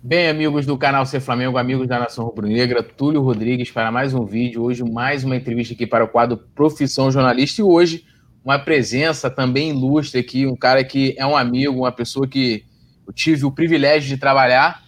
Bem, amigos do canal Ser Flamengo, amigos da Nação Rubro-Negra, Túlio Rodrigues para mais um vídeo. Hoje, mais uma entrevista aqui para o quadro Profissão Jornalista. E hoje, uma presença também ilustre aqui, um cara que é um amigo, uma pessoa que eu tive o privilégio de trabalhar.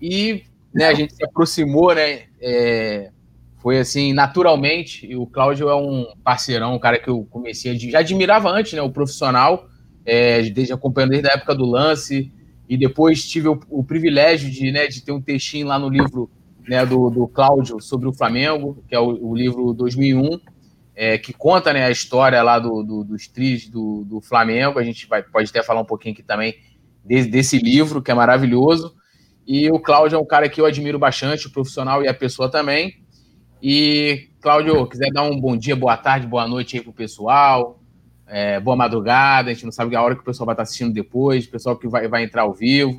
E né, a gente se aproximou, né? É, foi assim, naturalmente. E o Cláudio é um parceirão, um cara que eu comecei a já admirava antes, né? O profissional, é, desde acompanhando desde a época do lance e depois tive o, o privilégio de, né, de ter um textinho lá no livro né, do, do Cláudio sobre o Flamengo, que é o, o livro 2001, é, que conta né, a história lá do, do, dos tris do, do Flamengo. A gente vai, pode até falar um pouquinho aqui também desse, desse livro, que é maravilhoso. E o Cláudio é um cara que eu admiro bastante, o profissional e a pessoa também. E, Cláudio, quiser dar um bom dia, boa tarde, boa noite aí pro pessoal, é, boa madrugada, a gente não sabe a hora que o pessoal vai estar assistindo depois, o pessoal que vai, vai entrar ao vivo.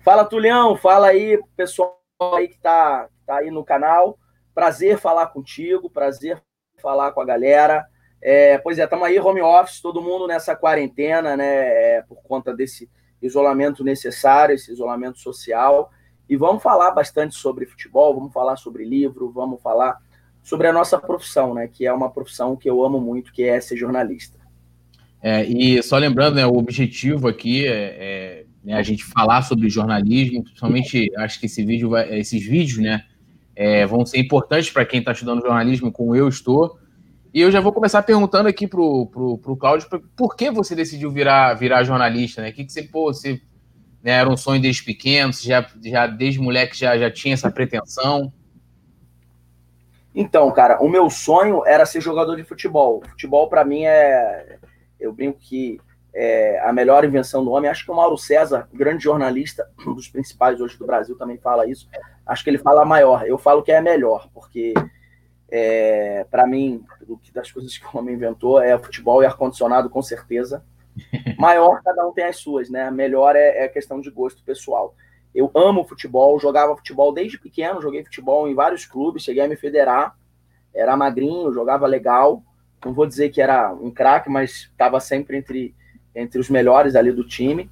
Fala, Tulião, fala aí, pessoal aí que está tá aí no canal. Prazer falar contigo, prazer falar com a galera. É, pois é, estamos aí, home office, todo mundo nessa quarentena, né? É, por conta desse isolamento necessário, esse isolamento social. E vamos falar bastante sobre futebol, vamos falar sobre livro, vamos falar sobre a nossa profissão, né? Que é uma profissão que eu amo muito, que é ser jornalista. É, e só lembrando, né, o objetivo aqui é, é né, a gente falar sobre jornalismo, principalmente acho que esse vídeo vai, esses vídeos, né, é, vão ser importantes para quem está estudando jornalismo, como eu estou. E eu já vou começar perguntando aqui pro, pro Cláudio por que você decidiu virar, virar jornalista, né? O que, que você, pô, você né, era um sonho desde pequeno, já, já desde moleque já, já tinha essa pretensão? Então, cara, o meu sonho era ser jogador de futebol. Futebol, para mim, é. Eu brinco que é a melhor invenção do homem. Acho que o Mauro César, grande jornalista, um dos principais hoje do Brasil, também fala isso. Acho que ele fala maior. Eu falo que é melhor, porque é, para mim, das coisas que o homem inventou é futebol e ar-condicionado, com certeza. Maior, cada um tem as suas, né? Melhor é, é questão de gosto pessoal. Eu amo futebol, jogava futebol desde pequeno, joguei futebol em vários clubes, cheguei a me federar. Era magrinho, jogava legal. Não vou dizer que era um craque, mas estava sempre entre, entre os melhores ali do time.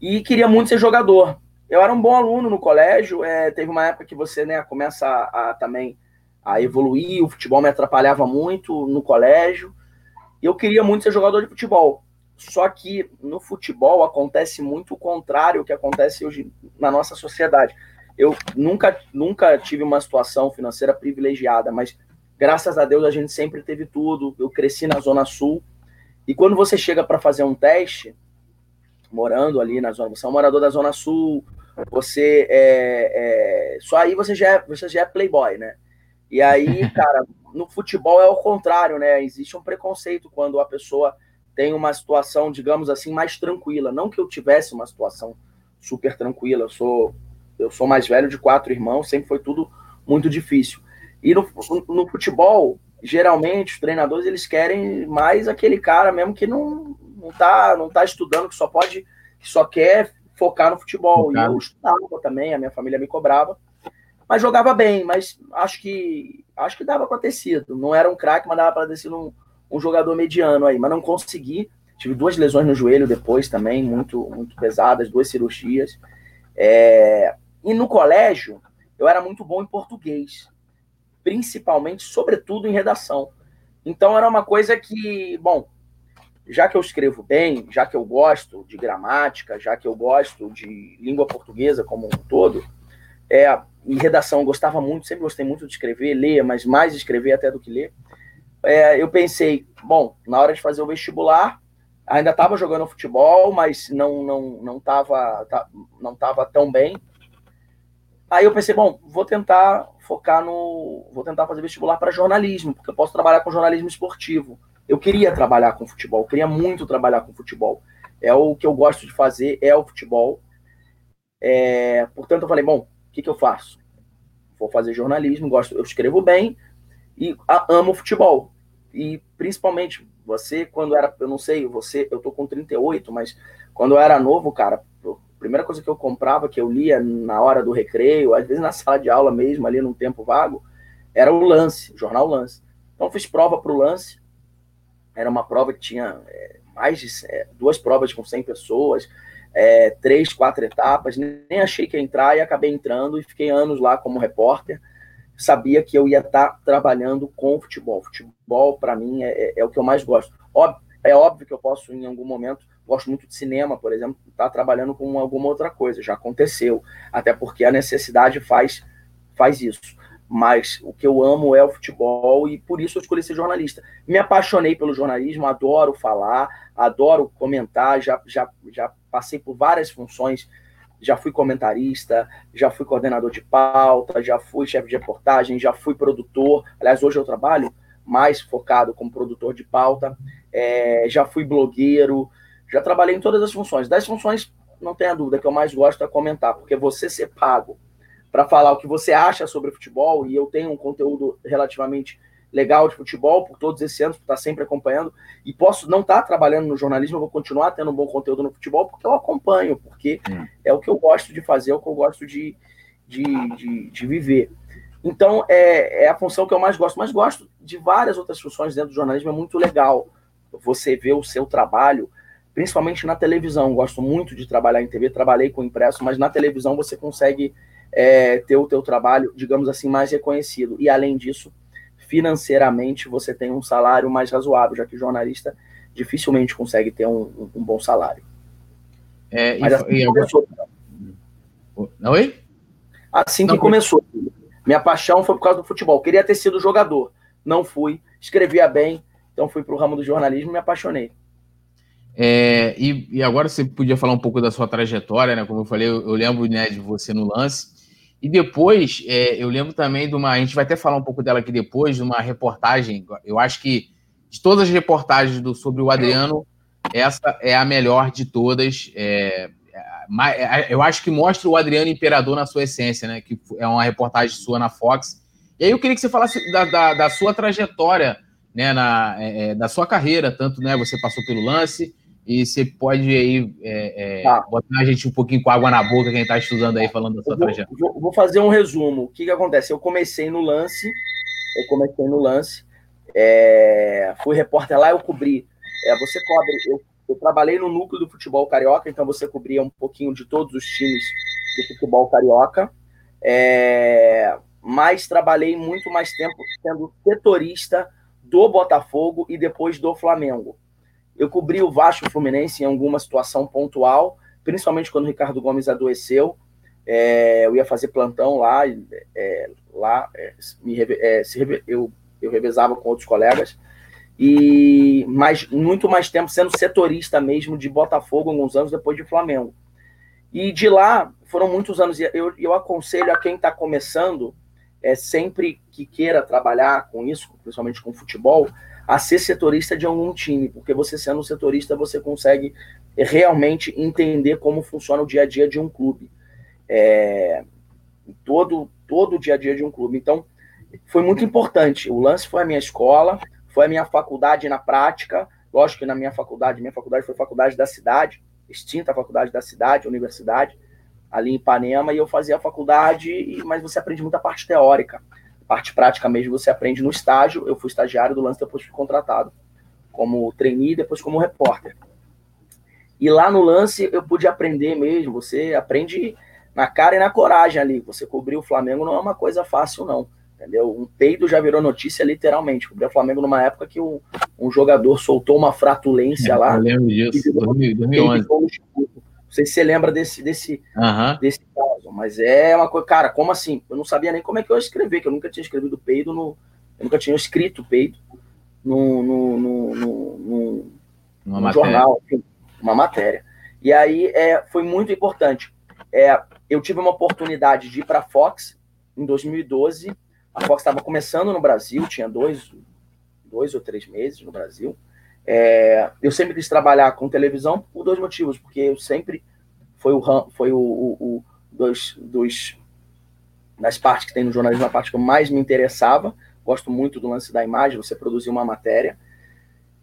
E queria muito ser jogador. Eu era um bom aluno no colégio. É, teve uma época que você né, começa a, a também a evoluir. O futebol me atrapalhava muito no colégio. Eu queria muito ser jogador de futebol. Só que no futebol acontece muito o contrário que acontece hoje na nossa sociedade. Eu nunca, nunca tive uma situação financeira privilegiada, mas graças a Deus a gente sempre teve tudo. Eu cresci na Zona Sul. E quando você chega para fazer um teste, morando ali na Zona, você é um morador da Zona Sul, você é, é só aí você já, é, você já é playboy, né? E aí, cara, no futebol é o contrário, né? Existe um preconceito quando a pessoa tem uma situação, digamos assim, mais tranquila. Não que eu tivesse uma situação super tranquila. Eu sou, eu sou mais velho de quatro irmãos, sempre foi tudo muito difícil. E no, no futebol, geralmente, os treinadores eles querem mais aquele cara mesmo que não, não, tá, não tá estudando, que só pode, que só quer focar no futebol. E eu estudava também, a minha família me cobrava. Mas jogava bem, mas acho que acho que dava para ter sido. Não era um craque, mas dava para ter sido um, um jogador mediano aí, mas não consegui. Tive duas lesões no joelho depois também, muito, muito pesadas, duas cirurgias. É... E no colégio, eu era muito bom em português, principalmente, sobretudo em redação. Então era uma coisa que, bom, já que eu escrevo bem, já que eu gosto de gramática, já que eu gosto de língua portuguesa como um todo, é, em redação eu gostava muito, sempre gostei muito de escrever, ler, mas mais escrever até do que ler é, eu pensei, bom, na hora de fazer o vestibular, ainda estava jogando futebol, mas não não não estava tá, não tava tão bem. Aí eu pensei, bom, vou tentar focar no, vou tentar fazer vestibular para jornalismo, porque eu posso trabalhar com jornalismo esportivo. Eu queria trabalhar com futebol, eu queria muito trabalhar com futebol. É o que eu gosto de fazer, é o futebol. É, portanto, eu falei, bom, o que, que eu faço? Vou fazer jornalismo, gosto, eu escrevo bem e amo futebol e principalmente você, quando era, eu não sei, você, eu tô com 38, mas quando eu era novo, cara, a primeira coisa que eu comprava, que eu lia na hora do recreio, às vezes na sala de aula mesmo, ali num tempo vago, era o Lance, o jornal Lance. Então fiz prova para o Lance, era uma prova que tinha é, mais de é, duas provas com 100 pessoas, é, três, quatro etapas. Nem achei que ia entrar e acabei entrando e fiquei anos lá como repórter. Sabia que eu ia estar trabalhando com futebol. Futebol, para mim, é, é, é, o que eu mais gosto. Óbvio, é óbvio que eu posso, em algum momento, gosto muito de cinema, por exemplo, estar tá trabalhando com alguma outra coisa. Já aconteceu. Até porque a necessidade faz, faz isso mas o que eu amo é o futebol e por isso eu escolhi ser jornalista. Me apaixonei pelo jornalismo, adoro falar, adoro comentar, já, já, já passei por várias funções, já fui comentarista, já fui coordenador de pauta, já fui chefe de reportagem, já fui produtor. Aliás, hoje eu trabalho mais focado como produtor de pauta, é, já fui blogueiro, já trabalhei em todas as funções. Das funções, não tenha dúvida, que eu mais gosto é comentar, porque você ser pago para falar o que você acha sobre futebol, e eu tenho um conteúdo relativamente legal de futebol por todos esses anos, por estar sempre acompanhando, e posso não estar trabalhando no jornalismo, eu vou continuar tendo um bom conteúdo no futebol, porque eu acompanho, porque hum. é o que eu gosto de fazer, é o que eu gosto de, de, de, de viver. Então, é, é, a função que eu mais gosto, mas gosto de várias outras funções dentro do jornalismo, é muito legal você ver o seu trabalho, principalmente na televisão. Gosto muito de trabalhar em TV, trabalhei com impresso, mas na televisão você consegue é, ter o teu trabalho, digamos assim, mais reconhecido. E além disso, financeiramente você tem um salário mais razoável, já que jornalista dificilmente consegue ter um, um bom salário. É, Mas assim e, começou. Oi? Assim Não, que começou. Minha paixão foi por causa do futebol. Queria ter sido jogador. Não fui. Escrevia bem. Então fui para o ramo do jornalismo e me apaixonei. É, e, e, agora você podia falar um pouco da sua trajetória, né? Como eu falei, eu, eu lembro né, de você no lance. E depois, é, eu lembro também de uma. A gente vai até falar um pouco dela aqui depois, de uma reportagem. Eu acho que de todas as reportagens do, sobre o Adriano, essa é a melhor de todas. É, é, eu acho que mostra o Adriano Imperador na sua essência, né? Que é uma reportagem sua na Fox. E aí eu queria que você falasse da, da, da sua trajetória, né? Na, é, é, da sua carreira, tanto né? Você passou pelo lance e você pode aí é, é, tá. botar a gente um pouquinho com água na boca, quem está estudando aí, falando da sua vou, trajetória. Vou, vou, fazer um resumo. O que, que acontece? Eu comecei no lance, eu comecei no lance, é, fui repórter lá, eu cobri. É, você cobre, eu, eu, trabalhei no núcleo do futebol carioca, então você cobria um pouquinho de todos os times do futebol carioca. É, mas trabalhei muito mais tempo sendo setorista do Botafogo e depois do Flamengo. Eu cobri o Vasco Fluminense em alguma situação pontual, principalmente quando o Ricardo Gomes adoeceu. É, eu ia fazer plantão lá, é, lá é, me, é, se, eu, eu revezava com outros colegas. E mais, muito mais tempo sendo setorista mesmo de Botafogo, alguns anos depois de Flamengo. E de lá foram muitos anos. E eu, eu aconselho a quem está começando, é, sempre que queira trabalhar com isso, principalmente com futebol, a ser setorista de algum time, porque você sendo setorista você consegue realmente entender como funciona o dia a dia de um clube. É, todo, todo o dia a dia de um clube. Então, foi muito importante. O lance foi a minha escola, foi a minha faculdade na prática. Lógico que na minha faculdade, minha faculdade foi faculdade da cidade, extinta a faculdade da cidade, universidade, ali em Ipanema, e eu fazia a faculdade, mas você aprende muita parte teórica parte prática mesmo você aprende no estágio. Eu fui estagiário do lance, depois fui contratado como trainee, depois como repórter. E lá no lance eu pude aprender mesmo. Você aprende na cara e na coragem ali. Você cobrir o Flamengo não é uma coisa fácil, não. Entendeu? Um peido já virou notícia literalmente. Cobrir o Flamengo numa época que um, um jogador soltou uma fratulência é, lá. Eu lembro disso, 2011. Não sei se você lembra desse, desse, uhum. desse caso, mas é uma coisa. Cara, como assim? Eu não sabia nem como é que eu ia escrever, que eu nunca tinha escrevido peido no. Eu nunca tinha escrito peido no, no, no, no, no, no jornal, uma matéria. E aí é, foi muito importante. É, eu tive uma oportunidade de ir para a Fox em 2012. A Fox estava começando no Brasil, tinha dois, dois ou três meses no Brasil. É, eu sempre quis trabalhar com televisão por dois motivos, porque eu sempre foi o foi o, o, o dos, dos das partes que tem no jornalismo a parte que eu mais me interessava. Gosto muito do lance da imagem, você produzir uma matéria.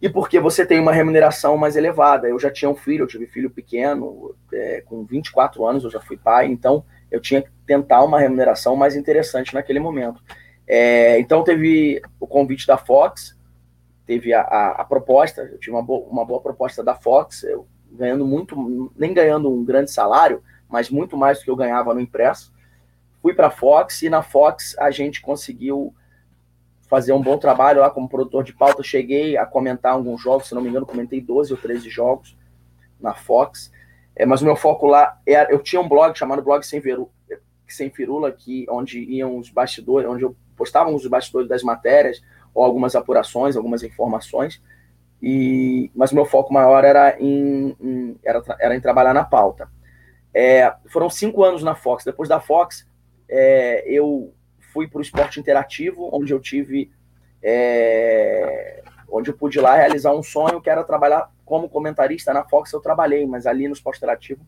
E porque você tem uma remuneração mais elevada. Eu já tinha um filho, eu tive filho pequeno, é, com 24 anos eu já fui pai, então eu tinha que tentar uma remuneração mais interessante naquele momento. É, então teve o convite da Fox, teve a, a, a proposta, eu tive uma boa, uma boa proposta da Fox, eu ganhando muito, nem ganhando um grande salário, mas muito mais do que eu ganhava no impresso. Fui para a Fox e na Fox a gente conseguiu fazer um bom trabalho lá como produtor de pauta. Cheguei a comentar alguns jogos, se não me engano, comentei 12 ou 13 jogos na Fox. É, mas o meu foco lá era. Eu tinha um blog chamado Blog Sem, Veru, Sem Firula, que, onde iam os bastidores, onde eu postava os bastidores das matérias, ou algumas apurações, algumas informações. E, mas meu foco maior era em, em era, era em trabalhar na pauta. É, foram cinco anos na Fox. Depois da Fox, é, eu fui para o esporte interativo, onde eu tive. É, onde eu pude lá realizar um sonho que era trabalhar como comentarista na Fox. Eu trabalhei, mas ali no esporte interativo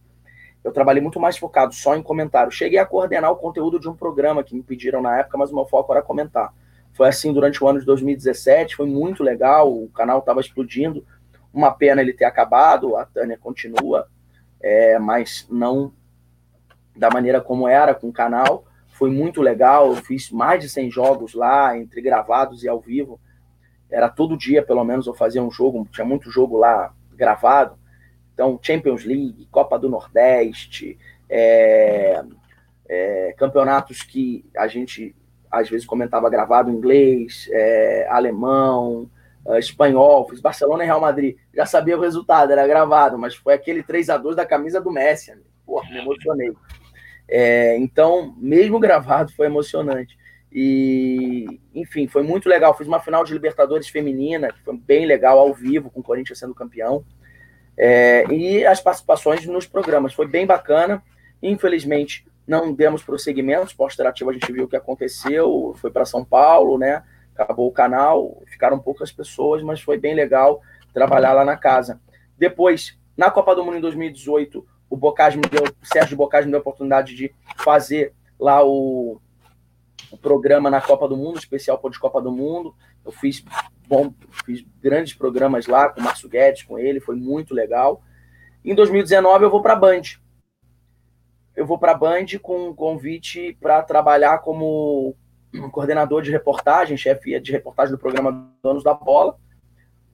eu trabalhei muito mais focado só em comentário. Cheguei a coordenar o conteúdo de um programa que me pediram na época, mas o meu foco era comentar. Foi assim durante o ano de 2017, foi muito legal, o canal estava explodindo. Uma pena ele ter acabado, a Tânia continua, é, mas não da maneira como era com o canal. Foi muito legal, eu fiz mais de 100 jogos lá, entre gravados e ao vivo. Era todo dia, pelo menos, eu fazia um jogo, tinha muito jogo lá gravado. Então, Champions League, Copa do Nordeste, é, é, campeonatos que a gente às vezes comentava gravado em inglês, é, alemão, é, espanhol, fiz Barcelona e Real Madrid. Já sabia o resultado, era gravado, mas foi aquele 3 a 2 da camisa do Messi. Pô, me emocionei. É, então, mesmo gravado, foi emocionante. E, enfim, foi muito legal. Fiz uma final de Libertadores feminina, que foi bem legal, ao vivo, com o Corinthians sendo campeão. É, e as participações nos programas. Foi bem bacana. Infelizmente, não demos prosseguimento. Esporte Interativo, a gente viu o que aconteceu. Foi para São Paulo, né? Acabou o canal. Ficaram poucas pessoas, mas foi bem legal trabalhar lá na casa. Depois, na Copa do Mundo em 2018, o Bocage me deu, o Sérgio Bocage me deu a oportunidade de fazer lá o, o programa na Copa do Mundo, especial de Copa do Mundo. Eu fiz bom, fiz grandes programas lá com o Márcio Guedes, com ele, foi muito legal. Em 2019 eu vou para a Band. Eu vou para a Band com um convite para trabalhar como coordenador de reportagem, chefe de reportagem do programa Donos da Bola,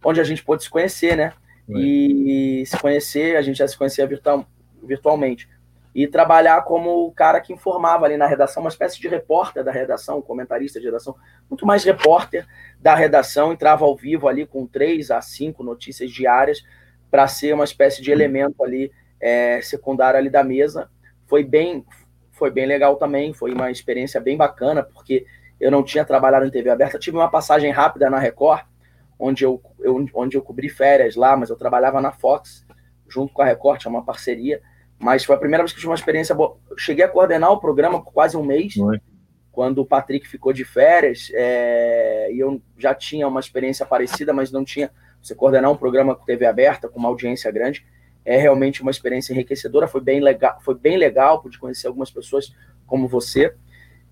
onde a gente pôde se conhecer, né? E se conhecer, a gente já se conhecia virtual, virtualmente. E trabalhar como o cara que informava ali na redação, uma espécie de repórter da redação, comentarista de redação, muito mais repórter da redação, entrava ao vivo ali com três a cinco notícias diárias para ser uma espécie de elemento ali é, secundário ali da mesa. Foi bem, foi bem legal também, foi uma experiência bem bacana, porque eu não tinha trabalhado em TV aberta, tive uma passagem rápida na Record, onde eu, eu, onde eu cobri férias lá, mas eu trabalhava na Fox, junto com a Record, tinha uma parceria, mas foi a primeira vez que eu tive uma experiência boa. Eu cheguei a coordenar o programa por quase um mês, quando o Patrick ficou de férias, é, e eu já tinha uma experiência parecida, mas não tinha. Você coordenar um programa com TV aberta, com uma audiência grande, é realmente uma experiência enriquecedora. Foi bem legal, foi bem legal, pude conhecer algumas pessoas como você.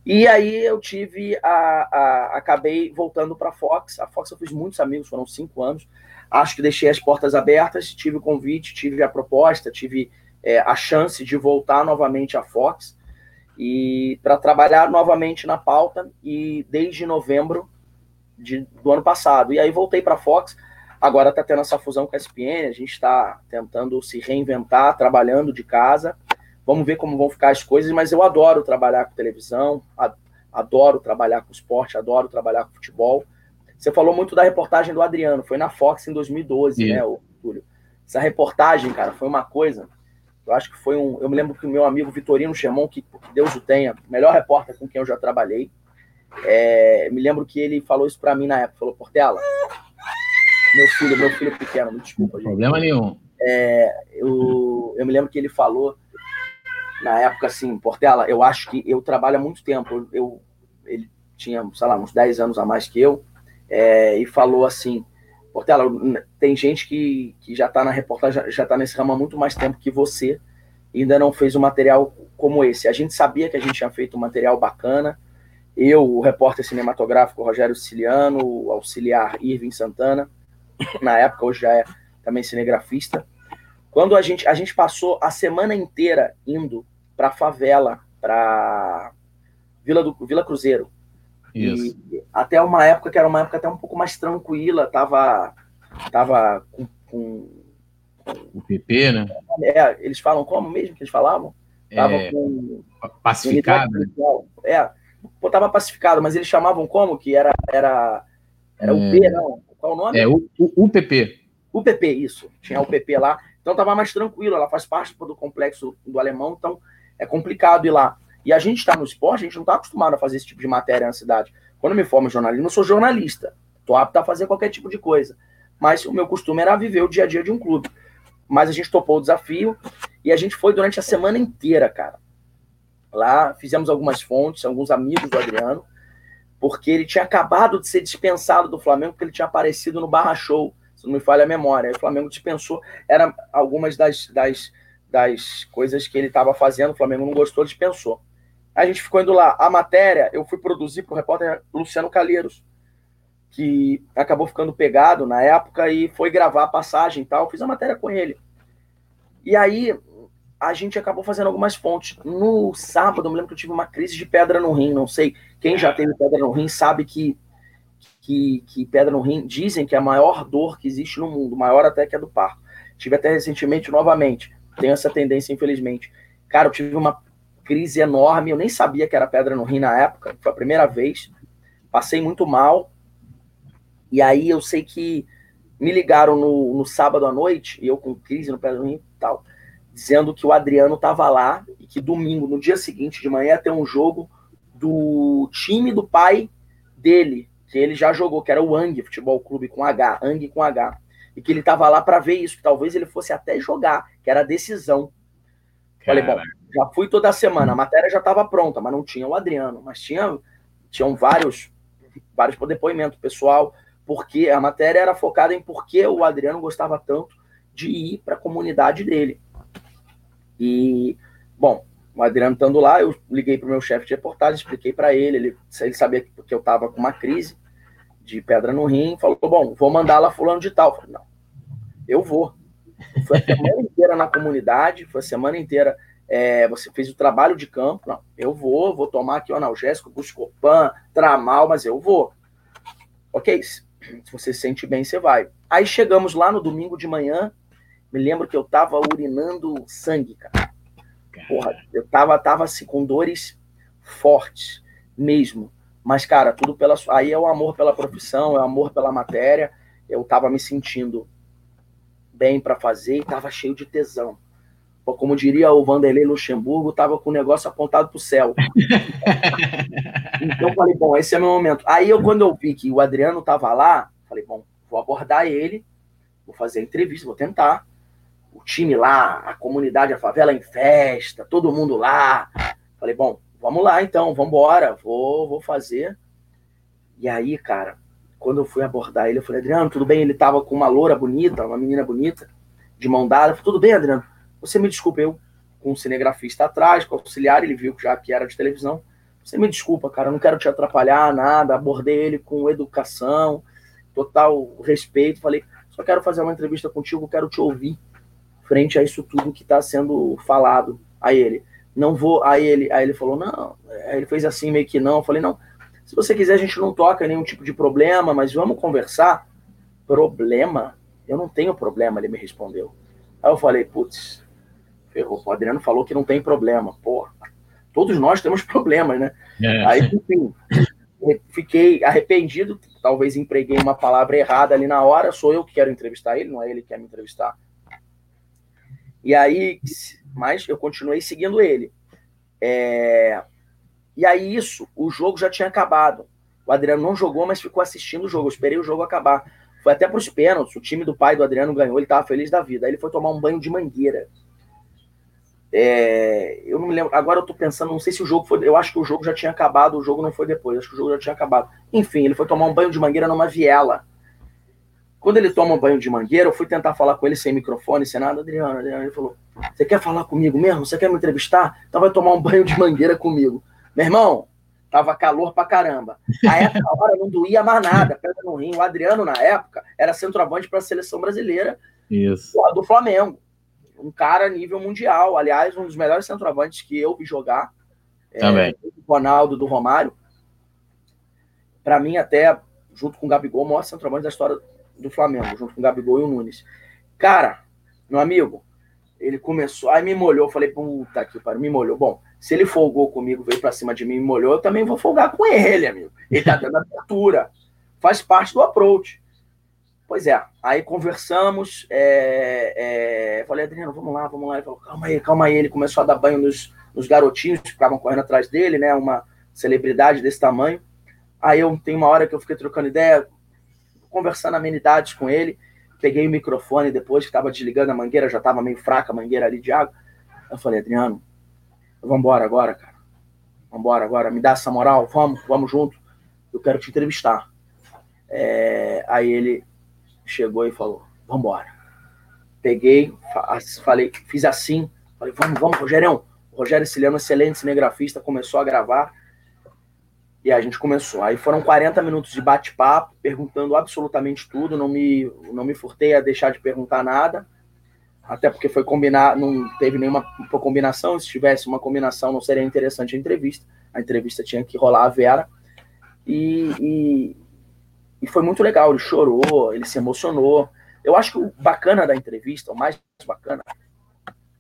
E aí eu tive a, a acabei voltando para a Fox. A Fox eu fiz muitos amigos, foram cinco anos. Acho que deixei as portas abertas, tive o convite, tive a proposta, tive é, a chance de voltar novamente à Fox e para trabalhar novamente na pauta e desde novembro de, do ano passado. E aí voltei para a Fox. Agora está tendo essa fusão com a ESPN, a gente está tentando se reinventar, trabalhando de casa. Vamos ver como vão ficar as coisas, mas eu adoro trabalhar com televisão, adoro trabalhar com esporte, adoro trabalhar com futebol. Você falou muito da reportagem do Adriano, foi na Fox em 2012, Sim. né, Túlio? Essa reportagem, cara, foi uma coisa eu acho que foi um. Eu me lembro que o meu amigo Vitorino Chemon, que, que Deus o tenha, melhor repórter com quem eu já trabalhei, é, me lembro que ele falou isso para mim na época. Falou, Portela, meu filho, meu filho pequeno, me desculpa. Gente. Problema nenhum. É, eu, eu me lembro que ele falou na época assim, Portela, eu acho que eu trabalho há muito tempo. Eu, ele tinha, sei lá, uns 10 anos a mais que eu, é, e falou assim: Portela, tem gente que, que já está na reportagem, já está nesse ramo há muito mais tempo que você, e ainda não fez um material como esse. A gente sabia que a gente tinha feito um material bacana. Eu, o repórter cinematográfico Rogério Siciliano, o auxiliar Irving Santana, na época, hoje já é também cinegrafista. Quando a gente, a gente passou a semana inteira indo para a favela, para Vila, do, Vila Cruzeiro, Isso. E até uma época que era uma época até um pouco mais tranquila, tava, tava com, com o PP, né? É, eles falam como mesmo que eles falavam? Tava é, com pacificado. Né? É, tava pacificado, mas eles chamavam como que era era era o P, é. não? Qual o nome? É o, o UPP. UPP, isso. Tinha o UPP lá. Então tava mais tranquilo, ela faz parte do complexo do alemão, então é complicado ir lá. E a gente está no esporte, a gente não está acostumado a fazer esse tipo de matéria na cidade. Quando eu me formo em jornalismo, eu não sou jornalista. Estou apto a fazer qualquer tipo de coisa. Mas o meu costume era viver o dia a dia de um clube. Mas a gente topou o desafio e a gente foi durante a semana inteira, cara. Lá fizemos algumas fontes, alguns amigos do Adriano, porque ele tinha acabado de ser dispensado do Flamengo, porque ele tinha aparecido no Barra Show, se não me falha a memória. Aí o Flamengo dispensou, eram algumas das, das, das coisas que ele estava fazendo, o Flamengo não gostou, dispensou. A gente ficou indo lá. A matéria eu fui produzir para o repórter Luciano Calheiros, que acabou ficando pegado na época e foi gravar a passagem e tal. Fiz a matéria com ele. E aí a gente acabou fazendo algumas fontes. No sábado, eu me lembro que eu tive uma crise de pedra no rim. Não sei, quem já teve pedra no rim sabe que, que, que pedra no rim dizem que é a maior dor que existe no mundo, maior até que a do parto. Tive até recentemente novamente. Tenho essa tendência, infelizmente. Cara, eu tive uma crise enorme. Eu nem sabia que era pedra no rim na época, foi a primeira vez. Passei muito mal. E aí eu sei que me ligaram no, no sábado à noite, e eu com crise no pedra no rim e tal, dizendo que o Adriano estava lá e que domingo, no dia seguinte de manhã, ter um jogo do time do pai dele, que ele já jogou, que era o Ang Futebol Clube com H, Ang com H. E que ele estava lá para ver isso, que talvez ele fosse até jogar, que era a decisão. Falei, bom, já fui toda semana, a matéria já estava pronta, mas não tinha o Adriano, mas tinha tinham vários vários depoimentos pessoal, porque a matéria era focada em por que o Adriano gostava tanto de ir para a comunidade dele. E bom, o Adriano estando lá, eu liguei para o meu chefe de reportagem, expliquei para ele, ele, ele sabia que eu estava com uma crise de pedra no rim, falou: bom, vou mandar lá fulano de tal. Eu falei, não, eu vou. Foi a semana inteira na comunidade, foi a semana inteira é, você fez o trabalho de campo, não, eu vou, vou tomar aqui o analgésico, Buscopan, Tramal, mas eu vou. Ok, se você se sente bem, você vai. Aí chegamos lá no domingo de manhã, me lembro que eu tava urinando sangue, cara. Porra, eu tava, tava assim, com dores fortes mesmo. Mas, cara, tudo pela. Aí é o amor pela profissão, é o amor pela matéria. Eu tava me sentindo bem para fazer e tava cheio de tesão como diria o Vanderlei Luxemburgo, estava com o negócio apontado para o céu. então falei, bom, esse é meu momento. Aí eu, quando eu vi que o Adriano estava lá, falei, bom, vou abordar ele, vou fazer a entrevista, vou tentar. O time lá, a comunidade, a favela em festa, todo mundo lá. Falei, bom, vamos lá então, vamos embora, vou, vou fazer. E aí, cara, quando eu fui abordar ele, eu falei, Adriano, tudo bem? Ele tava com uma loura bonita, uma menina bonita, de mão dada. Falei, tudo bem, Adriano? Você me desculpa, eu com um cinegrafista atrás, com o auxiliar, ele viu que já era de televisão. Você me desculpa, cara, eu não quero te atrapalhar, nada. Abordei ele com educação, total respeito. Falei, só quero fazer uma entrevista contigo, quero te ouvir frente a isso tudo que está sendo falado. Aí ele, não vou. Aí ele, aí ele falou, não. Aí ele fez assim, meio que não. Eu falei, não. Se você quiser, a gente não toca nenhum tipo de problema, mas vamos conversar. Problema? Eu não tenho problema, ele me respondeu. Aí eu falei, putz, ferrou. O Adriano falou que não tem problema. Porra, todos nós temos problemas, né? É. Aí, enfim, fiquei arrependido, talvez empreguei uma palavra errada ali na hora. Sou eu que quero entrevistar ele, não é ele que quer me entrevistar. E aí, mas eu continuei seguindo ele. É... E aí, isso, o jogo já tinha acabado. O Adriano não jogou, mas ficou assistindo o jogo. Eu esperei o jogo acabar. Foi até para os pênaltis. O time do pai do Adriano ganhou, ele estava feliz da vida. Aí ele foi tomar um banho de mangueira. É, eu não me lembro. Agora eu tô pensando, não sei se o jogo foi. Eu acho que o jogo já tinha acabado, o jogo não foi depois. Acho que o jogo já tinha acabado. Enfim, ele foi tomar um banho de mangueira numa viela. Quando ele toma um banho de mangueira, eu fui tentar falar com ele sem microfone, sem nada. Adriano, Adriano, ele falou: Você quer falar comigo mesmo? Você quer me entrevistar? Então vai tomar um banho de mangueira comigo. Meu irmão, tava calor pra caramba. A essa hora não doía mais nada, pedra no rim. O Adriano, na época, era centroavante para a seleção brasileira Isso. do Flamengo um cara nível mundial. Aliás, um dos melhores centroavantes que eu vi jogar. É, Também. É, o Ronaldo do Romário. para mim, até junto com o Gabigol, o maior centroavante da história do Flamengo, junto com o Gabigol e o Nunes. Cara, meu amigo, ele começou, aí me molhou, falei, puta que pariu, me molhou. Bom, se ele folgou comigo, veio para cima de mim e molhou, eu também vou folgar com ele, amigo. Ele tá dando abertura, faz parte do approach. Pois é, aí conversamos, é, é, falei, Adriano, vamos lá, vamos lá. Ele falou, calma aí, calma aí. Ele começou a dar banho nos, nos garotinhos que ficavam correndo atrás dele, né? Uma celebridade desse tamanho. Aí eu tem uma hora que eu fiquei trocando ideia, conversando amenidades com ele. Peguei o microfone depois que estava desligando a mangueira, já estava meio fraca a mangueira ali de água. Eu falei, Adriano, vamos embora agora, cara. Vamos embora agora, me dá essa moral, vamos, vamos junto. Eu quero te entrevistar. É, aí ele chegou e falou: Vamos embora. Peguei, falei, fiz assim, falei: Vamos, vamos, Rogério. Rogério Ciliano, excelente cinegrafista, começou a gravar. E a gente começou. Aí foram 40 minutos de bate-papo, perguntando absolutamente tudo. Não me, não me furtei a deixar de perguntar nada. Até porque foi combinar, não teve nenhuma combinação. Se tivesse uma combinação, não seria interessante a entrevista. A entrevista tinha que rolar a Vera. E, e, e foi muito legal, ele chorou, ele se emocionou. Eu acho que o bacana da entrevista, o mais bacana,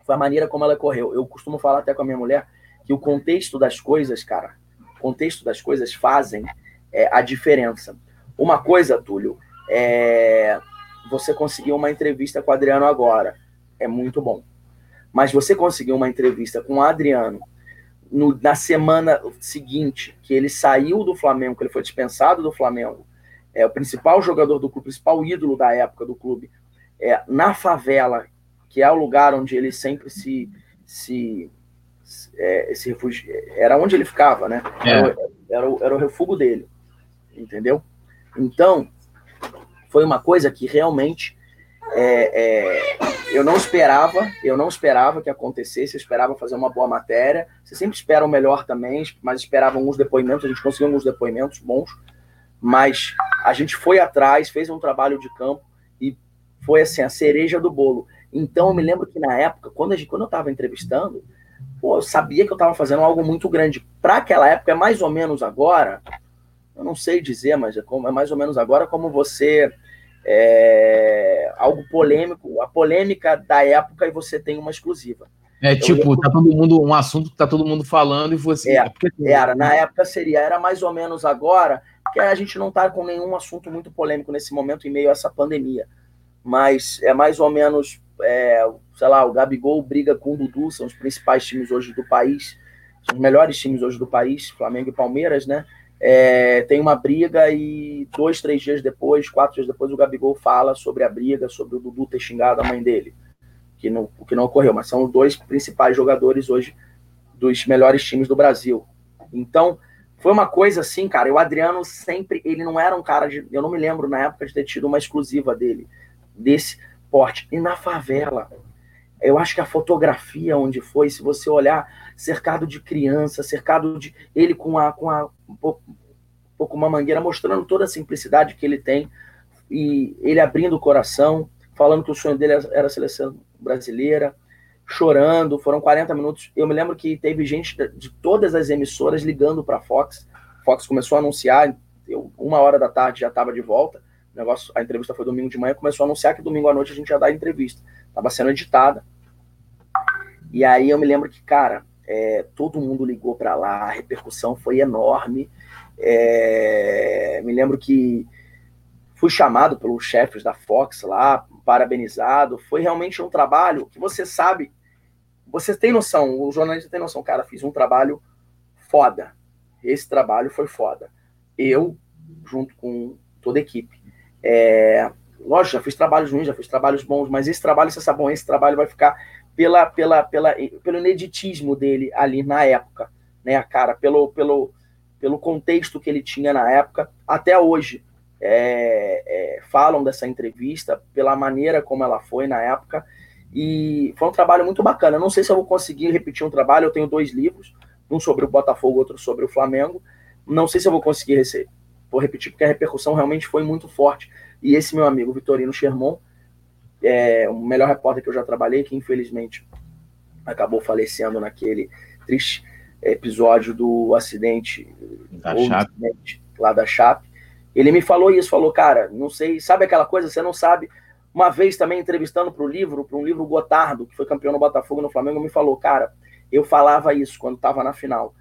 foi a maneira como ela correu. Eu costumo falar até com a minha mulher que o contexto das coisas, cara, contexto das coisas fazem é, a diferença. Uma coisa, Túlio, é você conseguiu uma entrevista com o Adriano agora. É muito bom. Mas você conseguiu uma entrevista com o Adriano no, na semana seguinte, que ele saiu do Flamengo, que ele foi dispensado do Flamengo, é o principal jogador do clube, o principal ídolo da época do clube, é, na favela, que é o lugar onde ele sempre se, se, é, se refugi... era onde ele ficava, né? É. Era, era, o, era o refúgio dele, entendeu? Então, foi uma coisa que realmente é, é, eu não esperava, eu não esperava que acontecesse, eu esperava fazer uma boa matéria. Você sempre espera o melhor também, mas esperava alguns depoimentos, a gente conseguiu alguns depoimentos bons, mas a gente foi atrás, fez um trabalho de campo e foi assim, a cereja do bolo. Então eu me lembro que na época, quando, gente, quando eu estava entrevistando, pô, eu sabia que eu estava fazendo algo muito grande. Para aquela época, é mais ou menos agora, eu não sei dizer, mas é, como, é mais ou menos agora como você. É, algo polêmico, a polêmica da época e você tem uma exclusiva. É tipo, tá todo mundo, um assunto que tá todo mundo falando e você. É, era, na época seria, era mais ou menos agora, que a gente não está com nenhum assunto muito polêmico nesse momento em meio a essa pandemia. Mas é mais ou menos, é, sei lá, o Gabigol briga com o Dudu, são os principais times hoje do país, são os melhores times hoje do país, Flamengo e Palmeiras, né? É, tem uma briga e dois, três dias depois, quatro dias depois, o Gabigol fala sobre a briga, sobre o Dudu ter xingado a mãe dele, que não, o que não ocorreu, mas são os dois principais jogadores hoje dos melhores times do Brasil. Então, foi uma coisa assim, cara. O Adriano sempre, ele não era um cara de. Eu não me lembro na época de ter tido uma exclusiva dele, desse porte. E na favela, eu acho que a fotografia onde foi, se você olhar, cercado de criança, cercado de. Ele com a. Com a um pouco, um pouco uma mangueira, mostrando toda a simplicidade que ele tem. E ele abrindo o coração, falando que o sonho dele era a seleção brasileira chorando, foram 40 minutos. Eu me lembro que teve gente de todas as emissoras ligando para a Fox. Fox começou a anunciar, eu, uma hora da tarde já estava de volta. Negócio, a entrevista foi domingo de manhã, começou a anunciar que domingo à noite a gente ia dar a entrevista. Estava sendo editada. E aí eu me lembro que, cara, é, todo mundo ligou para lá, a repercussão foi enorme. É, me lembro que fui chamado pelos chefes da Fox lá, parabenizado. Foi realmente um trabalho que você sabe você tem noção, o jornalista tem noção, cara, fiz um trabalho foda. Esse trabalho foi foda. Eu, junto com toda a equipe. É, lógico, já fiz trabalhos ruins, já fiz trabalhos bons, mas esse trabalho, você sabe bom, esse trabalho vai ficar pela, pela, pela, pelo ineditismo dele ali na época, né, cara, pelo, pelo, pelo contexto que ele tinha na época, até hoje. É, é, falam dessa entrevista, pela maneira como ela foi na época, e foi um trabalho muito bacana. Não sei se eu vou conseguir repetir um trabalho. Eu tenho dois livros, um sobre o Botafogo, outro sobre o Flamengo. Não sei se eu vou conseguir. Vou repetir porque a repercussão realmente foi muito forte. E esse meu amigo Vitorino Sherman, é o melhor repórter que eu já trabalhei, que infelizmente acabou falecendo naquele triste episódio do acidente, chato. Acidente, lá da Chape. Ele me falou isso, falou, cara, não sei, sabe aquela coisa, você não sabe. Uma vez também entrevistando para o livro, para um livro Gotardo, que foi campeão no Botafogo no Flamengo, me falou, cara, eu falava isso quando estava na final.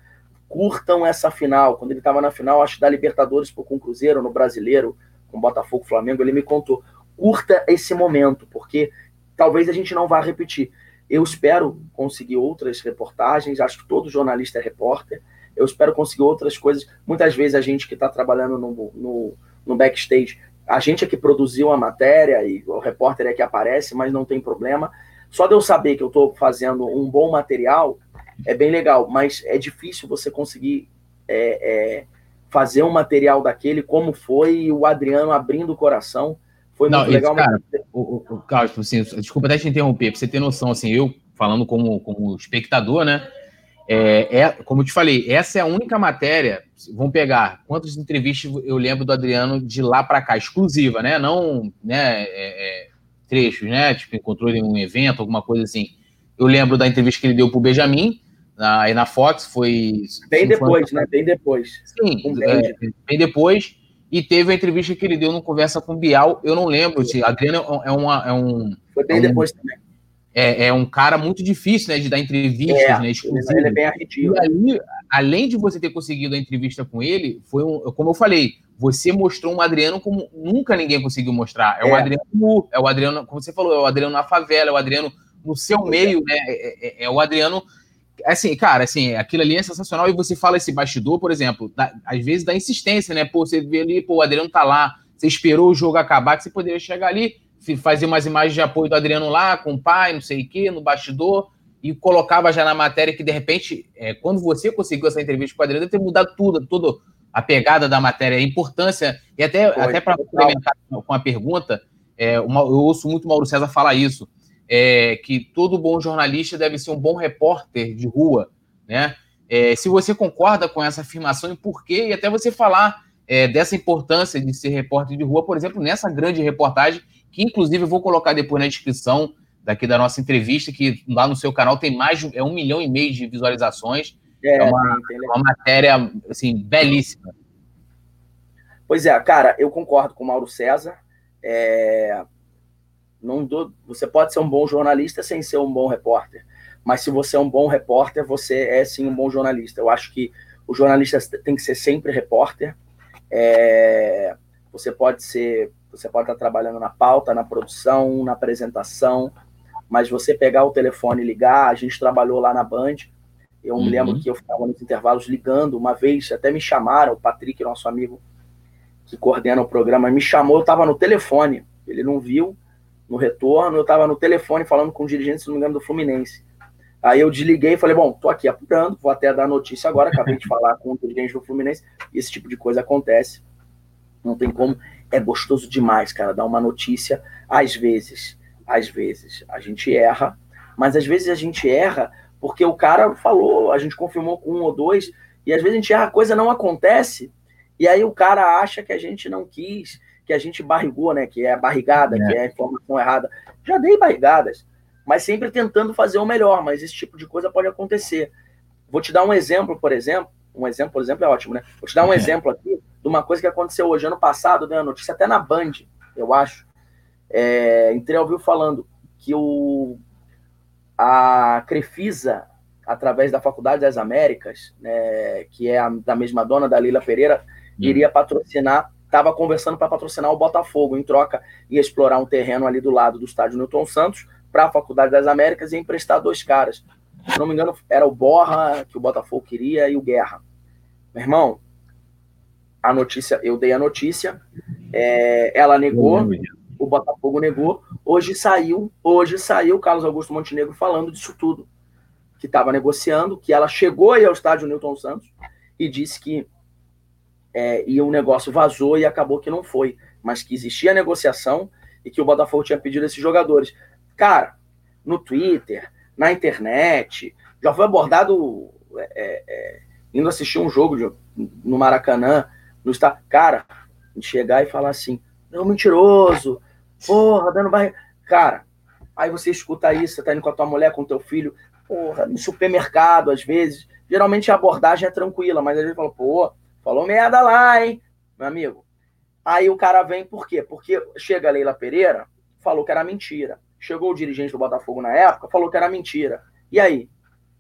Curtam essa final. Quando ele estava na final, acho da Libertadores com o Cruzeiro, no Brasileiro, com Botafogo Flamengo, ele me contou. Curta esse momento, porque talvez a gente não vá repetir. Eu espero conseguir outras reportagens, acho que todo jornalista é repórter. Eu espero conseguir outras coisas. Muitas vezes a gente que está trabalhando no, no, no, backstage, a gente é que produziu a matéria e o repórter é que aparece, mas não tem problema. Só de eu saber que eu estou fazendo um bom material é bem legal, mas é difícil você conseguir é, é, fazer um material daquele como foi o Adriano abrindo o coração. Foi não, muito legal. Cara, mas... o, o, Carlos, assim, desculpa até te interromper, para você ter noção, assim, eu falando como, como espectador, né? É, é, como eu te falei, essa é a única matéria. Vamos pegar quantas entrevistas eu lembro do Adriano de lá para cá, exclusiva, né? Não, né? É, é, trechos, né? Tipo, encontrou em um evento, alguma coisa assim. Eu lembro da entrevista que ele deu para o Benjamin, aí na Fox, foi. Bem depois, né? Bem depois. Sim, é, bem depois. E teve a entrevista que ele deu no Conversa com o Bial. Eu não lembro se Adriano é, uma, é um. Foi bem é um, depois também é, é, um cara muito difícil, né, de dar entrevistas, é, né, Ele é bem arredio. E aí, além de você ter conseguido a entrevista com ele, foi um, como eu falei, você mostrou um Adriano como nunca ninguém conseguiu mostrar. É, o é. Adriano é o Adriano, como você falou, é o Adriano na favela, é o Adriano no seu meio, né? É, é, é, o Adriano. Assim, cara, assim, aquilo ali é sensacional. E você fala esse bastidor, por exemplo, às vezes da insistência, né? Pô, você vê ali, pô, o Adriano tá lá, você esperou o jogo acabar, que você poderia chegar ali fazia umas imagens de apoio do Adriano lá, com o pai, não sei o quê, no bastidor, e colocava já na matéria que, de repente, é, quando você conseguiu essa entrevista com o Adriano, deve ter mudado tudo, tudo a pegada da matéria, a importância, e até, até para complementar com a pergunta, é, uma, eu ouço muito o Mauro César falar isso, é, que todo bom jornalista deve ser um bom repórter de rua, né? É, se você concorda com essa afirmação e por quê, e até você falar é, dessa importância de ser repórter de rua, por exemplo, nessa grande reportagem que inclusive eu vou colocar depois na descrição daqui da nossa entrevista, que lá no seu canal tem mais de é um milhão e meio de visualizações. É, é uma, uma matéria assim, belíssima. Pois é, cara, eu concordo com o Mauro César. É... Não dou... Você pode ser um bom jornalista sem ser um bom repórter. Mas se você é um bom repórter, você é sim um bom jornalista. Eu acho que o jornalista tem que ser sempre repórter. É... Você pode ser você pode estar trabalhando na pauta, na produção, na apresentação, mas você pegar o telefone e ligar, a gente trabalhou lá na Band. Eu uhum. me lembro uhum. que eu ficava nos intervalos ligando. Uma vez até me chamaram, o Patrick, nosso amigo que coordena o programa, me chamou, eu estava no telefone. Ele não viu no retorno, eu estava no telefone falando com o dirigente, se não me engano, do Fluminense. Aí eu desliguei e falei, bom, tô aqui apurando, vou até dar notícia agora, acabei de falar com o dirigente do Fluminense, e esse tipo de coisa acontece. Não tem como é gostoso demais, cara, dar uma notícia. Às vezes, às vezes, a gente erra, mas às vezes a gente erra porque o cara falou, a gente confirmou com um ou dois, e às vezes a gente erra, a coisa não acontece, e aí o cara acha que a gente não quis, que a gente barrigou, né? Que é a barrigada, é. que é a informação errada. Já dei barrigadas, mas sempre tentando fazer o melhor, mas esse tipo de coisa pode acontecer. Vou te dar um exemplo, por exemplo. Um exemplo, por exemplo, é ótimo, né? Vou te dar um exemplo aqui de uma coisa que aconteceu hoje. Ano passado, deu a notícia até na Band, eu acho. É, entrei ao vivo falando que o, a Crefisa, através da Faculdade das Américas, né, que é a, da mesma dona da Lila Pereira, hum. iria patrocinar, estava conversando para patrocinar o Botafogo, em troca ia explorar um terreno ali do lado do estádio Newton Santos para a Faculdade das Américas e emprestar dois caras. Se não me engano, era o Borra, que o Botafogo queria, e o Guerra. Meu irmão, a notícia, eu dei a notícia, é, ela negou, o Botafogo negou. Hoje saiu, hoje saiu Carlos Augusto Montenegro falando disso tudo, que estava negociando, que ela chegou aí ao estádio Newton Santos e disse que é, e o negócio vazou e acabou que não foi, mas que existia negociação e que o Botafogo tinha pedido esses jogadores. Cara, no Twitter, na internet, já foi abordado é, é, indo assistir um jogo de, no Maracanã, no está Cara, chegar e falar assim, não, mentiroso, porra, dando barriga. Cara, aí você escuta isso, você tá indo com a tua mulher, com o teu filho, porra, no supermercado, às vezes. Geralmente a abordagem é tranquila, mas às vezes fala, pô, falou merda lá, hein? meu amigo. Aí o cara vem por quê? Porque chega a Leila Pereira, falou que era mentira. Chegou o dirigente do Botafogo na época, falou que era mentira. E aí?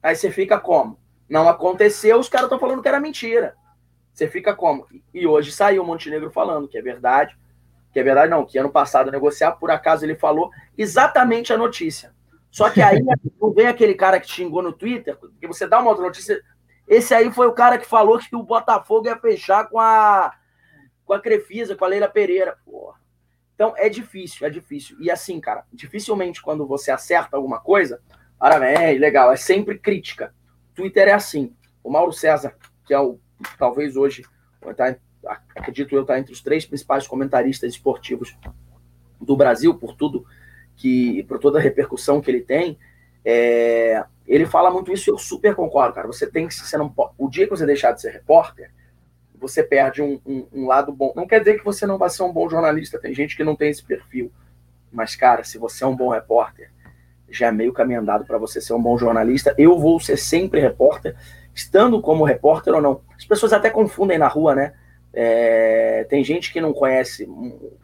Aí você fica como? Não aconteceu, os caras estão falando que era mentira. Você fica como? E hoje saiu o Montenegro falando que é verdade. Que é verdade, não, que ano passado negociar, por acaso ele falou exatamente a notícia. Só que aí não vem aquele cara que xingou no Twitter, porque você dá uma outra notícia. Esse aí foi o cara que falou que o Botafogo ia fechar com a com a Crefisa, com a Leila Pereira. Porra. Então é difícil, é difícil. E assim, cara, dificilmente quando você acerta alguma coisa, parabéns, legal, é sempre crítica. Twitter é assim. O Mauro César, que é o talvez hoje, tá, acredito eu, está entre os três principais comentaristas esportivos do Brasil, por tudo que, por toda a repercussão que ele tem, é, ele fala muito isso e eu super concordo, cara. Você tem que, ser não, o dia que você deixar de ser repórter, você perde um, um, um, lado bom. Não quer dizer que você não vai ser um bom jornalista, tem gente que não tem esse perfil. Mas, cara, se você é um bom repórter, já é meio caminho andado para você ser um bom jornalista. Eu vou ser sempre repórter, estando como repórter ou não. As pessoas até confundem na rua, né? É, tem gente que não conhece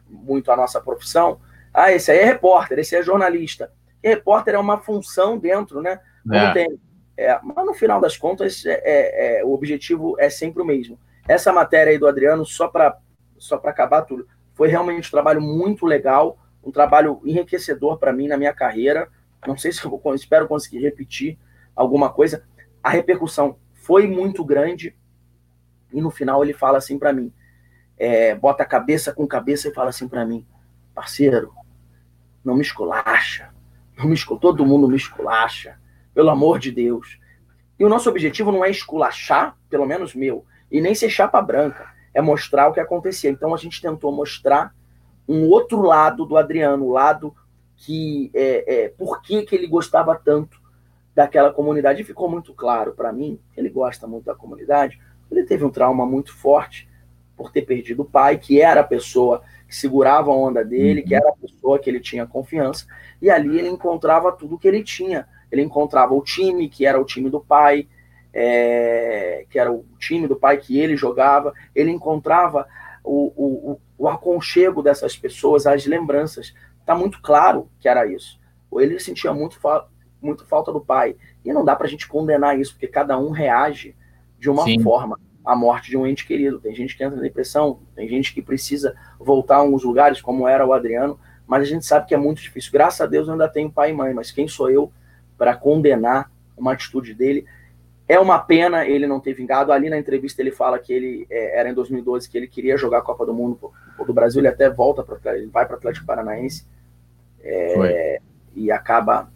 muito a nossa profissão. Ah, esse aí é repórter, esse é jornalista. E repórter é uma função dentro, né? É. Tem, é, mas no final das contas, é, é, é, o objetivo é sempre o mesmo. Essa matéria aí do Adriano, só para só acabar tudo, foi realmente um trabalho muito legal, um trabalho enriquecedor para mim na minha carreira. Não sei se eu vou, espero conseguir repetir alguma coisa. A repercussão foi muito grande e no final ele fala assim para mim, é, bota cabeça com cabeça e fala assim para mim, parceiro, não me esculacha, não me esculacha, todo mundo me esculacha, pelo amor de Deus. E o nosso objetivo não é esculachar, pelo menos meu, e nem ser chapa branca, é mostrar o que acontecia. Então a gente tentou mostrar um outro lado do Adriano, o lado que é, é por que, que ele gostava tanto daquela comunidade. E ficou muito claro para mim, ele gosta muito da comunidade, ele teve um trauma muito forte por ter perdido o pai, que era a pessoa que segurava a onda dele, que uhum. era a pessoa que ele tinha confiança, e ali ele encontrava tudo que ele tinha. Ele encontrava o time, que era o time do pai, é, que era o time do pai que ele jogava, ele encontrava o, o, o aconchego dessas pessoas, as lembranças. Está muito claro que era isso. Ele sentia muito, fa muito falta do pai. E não dá para a gente condenar isso, porque cada um reage de uma Sim. forma à morte de um ente querido. Tem gente que entra em depressão, tem gente que precisa voltar a alguns lugares, como era o Adriano, mas a gente sabe que é muito difícil. Graças a Deus eu ainda tenho pai e mãe, mas quem sou eu para condenar uma atitude dele? É uma pena ele não ter vingado. Ali na entrevista ele fala que ele é, era em 2012 que ele queria jogar a Copa do Mundo do Brasil. Ele até volta para ele vai para o Atlético Paranaense é, e acaba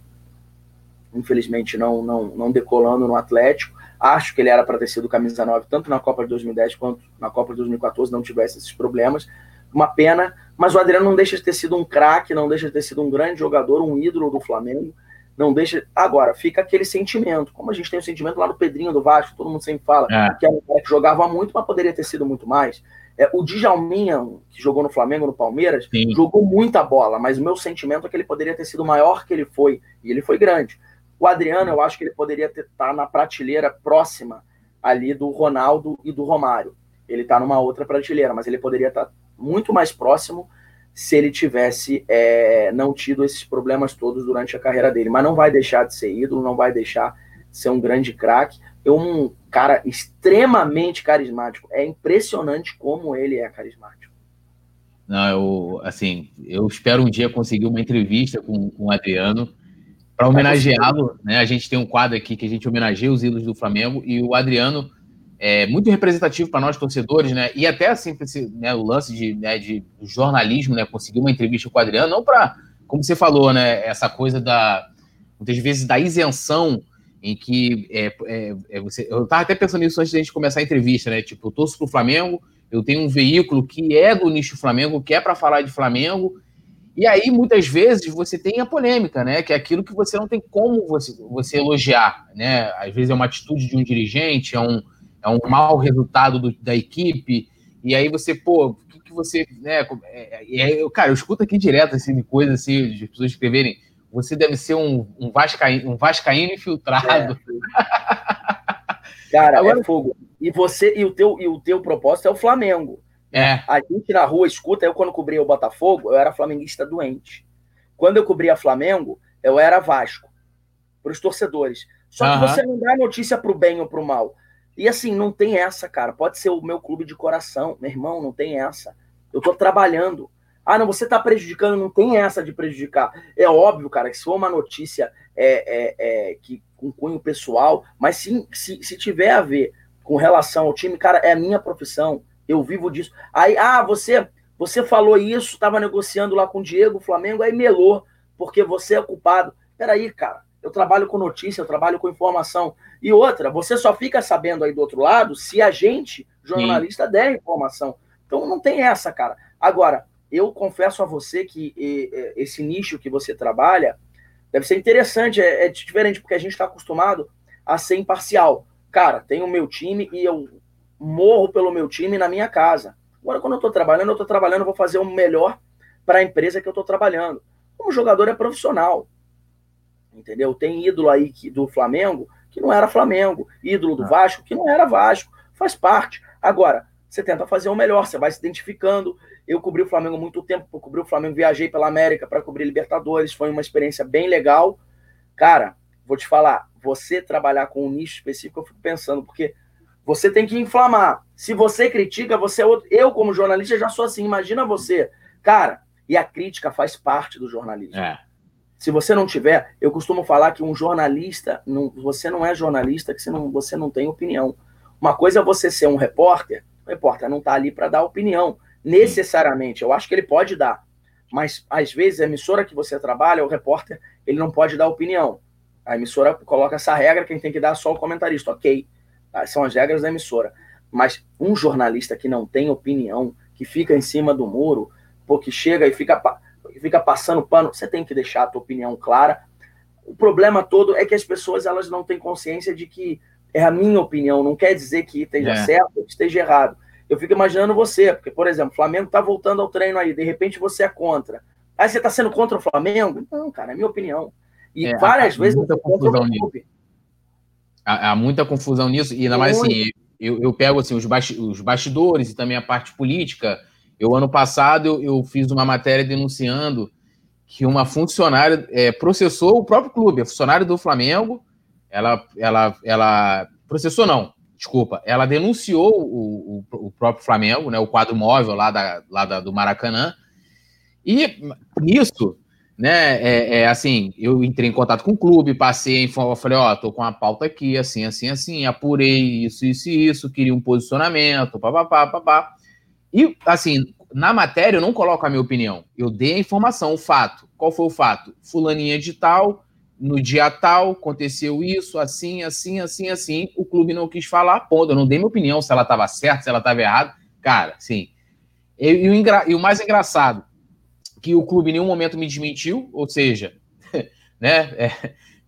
infelizmente não, não não decolando no Atlético. Acho que ele era para ter sido camisa 9 tanto na Copa de 2010 quanto na Copa de 2014 não tivesse esses problemas. Uma pena, mas o Adriano não deixa de ter sido um craque, não deixa de ter sido um grande jogador, um ídolo do Flamengo não deixa. Agora, fica aquele sentimento. Como a gente tem o sentimento lá do Pedrinho do Vasco, todo mundo sempre fala é. que era um cara que jogava muito, mas poderia ter sido muito mais. É, o Djalminha, que jogou no Flamengo, no Palmeiras, Sim. jogou muita bola, mas o meu sentimento é que ele poderia ter sido maior que ele foi, e ele foi grande. O Adriano, eu acho que ele poderia estar tá na prateleira próxima ali do Ronaldo e do Romário. Ele está numa outra prateleira, mas ele poderia estar tá muito mais próximo se ele tivesse é, não tido esses problemas todos durante a carreira dele. Mas não vai deixar de ser ídolo, não vai deixar de ser um grande craque. É um cara extremamente carismático. É impressionante como ele é carismático. Não, eu, assim, eu espero um dia conseguir uma entrevista com, com o Adriano para homenageá-lo. Né? A gente tem um quadro aqui que a gente homenageia os ídolos do Flamengo e o Adriano é, muito representativo para nós torcedores, né? E até assim, esse, né, o lance de, né, de jornalismo, né? Conseguir uma entrevista com o Adriano, não para, como você falou, né? Essa coisa da muitas vezes da isenção em que é, é, é você, eu estava até pensando nisso antes de a gente começar a entrevista, né? Tipo, eu torço para o Flamengo, eu tenho um veículo que é do nicho Flamengo, que é para falar de Flamengo, e aí muitas vezes você tem a polêmica, né? Que é aquilo que você não tem como você, você elogiar, né? Às vezes é uma atitude de um dirigente, é um é um mau resultado do, da equipe, e aí você, pô, o que, que você, né, é, é, cara, eu escuto aqui direto, assim, de coisas, assim, de pessoas escreverem, você deve ser um, um, vascaíno, um vascaíno infiltrado. É. Cara, Agora, é fogo. E você, e o teu, e o teu propósito é o Flamengo. É. A gente na rua escuta, eu quando cobria o Botafogo, eu era flamenguista doente. Quando eu cobria Flamengo, eu era Vasco. Para os torcedores. Só que uhum. você não dá notícia pro bem ou pro mal. E assim, não tem essa, cara. Pode ser o meu clube de coração. Meu irmão, não tem essa. Eu tô trabalhando. Ah, não, você tá prejudicando, não tem essa de prejudicar. É óbvio, cara, que se for uma notícia é, é, é, que, com cunho pessoal, mas se, se tiver a ver com relação ao time, cara, é a minha profissão. Eu vivo disso. Aí, ah, você você falou isso, estava negociando lá com o Diego, Flamengo, aí melou, porque você é culpado. Peraí, cara eu trabalho com notícia, eu trabalho com informação. E outra, você só fica sabendo aí do outro lado se a gente, jornalista, Sim. der informação. Então não tem essa, cara. Agora, eu confesso a você que esse nicho que você trabalha deve ser interessante, é, é diferente, porque a gente está acostumado a ser imparcial. Cara, tem o meu time e eu morro pelo meu time na minha casa. Agora, quando eu estou trabalhando, eu estou trabalhando, eu vou fazer o melhor para a empresa que eu estou trabalhando. Como jogador é profissional entendeu? Tem ídolo aí que, do Flamengo que não era Flamengo, ídolo do ah. Vasco que não era Vasco, faz parte. Agora, você tenta fazer o melhor, você vai se identificando. Eu cobri o Flamengo há muito tempo, eu cobri o Flamengo, viajei pela América para cobrir Libertadores, foi uma experiência bem legal. Cara, vou te falar, você trabalhar com um nicho específico, eu fico pensando, porque você tem que inflamar. Se você critica, você é outro. Eu, como jornalista, já sou assim. Imagina você. Cara, e a crítica faz parte do jornalismo. É. Se você não tiver, eu costumo falar que um jornalista, não, você não é jornalista, que você não, você não tem opinião. Uma coisa é você ser um repórter, o repórter não está ali para dar opinião, necessariamente. Eu acho que ele pode dar, mas às vezes a emissora que você trabalha, o repórter, ele não pode dar opinião. A emissora coloca essa regra, quem tem que dar é só o comentarista, ok. Tá? São as regras da emissora. Mas um jornalista que não tem opinião, que fica em cima do muro, pô, que chega e fica fica passando pano, você tem que deixar a tua opinião clara. O problema todo é que as pessoas elas não têm consciência de que é a minha opinião, não quer dizer que esteja é. certo ou que esteja errado. Eu fico imaginando você, porque, por exemplo, o Flamengo está voltando ao treino aí, de repente você é contra. Aí você está sendo contra o Flamengo? Não, cara, é minha opinião. E é, várias há, vezes muita confusão nisso. Há, há, muita confusão nisso, e ainda mais assim, eu, eu pego assim, os, os bastidores e também a parte política eu, ano passado, eu, eu fiz uma matéria denunciando que uma funcionária é, processou o próprio clube, a funcionária do Flamengo, ela, ela, ela processou não, desculpa, ela denunciou o, o, o próprio Flamengo, né, o quadro móvel lá, da, lá da, do Maracanã, e nisso, né, é, é, assim, eu entrei em contato com o clube, passei a falei, ó, oh, tô com uma pauta aqui, assim, assim, assim, apurei isso, isso e isso, queria um posicionamento, papapá, papá. E, assim, na matéria eu não coloco a minha opinião. Eu dei a informação, o fato. Qual foi o fato? Fulaninha de tal, no dia tal, aconteceu isso, assim, assim, assim, assim. O clube não quis falar, ponto. Eu não dei minha opinião se ela estava certa, se ela estava errada. Cara, sim. E, e, o engra... e, o mais engraçado, que o clube em nenhum momento me desmentiu, ou seja, né, é,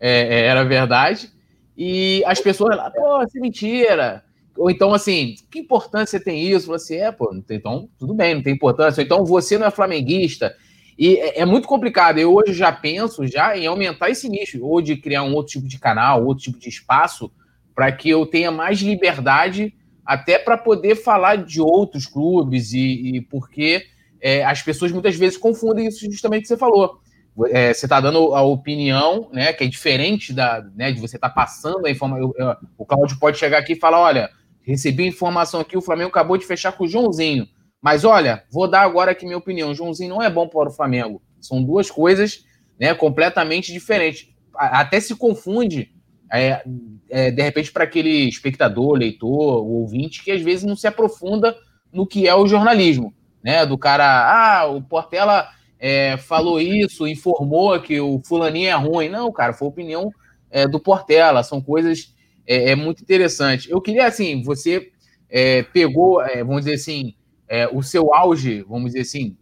é, é, era verdade. E as pessoas lá, pô, isso é mentira ou então, assim, que importância tem isso? Você é, pô, então tudo bem, não tem importância. Ou então você não é flamenguista. E é, é, muito complicado. Eu hoje já penso já em aumentar esse nicho, ou de criar um outro tipo de canal, outro tipo de espaço, para que eu tenha mais liberdade até para poder falar de outros clubes, e, e porque é, as pessoas muitas vezes confundem isso justamente que você falou. É, você está dando a opinião, né, que é diferente da, né, de você estar tá passando a informação. O Cláudio pode chegar aqui e falar: olha, Recebi informação aqui, o Flamengo acabou de fechar com o Joãozinho. Mas olha, vou dar agora aqui minha opinião. O Joãozinho não é bom para o Flamengo. São duas coisas né, completamente diferentes. Até se confunde, é, é, de repente, para aquele espectador, leitor, ouvinte, que às vezes não se aprofunda no que é o jornalismo. Né? Do cara, ah, o Portela é, falou isso, informou que o fulaninho é ruim. Não, cara, foi opinião é, do Portela. São coisas é, é muito interessante. Eu queria, assim, você é, pegou, é, vamos dizer assim, é, o seu auge, vamos dizer assim,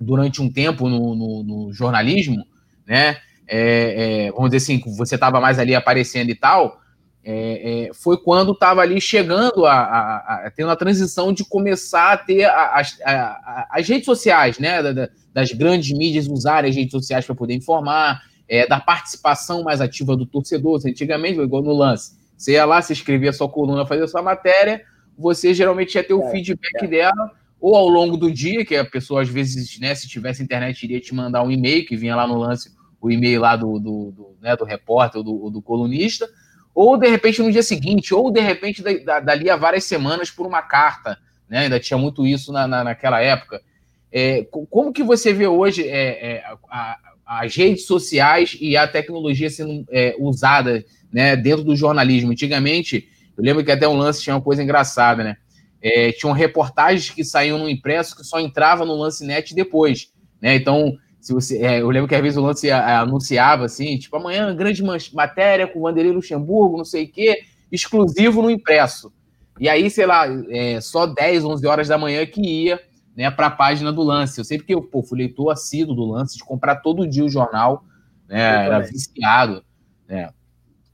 durante um tempo no, no, no jornalismo, né? É, é, vamos dizer assim, você estava mais ali aparecendo e tal, foi quando estava ali chegando a, a, a, tendo a transição de começar a ter as, as redes sociais, né? das grandes mídias usarem as redes sociais para poder informar, da participação mais ativa do torcedor. Antigamente, igual no lance, você ia lá, se escrevia sua coluna, fazia sua matéria, você geralmente ia ter o é, feedback é. dela, ou ao longo do dia, que a pessoa às vezes, né, se tivesse internet, iria te mandar um e-mail, que vinha lá no lance, o e-mail lá do, do, do, né, do repórter ou do, do, colunista, ou de repente no dia seguinte, ou de repente dali a várias semanas por uma carta, né? Ainda tinha muito isso na, na naquela época. É, como que você vê hoje é, é, a, as redes sociais e a tecnologia sendo é, usada né, dentro do jornalismo? Antigamente, eu lembro que até um lance tinha uma coisa engraçada, né? É, tinham reportagens que saíam no impresso que só entrava no lance net depois, né? Então, se você, é, eu lembro que às vezes o lance anunciava assim, tipo, amanhã grande matéria com Vanderlei Luxemburgo, não sei o quê, exclusivo no impresso. E aí, sei lá, é, só 10, 11 horas da manhã que ia né, para a página do lance. Eu sei porque eu pô, fui leitor assíduo do lance, de comprar todo dia o jornal, né, era viciado. Né.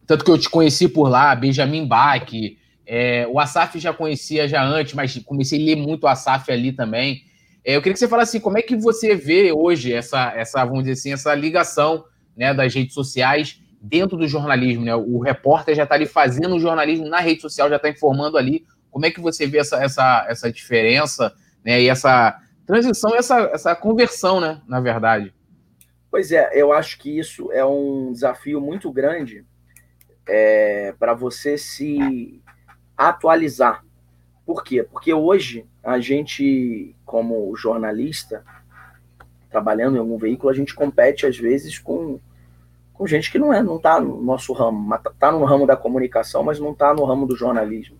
Tanto que eu te conheci por lá, Benjamin Bach, é, o Asaf já conhecia já antes, mas comecei a ler muito o Asaf ali também. É, eu queria que você falasse assim, como é que você vê hoje essa, essa vamos dizer assim, essa ligação né, das redes sociais dentro do jornalismo, né? O repórter já está ali fazendo o jornalismo na rede social, já está informando ali. Como é que você vê essa, essa, essa diferença né, e essa transição, essa, essa conversão, né, na verdade. Pois é, eu acho que isso é um desafio muito grande é, para você se atualizar. Por quê? Porque hoje a gente, como jornalista, trabalhando em algum veículo, a gente compete às vezes com, com gente que não é, não está no nosso ramo, está no ramo da comunicação, mas não está no ramo do jornalismo.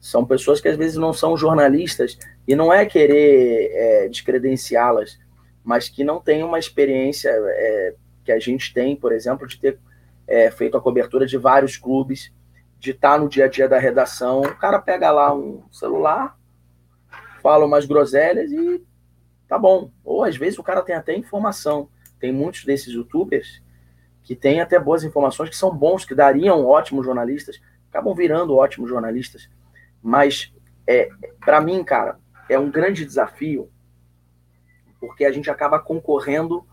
São pessoas que às vezes não são jornalistas, e não é querer é, descredenciá-las, mas que não têm uma experiência é, que a gente tem, por exemplo, de ter é, feito a cobertura de vários clubes, de estar no dia a dia da redação. O cara pega lá um celular, fala umas groselhas e tá bom. Ou às vezes o cara tem até informação. Tem muitos desses youtubers que têm até boas informações, que são bons, que dariam ótimos jornalistas, acabam virando ótimos jornalistas. Mas, é, para mim, cara, é um grande desafio, porque a gente acaba concorrendo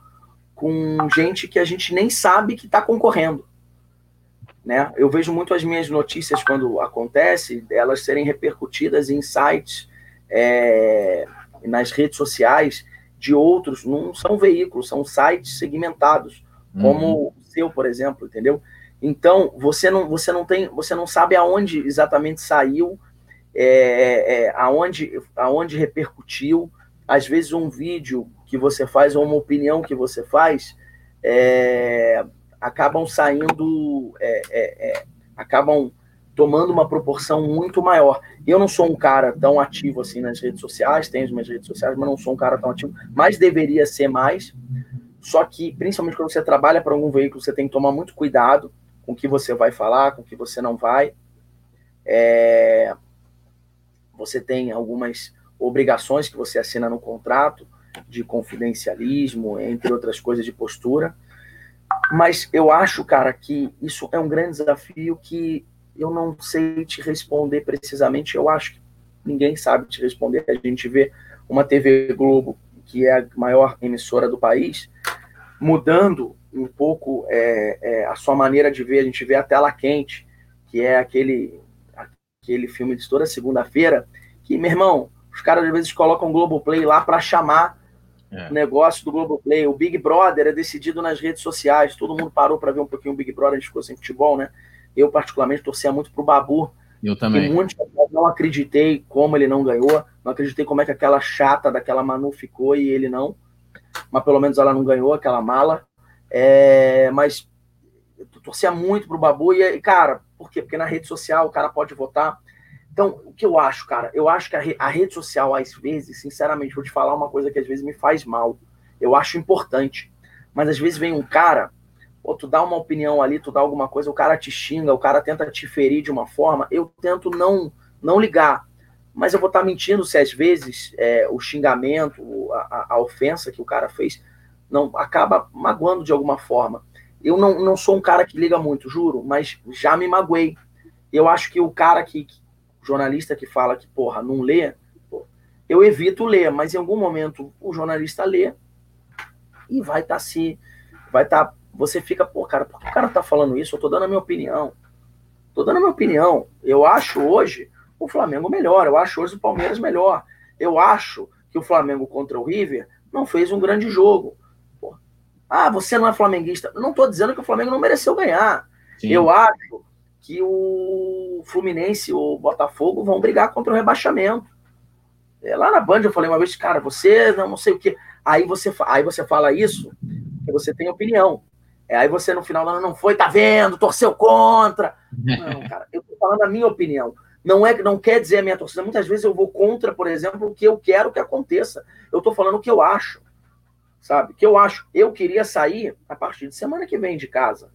com gente que a gente nem sabe que está concorrendo. Né? Eu vejo muito as minhas notícias quando acontece, elas serem repercutidas em sites, é, nas redes sociais de outros, não são veículos, são sites segmentados, como uhum. o seu, por exemplo, entendeu? Então, você não, você não tem, você não sabe aonde exatamente saiu é, é, é, aonde, aonde repercutiu. Às vezes, um vídeo que você faz ou uma opinião que você faz é, acabam saindo, é, é, acabam tomando uma proporção muito maior. Eu não sou um cara tão ativo assim nas redes sociais, tenho as minhas redes sociais, mas não sou um cara tão ativo, mas deveria ser mais. Só que, principalmente quando você trabalha para algum veículo, você tem que tomar muito cuidado com o que você vai falar, com o que você não vai. É, você tem algumas obrigações que você assina no contrato de confidencialismo, entre outras coisas de postura. Mas eu acho, cara, que isso é um grande desafio que eu não sei te responder precisamente. Eu acho que ninguém sabe te responder. A gente vê uma TV Globo, que é a maior emissora do país, mudando um pouco é, é, a sua maneira de ver. A gente vê a tela quente, que é aquele aquele filme de toda segunda-feira, que, meu irmão, os caras às vezes colocam o Globoplay lá para chamar é. o negócio do Globoplay. O Big Brother é decidido nas redes sociais. Todo mundo parou para ver um pouquinho o Big Brother, a gente ficou sem futebol, né? Eu, particularmente, torcia muito pro Babu. Eu também. Muitos não acreditei como ele não ganhou. Não acreditei como é que aquela chata daquela Manu ficou e ele não. Mas pelo menos ela não ganhou aquela mala. É, mas eu torcia muito pro Babu. E, cara, por quê? Porque na rede social o cara pode votar. Então, o que eu acho, cara? Eu acho que a, re a rede social, às vezes, sinceramente, vou te falar uma coisa que às vezes me faz mal. Eu acho importante. Mas às vezes vem um cara, ou tu dá uma opinião ali, tu dá alguma coisa, o cara te xinga, o cara tenta te ferir de uma forma. Eu tento não, não ligar. Mas eu vou estar mentindo se às vezes é, o xingamento, a, a, ofensa que o cara fez, não acaba magoando de alguma forma. Eu não, não sou um cara que liga muito, juro, mas já me magoei. Eu acho que o cara que, jornalista que fala que, porra, não lê, eu evito ler, mas em algum momento o jornalista lê e vai estar tá se. Vai estar. Tá, você fica, pô, cara, por que o cara tá falando isso? Eu tô dando a minha opinião. Tô dando a minha opinião. Eu acho hoje o Flamengo melhor, eu acho hoje o Palmeiras melhor. Eu acho que o Flamengo contra o River não fez um grande jogo. Ah, você não é flamenguista. Não estou dizendo que o Flamengo não mereceu ganhar. Sim. Eu acho que o Fluminense ou o Botafogo vão brigar contra o rebaixamento. É, lá na Band eu falei uma vez, cara, você não, não sei o que. Aí você, aí você fala isso, que você tem opinião. É, aí você no final não, não foi, tá vendo, torceu contra. Não, cara, eu tô falando a minha opinião. Não é não quer dizer a minha torcida. Muitas vezes eu vou contra, por exemplo, o que eu quero que aconteça. Eu tô falando o que eu acho. Sabe? Que eu acho. Eu queria sair a partir de semana que vem de casa,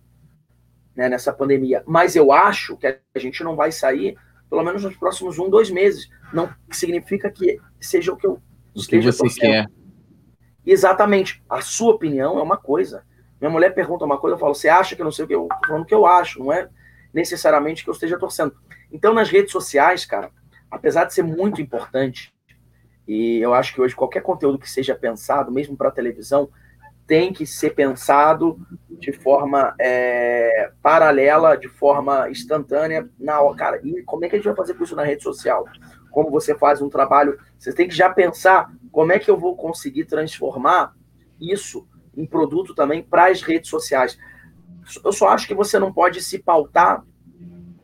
né, nessa pandemia. Mas eu acho que a gente não vai sair, pelo menos nos próximos um, dois meses. Não significa que seja o que eu o que você torcendo. quer. Exatamente. A sua opinião é uma coisa. Minha mulher pergunta uma coisa, eu falo, você acha que eu não sei o que? Eu tô falando o que eu acho, não é necessariamente que eu esteja torcendo. Então, nas redes sociais, cara, apesar de ser muito importante, e eu acho que hoje qualquer conteúdo que seja pensado, mesmo para televisão, tem que ser pensado de forma é, paralela, de forma instantânea, na. Cara, e como é que a gente vai fazer com isso na rede social? Como você faz um trabalho, você tem que já pensar como é que eu vou conseguir transformar isso em produto também para as redes sociais. Eu só acho que você não pode se pautar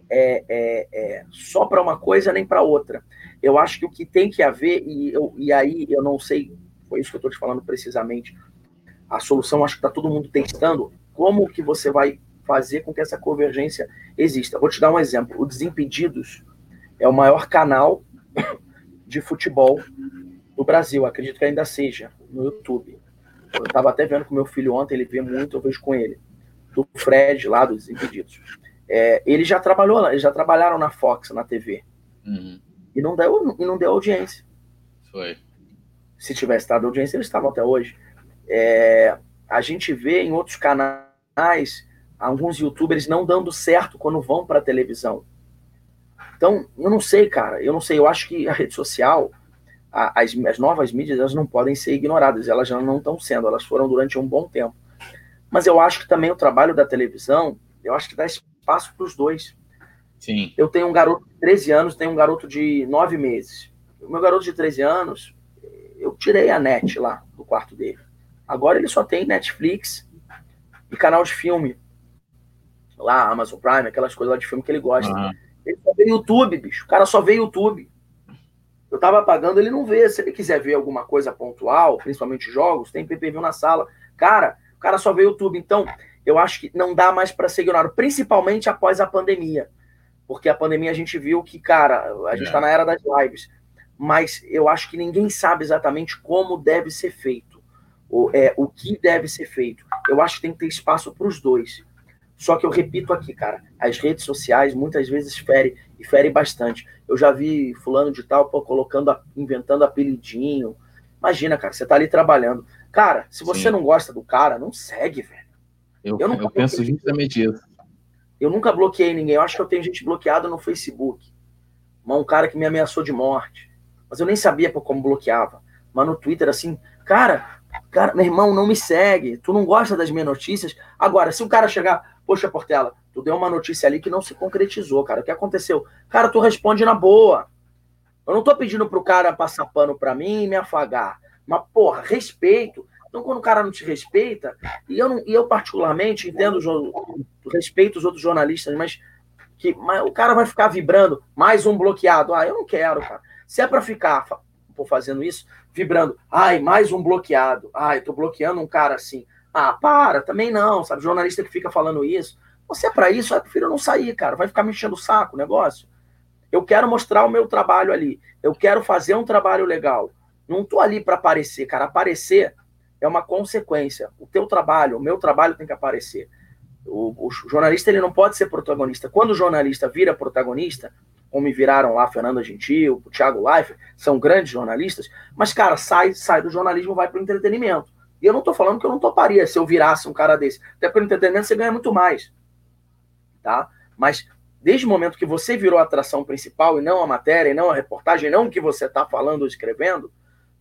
é, é, é só para uma coisa nem para outra. Eu acho que o que tem que haver, e, eu, e aí eu não sei, foi isso que eu estou te falando precisamente, a solução acho que está todo mundo testando, como que você vai fazer com que essa convergência exista. Vou te dar um exemplo. O Desimpedidos é o maior canal de futebol do Brasil, acredito que ainda seja, no YouTube. Eu estava até vendo com meu filho ontem, ele vê muito, eu vejo com ele. Do Fred, lá dos Impedidos. É, ele já trabalhou, eles já trabalharam na Fox, na TV. Uhum. E, não deu, e não deu audiência. Foi. Se tivesse dado audiência, eles estavam até hoje. É, a gente vê em outros canais alguns youtubers não dando certo quando vão para a televisão. Então, eu não sei, cara. Eu não sei. Eu acho que a rede social as, as novas mídias elas não podem ser ignoradas, elas já não estão sendo, elas foram durante um bom tempo. Mas eu acho que também o trabalho da televisão, eu acho que dá espaço para os dois. Sim. Eu tenho um garoto de 13 anos, tenho um garoto de 9 meses. O meu garoto de 13 anos, eu tirei a net lá do quarto dele. Agora ele só tem Netflix e canal de filme. Lá, Amazon Prime, aquelas coisas lá de filme que ele gosta. Uhum. Ele só vê YouTube, bicho. O cara só vê YouTube. Eu tava pagando, ele não vê. Se ele quiser ver alguma coisa pontual, principalmente jogos, tem PPV na sala. Cara, o cara só vê YouTube. Então, eu acho que não dá mais para ser ignorado, principalmente após a pandemia. Porque a pandemia a gente viu que, cara, a gente está é. na era das lives. Mas eu acho que ninguém sabe exatamente como deve ser feito. O, é, o que deve ser feito. Eu acho que tem que ter espaço para os dois. Só que eu repito aqui, cara, as redes sociais muitas vezes ferem, e ferem bastante. Eu já vi fulano de tal, pô, colocando, inventando apelidinho. Imagina, cara, você tá ali trabalhando. Cara, se você Sim. não gosta do cara, não segue, velho. Eu, eu, eu penso justamente isso. Eu nunca bloqueei ninguém. Eu acho que eu tenho gente bloqueada no Facebook. Um cara que me ameaçou de morte. Mas eu nem sabia como bloqueava. Mas no Twitter, assim, cara, cara, meu irmão, não me segue. Tu não gosta das minhas notícias. Agora, se o cara chegar, Poxa, Portela, tu deu uma notícia ali que não se concretizou, cara. O que aconteceu? Cara, tu responde na boa. Eu não tô pedindo pro cara passar pano pra mim e me afagar. Mas, porra, respeito. Então, quando o cara não te respeita, e eu, não, e eu particularmente entendo, respeito os outros jornalistas, mas que mas o cara vai ficar vibrando, mais um bloqueado. Ah, eu não quero, cara. Se é para ficar por fazendo isso, vibrando, ai, mais um bloqueado. Ai, tô bloqueando um cara assim. Ah, para, também não, sabe? Jornalista que fica falando isso. Você é para isso, eu prefiro não sair, cara. Vai ficar me enchendo o saco o negócio. Eu quero mostrar o meu trabalho ali. Eu quero fazer um trabalho legal. Não tô ali para aparecer, cara. Aparecer é uma consequência. O teu trabalho, o meu trabalho tem que aparecer. O, o jornalista ele não pode ser protagonista. Quando o jornalista vira protagonista, como viraram lá Fernando Gentil, o Thiago Life, são grandes jornalistas, mas, cara, sai, sai do jornalismo vai para o entretenimento. E eu não estou falando que eu não toparia se eu virasse um cara desse. Até porque no entretenimento você ganha muito mais. Tá? Mas desde o momento que você virou a atração principal e não a matéria, e não a reportagem, não o que você está falando ou escrevendo,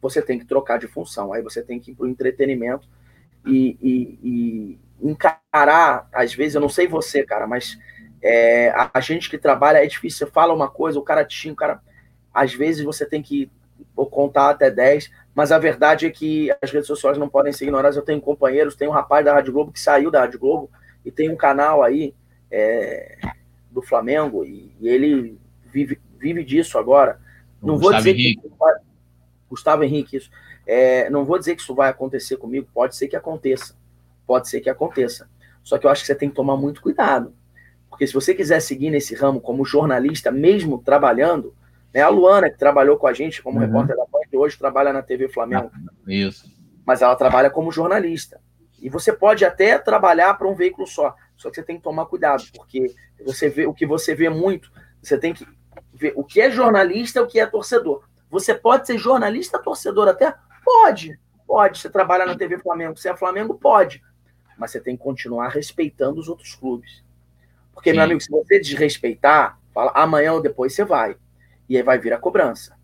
você tem que trocar de função. Aí você tem que ir para o entretenimento e, e, e, encarar, às vezes, eu não sei você, cara, mas é, a, a, gente que trabalha é difícil. Você fala uma coisa, o cara te o cara. Às vezes você tem que contar até 10 mas a verdade é que as redes sociais não podem ser ignoradas. Eu tenho companheiros, tem um rapaz da Rádio Globo que saiu da Rádio Globo e tem um canal aí é, do Flamengo e, e, ele vive, vive disso agora. Não vou dizer Henrique. que Gustavo Henrique, isso. É, não vou dizer que isso vai acontecer comigo, pode ser que aconteça. Pode ser que aconteça. Só que eu acho que você tem que tomar muito cuidado. Porque se você quiser seguir nesse ramo como jornalista, mesmo trabalhando, né, a Luana, que trabalhou com a gente como uhum. repórter da Band, hoje trabalha na TV Flamengo. Isso. Mas ela trabalha como jornalista. E você pode até trabalhar para um veículo só. Só que você tem que tomar cuidado, porque você vê o que você vê muito, você tem que ver o que é jornalista e o que é torcedor. Você pode ser jornalista, torcedor até? Pode. Pode. Você trabalha na TV Flamengo, você é Flamengo? Pode. Mas você tem que continuar respeitando os outros clubes. Porque, Sim. meu amigo, se você desrespeitar, fala amanhã ou depois você vai. E aí vai vir a cobrança.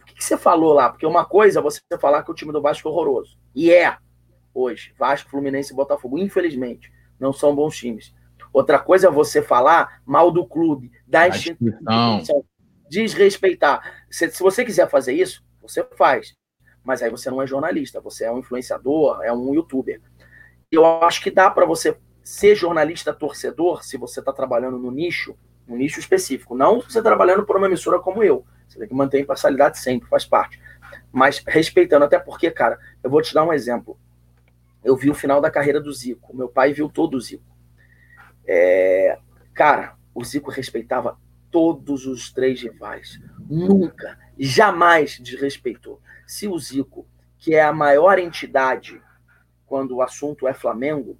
O que, que você falou lá? Porque uma coisa é você falar que o time do Vasco é horroroso. E é hoje. Vasco, Fluminense e Botafogo, infelizmente, não são bons times. Outra coisa é você falar mal do clube, da instituição, desrespeitar. Se, se você quiser fazer isso, você faz. Mas aí você não é jornalista, você é um influenciador, é um youtuber. Eu acho que dá para você ser jornalista torcedor se você está trabalhando no nicho, um nicho específico. Não você trabalhando por uma emissora como eu. Você tem que manter a imparcialidade sempre, faz parte. Mas respeitando, até porque, cara, eu vou te dar um exemplo. Eu vi o final da carreira do Zico. Meu pai viu todo o Zico. É... Cara, o Zico respeitava todos os três rivais. Nunca, jamais desrespeitou. Se o Zico, que é a maior entidade quando o assunto é Flamengo,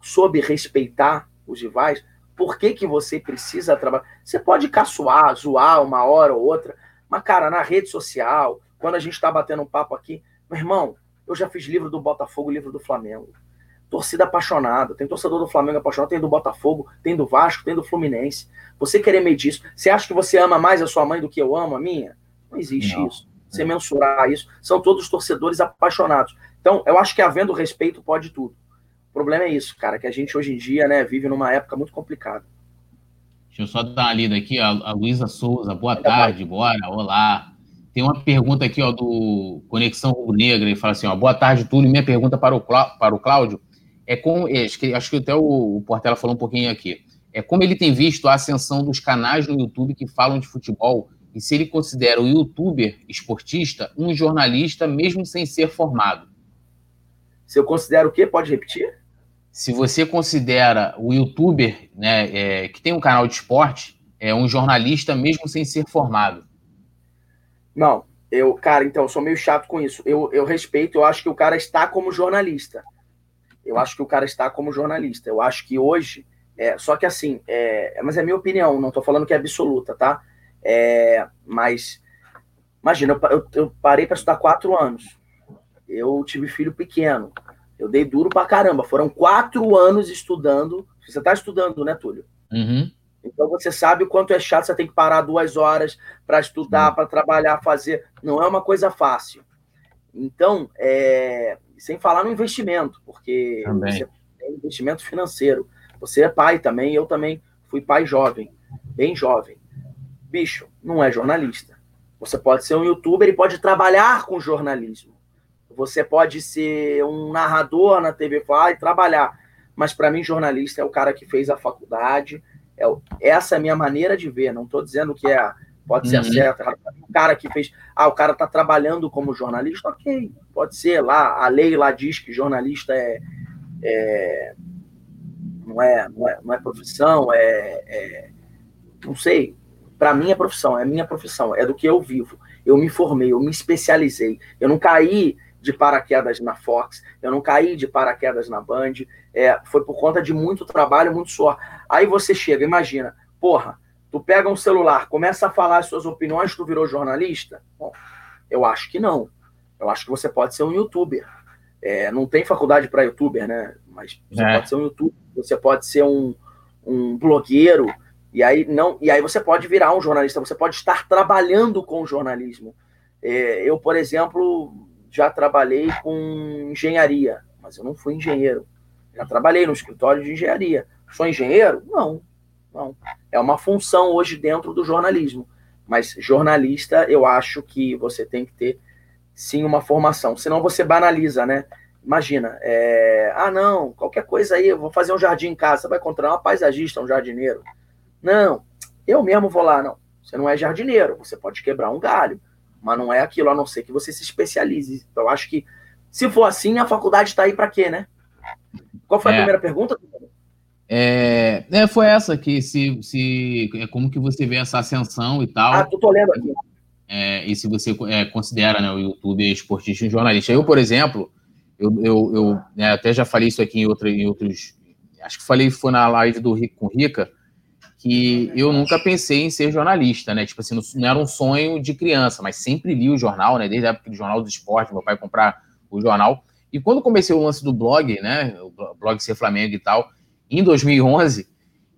soube respeitar os rivais, por que, que você precisa trabalhar? Você pode caçoar, zoar uma hora ou outra, mas, cara, na rede social, quando a gente está batendo um papo aqui, meu irmão, eu já fiz livro do Botafogo, livro do Flamengo. Torcida apaixonada, tem torcedor do Flamengo apaixonado, tem do Botafogo, tem do Vasco, tem do Fluminense. Você querer medir isso, você acha que você ama mais a sua mãe do que eu amo a minha? Não existe Não. isso. Você é. mensurar isso, são todos torcedores apaixonados. Então, eu acho que havendo respeito pode tudo. O problema é isso, cara, que a gente hoje em dia, né, vive numa época muito complicada. Deixa eu só dar uma lida aqui, a, a Luísa Souza, boa tarde, bora, olá. Tem uma pergunta aqui, ó, do Conexão Rubro Negra, ele fala assim, ó, boa tarde, Túlio, minha pergunta para o, para o Cláudio é com, é, acho, que, acho que até o, o Portela falou um pouquinho aqui, é como ele tem visto a ascensão dos canais no YouTube que falam de futebol e se ele considera o youtuber esportista um jornalista mesmo sem ser formado. Se eu considero o quê? Pode repetir? se você considera o youtuber né, é, que tem um canal de esporte é um jornalista mesmo sem ser formado. Não, eu, cara, então, eu sou meio chato com isso. Eu, eu respeito, eu acho que o cara está como jornalista. Eu acho que o cara está como jornalista. Eu acho que hoje. É, só que assim, é, mas é minha opinião, não estou falando que é absoluta, tá? É, mas imagina, eu, eu, eu parei para estudar quatro anos. Eu tive filho pequeno. Eu dei duro pra caramba. Foram quatro anos estudando. Você tá estudando, né, Túlio? Uhum. Então você sabe o quanto é chato, você tem que parar duas horas para estudar, para trabalhar, fazer. Não é uma coisa fácil. Então, é... sem falar no investimento, porque também. você é investimento financeiro. Você é pai também, eu também fui pai jovem, bem jovem. Bicho, não é jornalista. Você pode ser um youtuber e pode trabalhar com jornalismo. Você pode ser um narrador na TV Fla e trabalhar, mas para mim jornalista é o cara que fez a faculdade. É, essa é a minha maneira de ver. Não estou dizendo que é pode ser uhum. certo. O cara que fez, ah, o cara está trabalhando como jornalista, ok, pode ser lá. A lei lá diz que jornalista é, é não é, não é, não é profissão, é, é não sei. Para mim é profissão, é minha profissão, é do que eu vivo. Eu me formei, eu me especializei. Eu não caí de paraquedas na Fox, eu não caí de paraquedas na Band, é, foi por conta de muito trabalho, muito suor. Aí você chega, imagina, porra, tu pega um celular, começa a falar as suas opiniões, tu virou jornalista? Bom, eu acho que não. Eu acho que você pode ser um youtuber. É, não tem faculdade para youtuber, né? Mas você é. pode ser um youtuber, você pode ser um, um blogueiro, e aí não, e aí você pode virar um jornalista, você pode estar trabalhando com jornalismo. É, eu, por exemplo, já trabalhei com engenharia, mas eu não fui engenheiro. Já trabalhei no escritório de engenharia. Sou engenheiro? Não, não. É uma função hoje dentro do jornalismo. Mas jornalista, eu acho que você tem que ter sim uma formação. Senão você banaliza, né? Imagina, é... ah, não, qualquer coisa aí, eu vou fazer um jardim em casa. Você vai encontrar uma paisagista, um jardineiro. Não, eu mesmo vou lá. Não, você não é jardineiro, você pode quebrar um galho, mas não é aquilo, a não ser que você se especialize. Eu acho que, se for assim, a faculdade está aí para quê, né? Qual foi a é. primeira pergunta? É, é, foi essa aqui, se, se é como que você vê essa ascensão e tal. Ah, tô lendo aqui. É, e se você é, considera né, o YouTube esportista e jornalista. Eu, por exemplo, eu, eu, eu né, até já falei isso aqui em, outra, em outros. Acho que falei foi na live do Rico com Rica, que eu nunca pensei em ser jornalista, né? Tipo assim, não era um sonho de criança, mas sempre li o jornal, né? Desde a época do Jornal do Esporte, meu pai comprar o jornal. E quando comecei o lance do blog, né? O blog Ser Flamengo e tal, em 2011,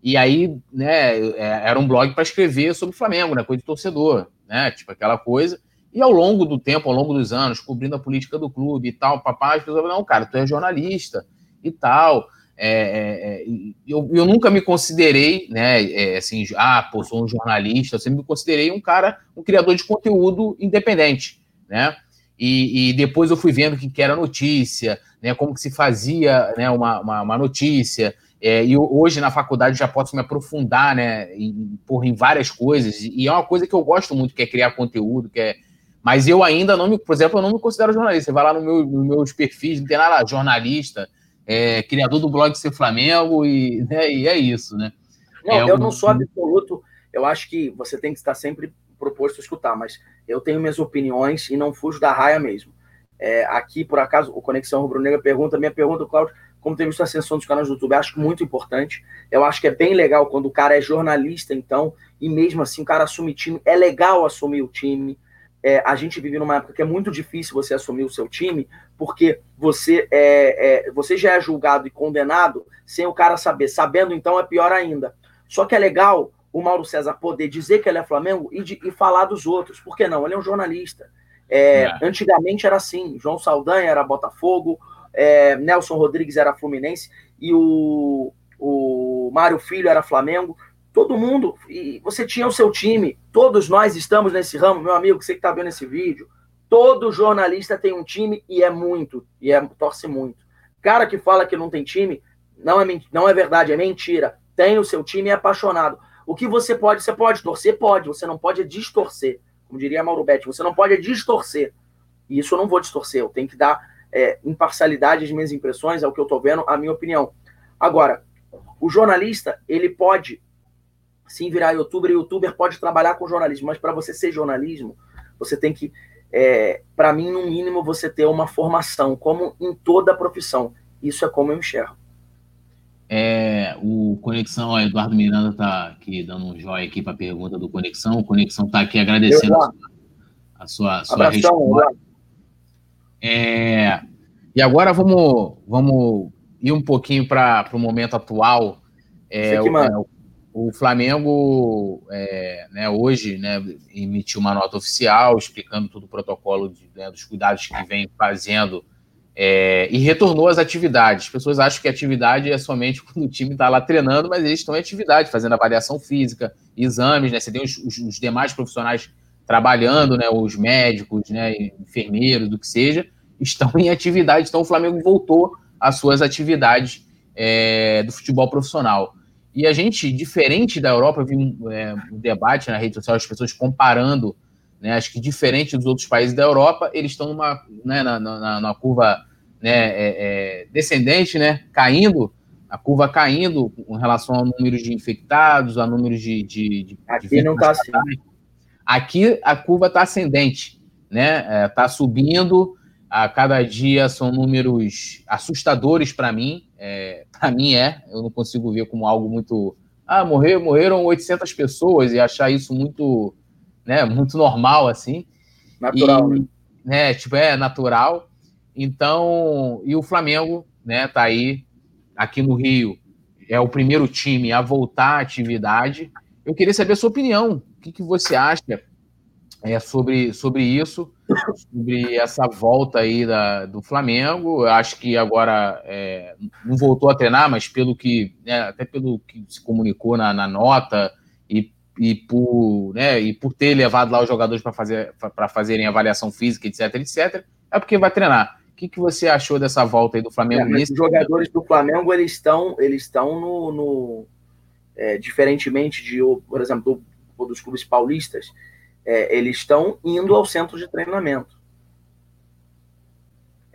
e aí, né? É, era um blog para escrever sobre o Flamengo, né? Coisa de torcedor, né? Tipo aquela coisa. E ao longo do tempo, ao longo dos anos, cobrindo a política do clube e tal, papai, as pessoas falaram, não, cara, tu é jornalista e tal. É, é, é eu, eu, nunca me considerei, né, é, assim, ah, pô, sou um jornalista, eu sempre me considerei um cara, um criador de conteúdo independente, né? E, e depois eu fui vendo o que, que era notícia, né, como que se fazia né, uma, uma, uma notícia, é, e hoje na faculdade já posso me aprofundar né, em, por, em várias coisas, e é uma coisa que eu gosto muito, que é criar conteúdo, que é mas eu ainda não me, por exemplo, eu não me considero jornalista. Você vai lá no meu, nos meus perfis, não tem nada jornalista, é, criador do blog Ser Flamengo, e, né, e é isso, né? Não, é eu um... não sou absoluto. Eu acho que você tem que estar sempre proposto a escutar, mas eu tenho minhas opiniões e não fujo da raia mesmo. É, aqui, por acaso, o Conexão Rubro Negra pergunta, minha pergunta, Cláudio, como tem visto a ascensão dos canais do YouTube, acho muito importante. Eu acho que é bem legal quando o cara é jornalista, então, e mesmo assim o cara assume time. É legal assumir o time é, a gente vive numa época que é muito difícil você assumir o seu time, porque você, é, é, você já é julgado e condenado sem o cara saber. Sabendo, então, é pior ainda. Só que é legal o Mauro César poder dizer que ele é Flamengo e, de, e falar dos outros. Por que não? Ele é um jornalista. É, é. Antigamente era assim: João Saldanha era Botafogo, é, Nelson Rodrigues era Fluminense e o, o Mário Filho era Flamengo todo mundo, e você tinha o seu time, todos nós estamos nesse ramo, meu amigo, você que está vendo esse vídeo, todo jornalista tem um time e é muito, e é, torce muito. Cara que fala que não tem time, não é, não é verdade, é mentira. Tem o seu time e é apaixonado. O que você pode, você pode torcer? Pode, você não pode distorcer. Como diria Mauro Betti, você não pode distorcer. E isso eu não vou distorcer, eu tenho que dar é, imparcialidade às minhas impressões, ao que eu estou vendo, a minha opinião. Agora, o jornalista, ele pode sim virar youtuber, youtuber pode trabalhar com jornalismo, mas para você ser jornalismo, você tem que, é, para mim, no mínimo, você ter uma formação, como em toda a profissão. Isso é como eu enxergo. É, o Conexão, o Eduardo Miranda está aqui dando um joia aqui para a pergunta do Conexão. O Conexão está aqui agradecendo a sua, a sua, a sua resposta. É, e agora vamos, vamos ir um pouquinho para o momento atual. É, o, é, o Flamengo, é, né, hoje, né, emitiu uma nota oficial explicando todo o protocolo de, né, dos cuidados que vem fazendo é, e retornou às atividades. As pessoas acham que atividade é somente quando o time está lá treinando, mas eles estão em atividade, fazendo avaliação física, exames, né? Você tem os, os, os demais profissionais trabalhando, né? Os médicos, né? Enfermeiros, do que seja, estão em atividade. Então o Flamengo voltou às suas atividades é, do futebol profissional. E a gente, diferente da Europa, eu vi um, é, um debate na rede social, as pessoas comparando, né, acho que diferente dos outros países da Europa, eles estão numa, né, na, na, na curva né, é, descendente, né, caindo, a curva caindo com relação ao número de infectados, a número de. de, de Aqui de não está assim. Aqui a curva está ascendente, né? Está é, subindo, a cada dia são números assustadores para mim. É, para mim é, eu não consigo ver como algo muito. Ah, morreu, morreram 800 pessoas e achar isso muito, né, muito normal assim. Natural, e, né? né? Tipo, é natural. Então, e o Flamengo, né, tá aí aqui no Rio, é o primeiro time a voltar à atividade. Eu queria saber a sua opinião. O que, que você acha é, sobre, sobre isso, sobre essa volta aí da, do Flamengo. Eu acho que agora é, não voltou a treinar, mas pelo que, né, até pelo que se comunicou na, na, nota e e, por, né, e por ter levado lá os jogadores para fazer, fazerem avaliação física, etc, etc, é porque vai treinar. O que, que você achou dessa volta aí do Flamengo? É, os jogadores do Flamengo, eles estão eles estão no... no é, diferentemente de, por exemplo, do, dos clubes paulistas, é, eles estão indo ao centro de treinamento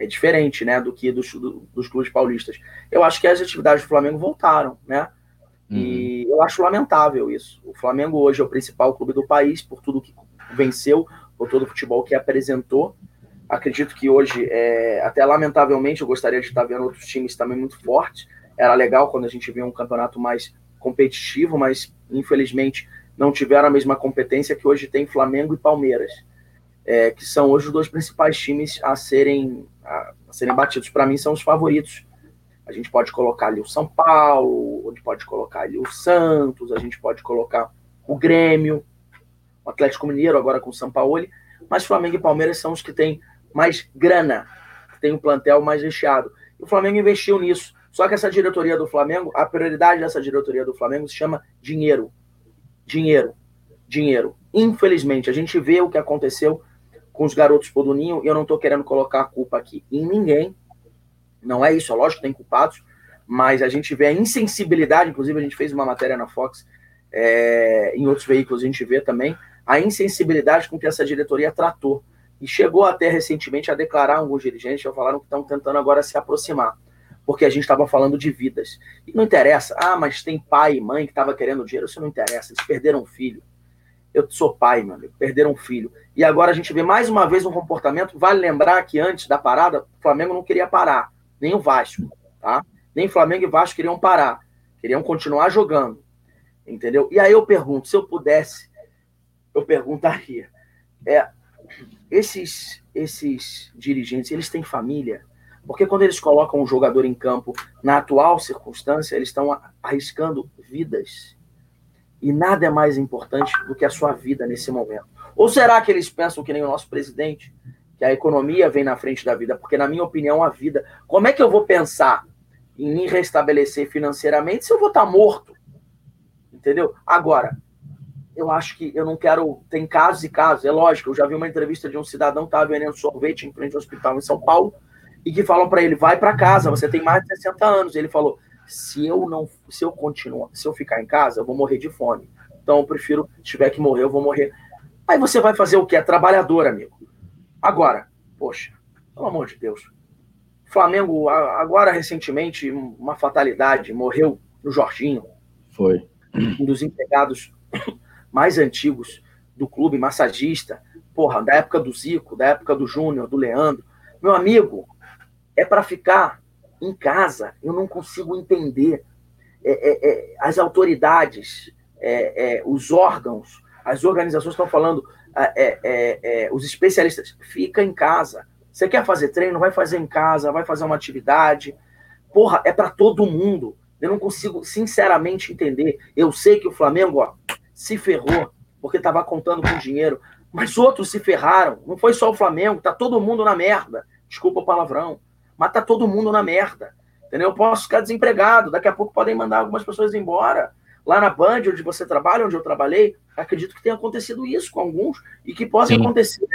é diferente, né, do que dos, do, dos clubes paulistas. Eu acho que as atividades do Flamengo voltaram, né? Uhum. E eu acho lamentável isso. O Flamengo hoje é o principal clube do país por tudo que venceu, por todo o futebol que apresentou. Acredito que hoje, é, até lamentavelmente, eu gostaria de estar vendo outros times também muito fortes. Era legal quando a gente via um campeonato mais competitivo, mas infelizmente não tiveram a mesma competência que hoje tem Flamengo e Palmeiras é, que são hoje os dois principais times a serem, a, a serem batidos. Para mim, são os favoritos. A gente pode colocar ali o São Paulo, gente pode colocar ali o Santos, a gente pode colocar o Grêmio, o Atlético Mineiro agora com o São Paulo, mas Flamengo e Palmeiras são os que têm mais grana, que tem um plantel mais recheado. E o Flamengo investiu nisso. Só que essa diretoria do Flamengo, a prioridade dessa diretoria do Flamengo se chama dinheiro. Dinheiro. Dinheiro. Infelizmente, a gente vê o que aconteceu com os garotos do Ninho, e eu não estou querendo colocar a culpa aqui em ninguém, não é isso, é lógico que tem culpados, mas a gente vê a insensibilidade, inclusive a gente fez uma matéria na Fox, é, em outros veículos a gente vê também, a insensibilidade com que essa diretoria tratou. E chegou até recentemente a declarar alguns dirigentes, já falaram que estão tentando agora se aproximar, porque a gente estava falando de vidas. E não interessa, ah, mas tem pai e mãe que estava querendo dinheiro, isso não interessa, eles perderam um filho. Eu sou pai, meu amigo, perderam um filho. E agora a gente vê mais uma vez um comportamento. Vale lembrar que antes da parada, o Flamengo não queria parar, nem o Vasco, tá? Nem Flamengo e Vasco queriam parar, queriam continuar jogando, entendeu? E aí eu pergunto, se eu pudesse, eu perguntaria, é, esses esses dirigentes, eles têm família? Porque quando eles colocam um jogador em campo na atual circunstância, eles estão arriscando vidas e nada é mais importante do que a sua vida nesse momento. Ou será que eles pensam que nem o nosso presidente, que a economia vem na frente da vida? Porque, na minha opinião, a vida. Como é que eu vou pensar em me restabelecer financeiramente se eu vou estar morto? Entendeu? Agora, eu acho que eu não quero. Tem casos e casos, é lógico. Eu já vi uma entrevista de um cidadão que estava vendendo sorvete em frente ao hospital em São Paulo e que falam para ele: vai para casa, você tem mais de 60 anos. Ele falou: se eu não, se eu continuar, se eu ficar em casa, eu vou morrer de fome. Então eu prefiro, se tiver que morrer, eu vou morrer. Aí você vai fazer o que? É trabalhador, amigo. Agora, poxa, pelo amor de Deus. Flamengo, agora recentemente, uma fatalidade, morreu no Jorginho. Foi. Um dos empregados mais antigos do clube, massagista. Porra, da época do Zico, da época do Júnior, do Leandro. Meu amigo, é para ficar em casa, eu não consigo entender. É, é, é, as autoridades, é, é, os órgãos, as organizações estão falando, os especialistas, fica em casa. Você quer fazer treino? Vai fazer em casa, vai fazer uma atividade. Porra, é para todo mundo. Eu não consigo, sinceramente, entender. Eu sei que o Flamengo ó, se ferrou porque estava contando com dinheiro, mas outros se ferraram. Não foi só o Flamengo, tá todo mundo na merda. Desculpa o palavrão mas tá todo mundo na merda. Entendeu? Eu posso ficar desempregado, daqui a pouco podem mandar algumas pessoas embora. Lá na Band, onde você trabalha, onde eu trabalhei, acredito que tenha acontecido isso com alguns e que possa Sim. acontecer.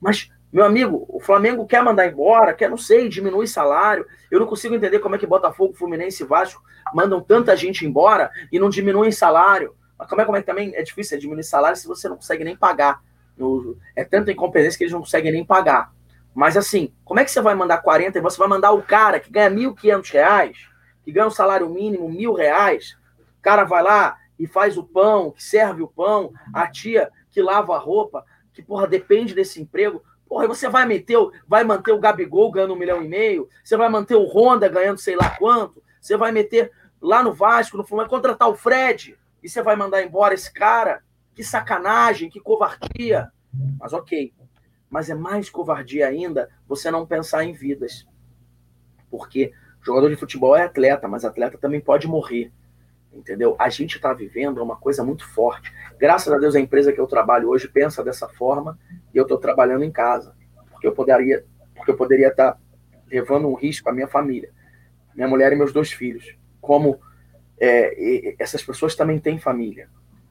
Mas, meu amigo, o Flamengo quer mandar embora, quer, não sei, diminuir salário. Eu não consigo entender como é que Botafogo, Fluminense e Vasco mandam tanta gente embora e não diminuem salário. Mas como é, como é que também é difícil diminuir salário se você não consegue nem pagar? É tanta incompetência que eles não conseguem nem pagar. Mas assim, como é que você vai mandar 40 e você vai mandar o cara que ganha 1.500 reais, que ganha um salário mínimo mil reais, o cara vai lá e faz o pão, que serve o pão, a tia que lava a roupa, que, porra, depende desse emprego. Porra, você vai meter, vai manter o Gabigol ganhando um milhão e meio, você vai manter o Honda ganhando sei lá quanto, você vai meter lá no Vasco, no Fluminense, contratar o Fred, e você vai mandar embora esse cara. Que sacanagem, que covardia. Mas ok, mas é mais covardia ainda você não pensar em vidas. Porque jogador de futebol é atleta, mas atleta também pode morrer. Entendeu? A gente está vivendo uma coisa muito forte. Graças a Deus, a empresa que eu trabalho hoje pensa dessa forma e eu estou trabalhando em casa. Porque eu poderia porque eu poderia estar tá levando um risco à minha família, minha mulher e meus dois filhos. Como é, essas pessoas também têm família.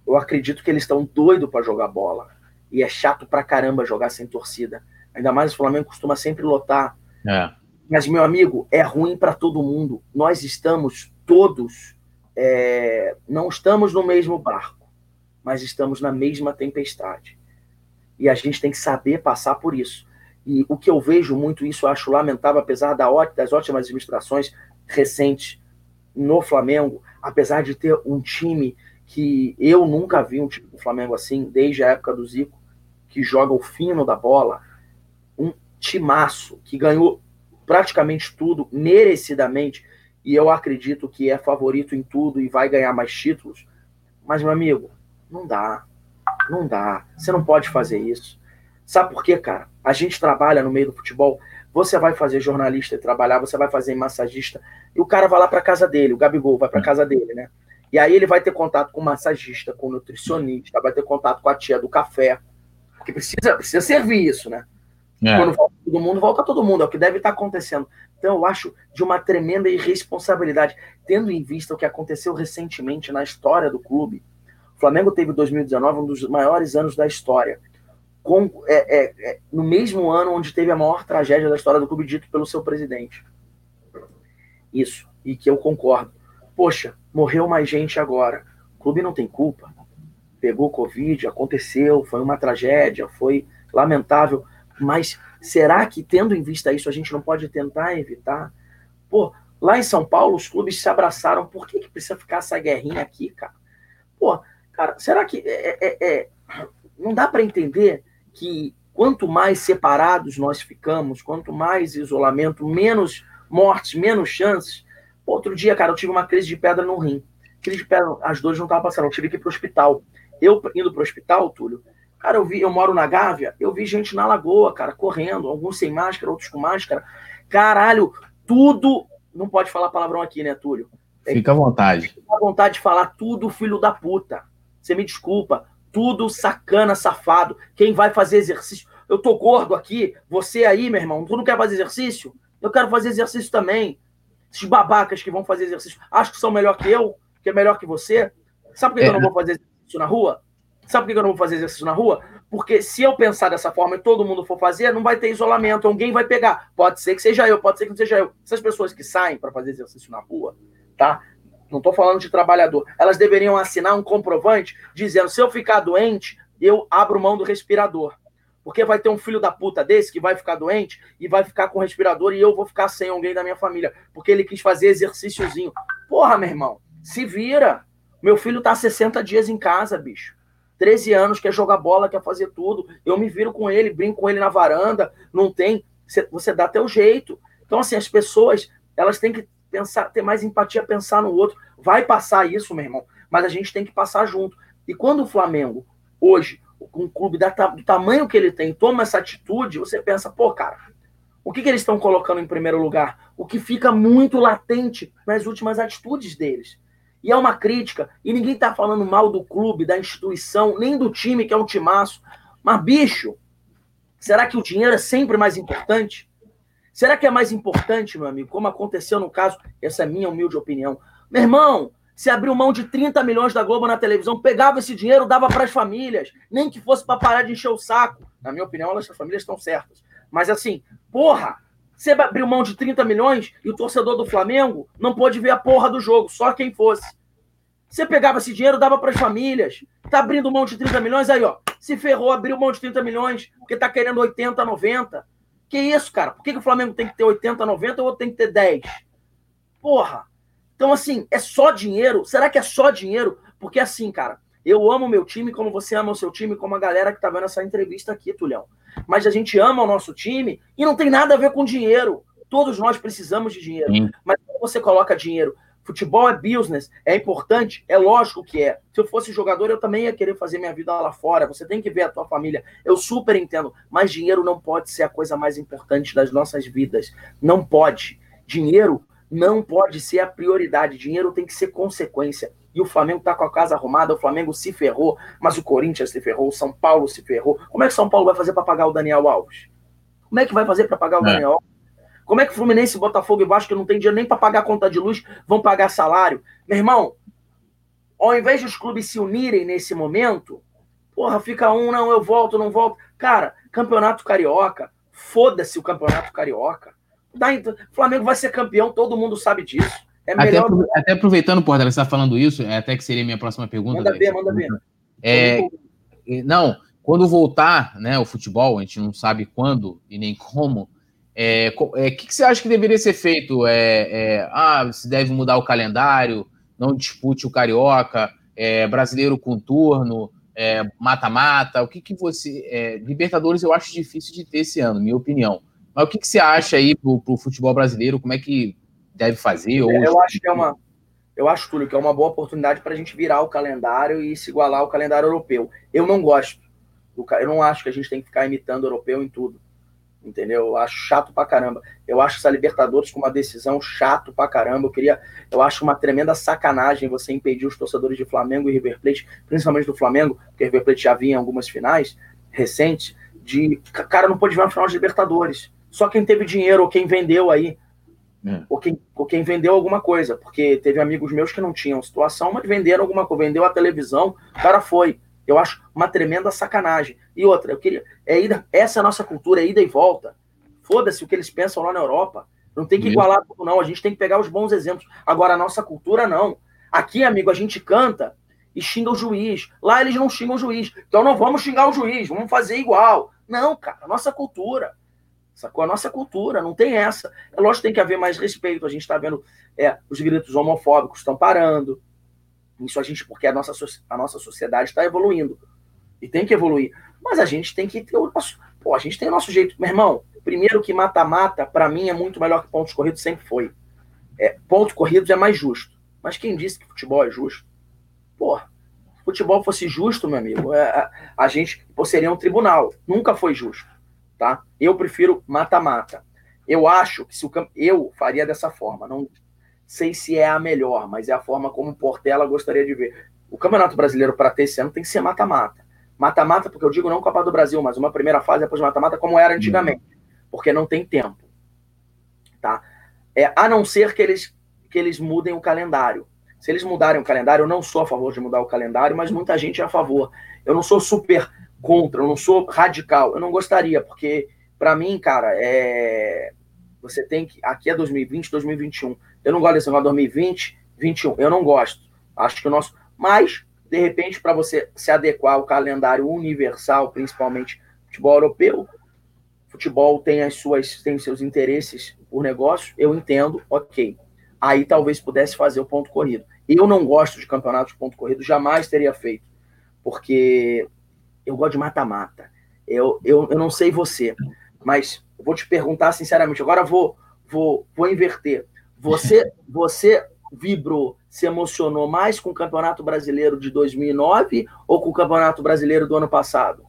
eu acredito que eles estão doidos para jogar bola. E é chato pra caramba jogar sem torcida. Ainda mais o Flamengo costuma sempre lotar. É. Mas, meu amigo, é ruim para todo mundo. Nós estamos todos, é, não estamos no mesmo barco, mas estamos na mesma tempestade. E a gente tem que saber passar por isso. E o que eu vejo muito isso, eu acho lamentável, apesar das ótimas administrações recentes no Flamengo, apesar de ter um time que eu nunca vi um time do Flamengo assim, desde a época do Zico, que joga o fino da bola, um timaço que ganhou praticamente tudo merecidamente, e eu acredito que é favorito em tudo e vai ganhar mais títulos. Mas, meu amigo, não dá. Não dá. Você não pode fazer isso. Sabe por quê, cara? A gente trabalha no meio do futebol. Você vai fazer jornalista e trabalhar, você vai fazer massagista, e o cara vai lá para casa dele, o Gabigol vai para casa dele, né? E aí ele vai ter contato com o massagista, com o nutricionista, vai ter contato com a tia do café, porque precisa, precisa servir isso, né? É. Quando volta todo mundo, volta todo mundo, é o que deve estar acontecendo. Então eu acho de uma tremenda irresponsabilidade, tendo em vista o que aconteceu recentemente na história do clube. O Flamengo teve 2019 um dos maiores anos da história. Com, é, é, é, no mesmo ano onde teve a maior tragédia da história do clube, dito pelo seu presidente. Isso, e que eu concordo. Poxa, morreu mais gente agora. O clube não tem culpa. Pegou Covid, aconteceu, foi uma tragédia, foi lamentável mas será que, tendo em vista isso, a gente não pode tentar evitar? Pô, lá em São Paulo, os clubes se abraçaram. Por que, que precisa ficar essa guerrinha aqui, cara? Pô, cara, será que é, é, é não dá para entender que quanto mais separados nós ficamos, quanto mais isolamento, menos mortes, menos chances. Outro dia, cara, eu tive uma crise de pedra no rim. Crise de pedra, as duas não estavam passando, eu tive que ir pro hospital. Eu indo pro hospital, Túlio, Cara, eu vi, eu moro na Gávea, eu vi gente na lagoa, cara, correndo, alguns sem máscara, outros com máscara. Caralho, tudo. Não pode falar palavrão aqui, né, Túlio? Fica à vontade. Fica à vontade de falar tudo, filho da puta. Você me desculpa. Tudo sacana, safado. Quem vai fazer exercício? Eu tô gordo aqui, você aí, meu irmão, tu não quer fazer exercício? Eu quero fazer exercício também. Esses babacas que vão fazer exercício, acho que são melhor que eu, que é melhor que você. Sabe por que é. eu não vou fazer exercício na rua? Sabe por que eu não vou fazer exercício na rua? Porque se eu pensar dessa forma e todo mundo for fazer, não vai ter isolamento, alguém vai pegar. Pode ser que seja eu, pode ser que não seja eu. Essas pessoas que saem para fazer exercício na rua, tá? Não estou falando de trabalhador. Elas deveriam assinar um comprovante dizendo: se eu ficar doente, eu abro mão do respirador. Porque vai ter um filho da puta desse que vai ficar doente e vai ficar com respirador e eu vou ficar sem alguém da minha família. Porque ele quis fazer exercíciozinho. Porra, meu irmão, se vira. Meu filho tá 60 dias em casa, bicho. 13 anos, quer jogar bola, quer fazer tudo. Eu me viro com ele, brinco com ele na varanda, não tem. Você dá teu jeito. Então, assim, as pessoas, elas têm que pensar, ter mais empatia, pensar no outro. Vai passar isso, meu irmão, mas a gente tem que passar junto. E quando o Flamengo, hoje, com um clube do tamanho que ele tem, toma essa atitude, você pensa, pô, cara, o que, que eles estão colocando em primeiro lugar? O que fica muito latente nas últimas atitudes deles. E é uma crítica, e ninguém tá falando mal do clube, da instituição, nem do time, que é um timaço. Mas, bicho, será que o dinheiro é sempre mais importante? Será que é mais importante, meu amigo, como aconteceu no caso, essa é minha humilde opinião. Meu irmão, se abriu mão de 30 milhões da Globo na televisão, pegava esse dinheiro, dava para as famílias, nem que fosse para parar de encher o saco. Na minha opinião, as famílias estão certas. Mas assim, porra, você abriu mão de 30 milhões e o torcedor do Flamengo não pôde ver a porra do jogo, só quem fosse. Você pegava esse dinheiro, dava para as famílias. Tá abrindo mão de 30 milhões, aí, ó. Se ferrou, abriu mão de 30 milhões, porque tá querendo 80, 90. Que isso, cara? Por que, que o Flamengo tem que ter 80, 90 ou tem que ter 10? Porra. Então, assim, é só dinheiro? Será que é só dinheiro? Porque, assim, cara, eu amo meu time como você ama o seu time, como a galera que tá vendo essa entrevista aqui, Tulhão mas a gente ama o nosso time e não tem nada a ver com dinheiro. Todos nós precisamos de dinheiro. Sim. Mas quando você coloca dinheiro, futebol é business, é importante, é lógico que é. Se eu fosse jogador, eu também ia querer fazer minha vida lá fora. Você tem que ver a tua família. Eu super entendo, mas dinheiro não pode ser a coisa mais importante das nossas vidas. Não pode. Dinheiro não pode ser a prioridade. Dinheiro tem que ser consequência e o Flamengo tá com a casa arrumada, o Flamengo se ferrou, mas o Corinthians se ferrou, o São Paulo se ferrou. Como é que o São Paulo vai fazer para pagar o Daniel Alves? Como é que vai fazer para pagar o é. Daniel Alves? Como é que Fluminense, Botafogo e Vasco, que não tem dinheiro nem para pagar conta de luz, vão pagar salário? Meu irmão, ao invés dos clubes se unirem nesse momento, porra, fica um, não, eu volto, não volto. Cara, campeonato carioca, foda-se o campeonato carioca. O Flamengo vai ser campeão, todo mundo sabe disso. É melhor... até, até aproveitando, Porta, você está falando isso, é até que seria minha próxima pergunta. Manda ver, manda ver. É, não, quando voltar né, o futebol, a gente não sabe quando e nem como, é, é, que, que você acha que deveria ser feito? É, é, ah, se deve mudar o calendário, não dispute o Carioca, é, brasileiro com turno, é, mata-mata. o que, que você. Libertadores eu acho difícil de ter esse ano, minha opinião. Mas o que, que você acha aí pro, pro futebol brasileiro? Como é que deve fazer? Ou... Eu acho que é uma. Eu acho, Túlio, que é uma boa oportunidade para a gente virar o calendário e se igualar ao calendário europeu. Eu não gosto. Eu não acho que a gente tem que ficar imitando o europeu em tudo entendeu? Eu acho chato pra caramba. Eu acho essa Libertadores com uma decisão chato pra caramba. Eu queria, eu acho uma tremenda sacanagem você impedir os torcedores de Flamengo e River Plate, principalmente do Flamengo, porque River Plate já vinha em algumas finais recentes, de cara não pode ver uma final de Libertadores. Só quem teve dinheiro ou quem vendeu aí, é. ou, quem, ou quem vendeu alguma coisa, porque teve amigos meus que não tinham situação, mas venderam alguma coisa, vendeu a televisão, o cara foi. Eu acho uma tremenda sacanagem. E outra, eu queria. É ida, essa é a nossa cultura, é ida e volta. Foda-se o que eles pensam lá na Europa. Não tem que igualar tudo, não. A gente tem que pegar os bons exemplos. Agora, a nossa cultura, não. Aqui, amigo, a gente canta e xinga o juiz. Lá eles não xingam o juiz. Então não vamos xingar o juiz, vamos fazer igual. Não, cara, a nossa cultura. Sacou? A nossa cultura, não tem essa. É lógico que tem que haver mais respeito. A gente está vendo é, os gritos homofóbicos estão parando. Isso a gente, porque a nossa, a nossa sociedade está evoluindo. E tem que evoluir. Mas a gente tem que ter o nosso. Pô, a gente tem o nosso jeito. Meu irmão, primeiro que mata-mata, para mim, é muito melhor que pontos corridos, sempre foi. É, pontos corridos é mais justo. Mas quem disse que futebol é justo? Se futebol fosse justo, meu amigo, é, a, a, gente pô, seria um tribunal. Nunca foi justo. Tá? Eu prefiro mata-mata. Eu acho que se o. Eu faria dessa forma. Não, sei se é a melhor, mas é a forma como o Portela gostaria de ver. O Campeonato Brasileiro, para ter esse ano, tem que ser mata-mata. Mata-mata, porque eu digo não Copa do Brasil, mas uma primeira fase depois mata-mata, como era antigamente, porque não tem tempo. Tá? É, a não ser que eles, que eles mudem o calendário. Se eles mudarem o calendário, eu não sou a favor de mudar o calendário, mas muita gente é a favor. Eu não sou super contra, eu não sou radical. Eu não gostaria, porque, para mim, cara, é... você tem que. Aqui é 2020, 2021 eu não gosto desse negócio 2020, 21. Eu não gosto. Acho que o nosso. Mas, de repente, para você se adequar ao calendário universal, principalmente futebol europeu, futebol tem as suas tem seus interesses por negócio, eu entendo, ok. Aí talvez pudesse fazer o ponto corrido. Eu não gosto de campeonato de ponto corrido, jamais teria feito, porque eu gosto de mata-mata. Eu, eu, eu não sei você, mas vou te perguntar sinceramente. Agora vou, vou, vou inverter. Você, você vibrou, se emocionou mais com o Campeonato Brasileiro de 2009 ou com o Campeonato Brasileiro do ano passado?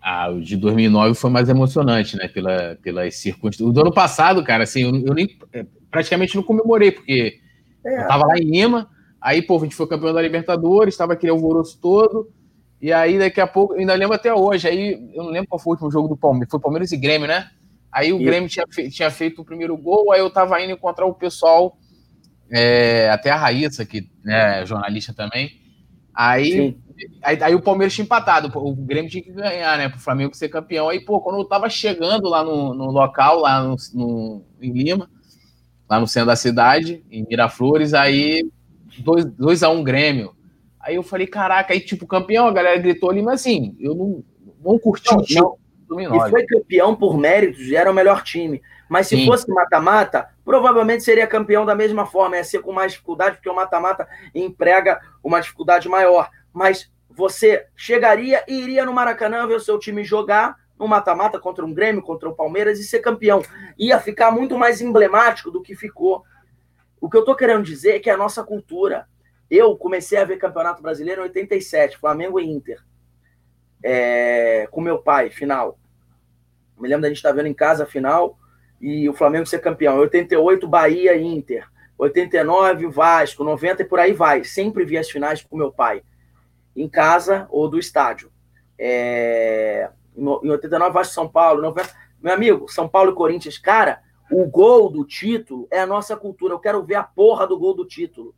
Ah, o de 2009 foi mais emocionante, né? Pela, pelas circunstâncias. O do ano passado, cara, assim, eu, eu nem é, praticamente não comemorei, porque é. eu tava lá em Lima, aí, pô, a gente foi campeão da Libertadores, tava aquele alvoroço todo, e aí daqui a pouco, ainda lembro até hoje, aí eu não lembro qual foi o último jogo do Palmeiras, foi Palmeiras e Grêmio, né? Aí o Grêmio tinha, fe tinha feito o primeiro gol, aí eu tava indo encontrar o pessoal, é, até a Raíssa, que né, é jornalista também. Aí, aí, aí, o Palmeiras tinha empatado, o Grêmio tinha que ganhar, né? Pro Flamengo ser campeão. Aí, pô, quando eu tava chegando lá no, no local, lá no, no, em Lima, lá no centro da cidade, em Miraflores, aí 2x1 um Grêmio. Aí eu falei, caraca, aí tipo, campeão, a galera gritou ali, mas assim, eu não, não curti não, o time. Não 2009. E foi campeão por méritos e era o melhor time. Mas se Sim. fosse mata-mata, provavelmente seria campeão da mesma forma. Ia ser com mais dificuldade, porque o mata-mata emprega uma dificuldade maior. Mas você chegaria e iria no Maracanã ver o seu time jogar no mata-mata contra um Grêmio, contra o Palmeiras e ser campeão. Ia ficar muito mais emblemático do que ficou. O que eu tô querendo dizer é que a nossa cultura. Eu comecei a ver Campeonato Brasileiro em 87, Flamengo e Inter é, com meu pai, final. Me lembro da gente estar tá vendo em casa a final e o Flamengo ser campeão. 88, Bahia e Inter. 89, Vasco. 90 e por aí vai. Sempre vi as finais com meu pai. Em casa ou do estádio. É, em 89, Vasco São Paulo. 90, meu amigo, São Paulo e Corinthians. Cara, o gol do título é a nossa cultura. Eu quero ver a porra do gol do título.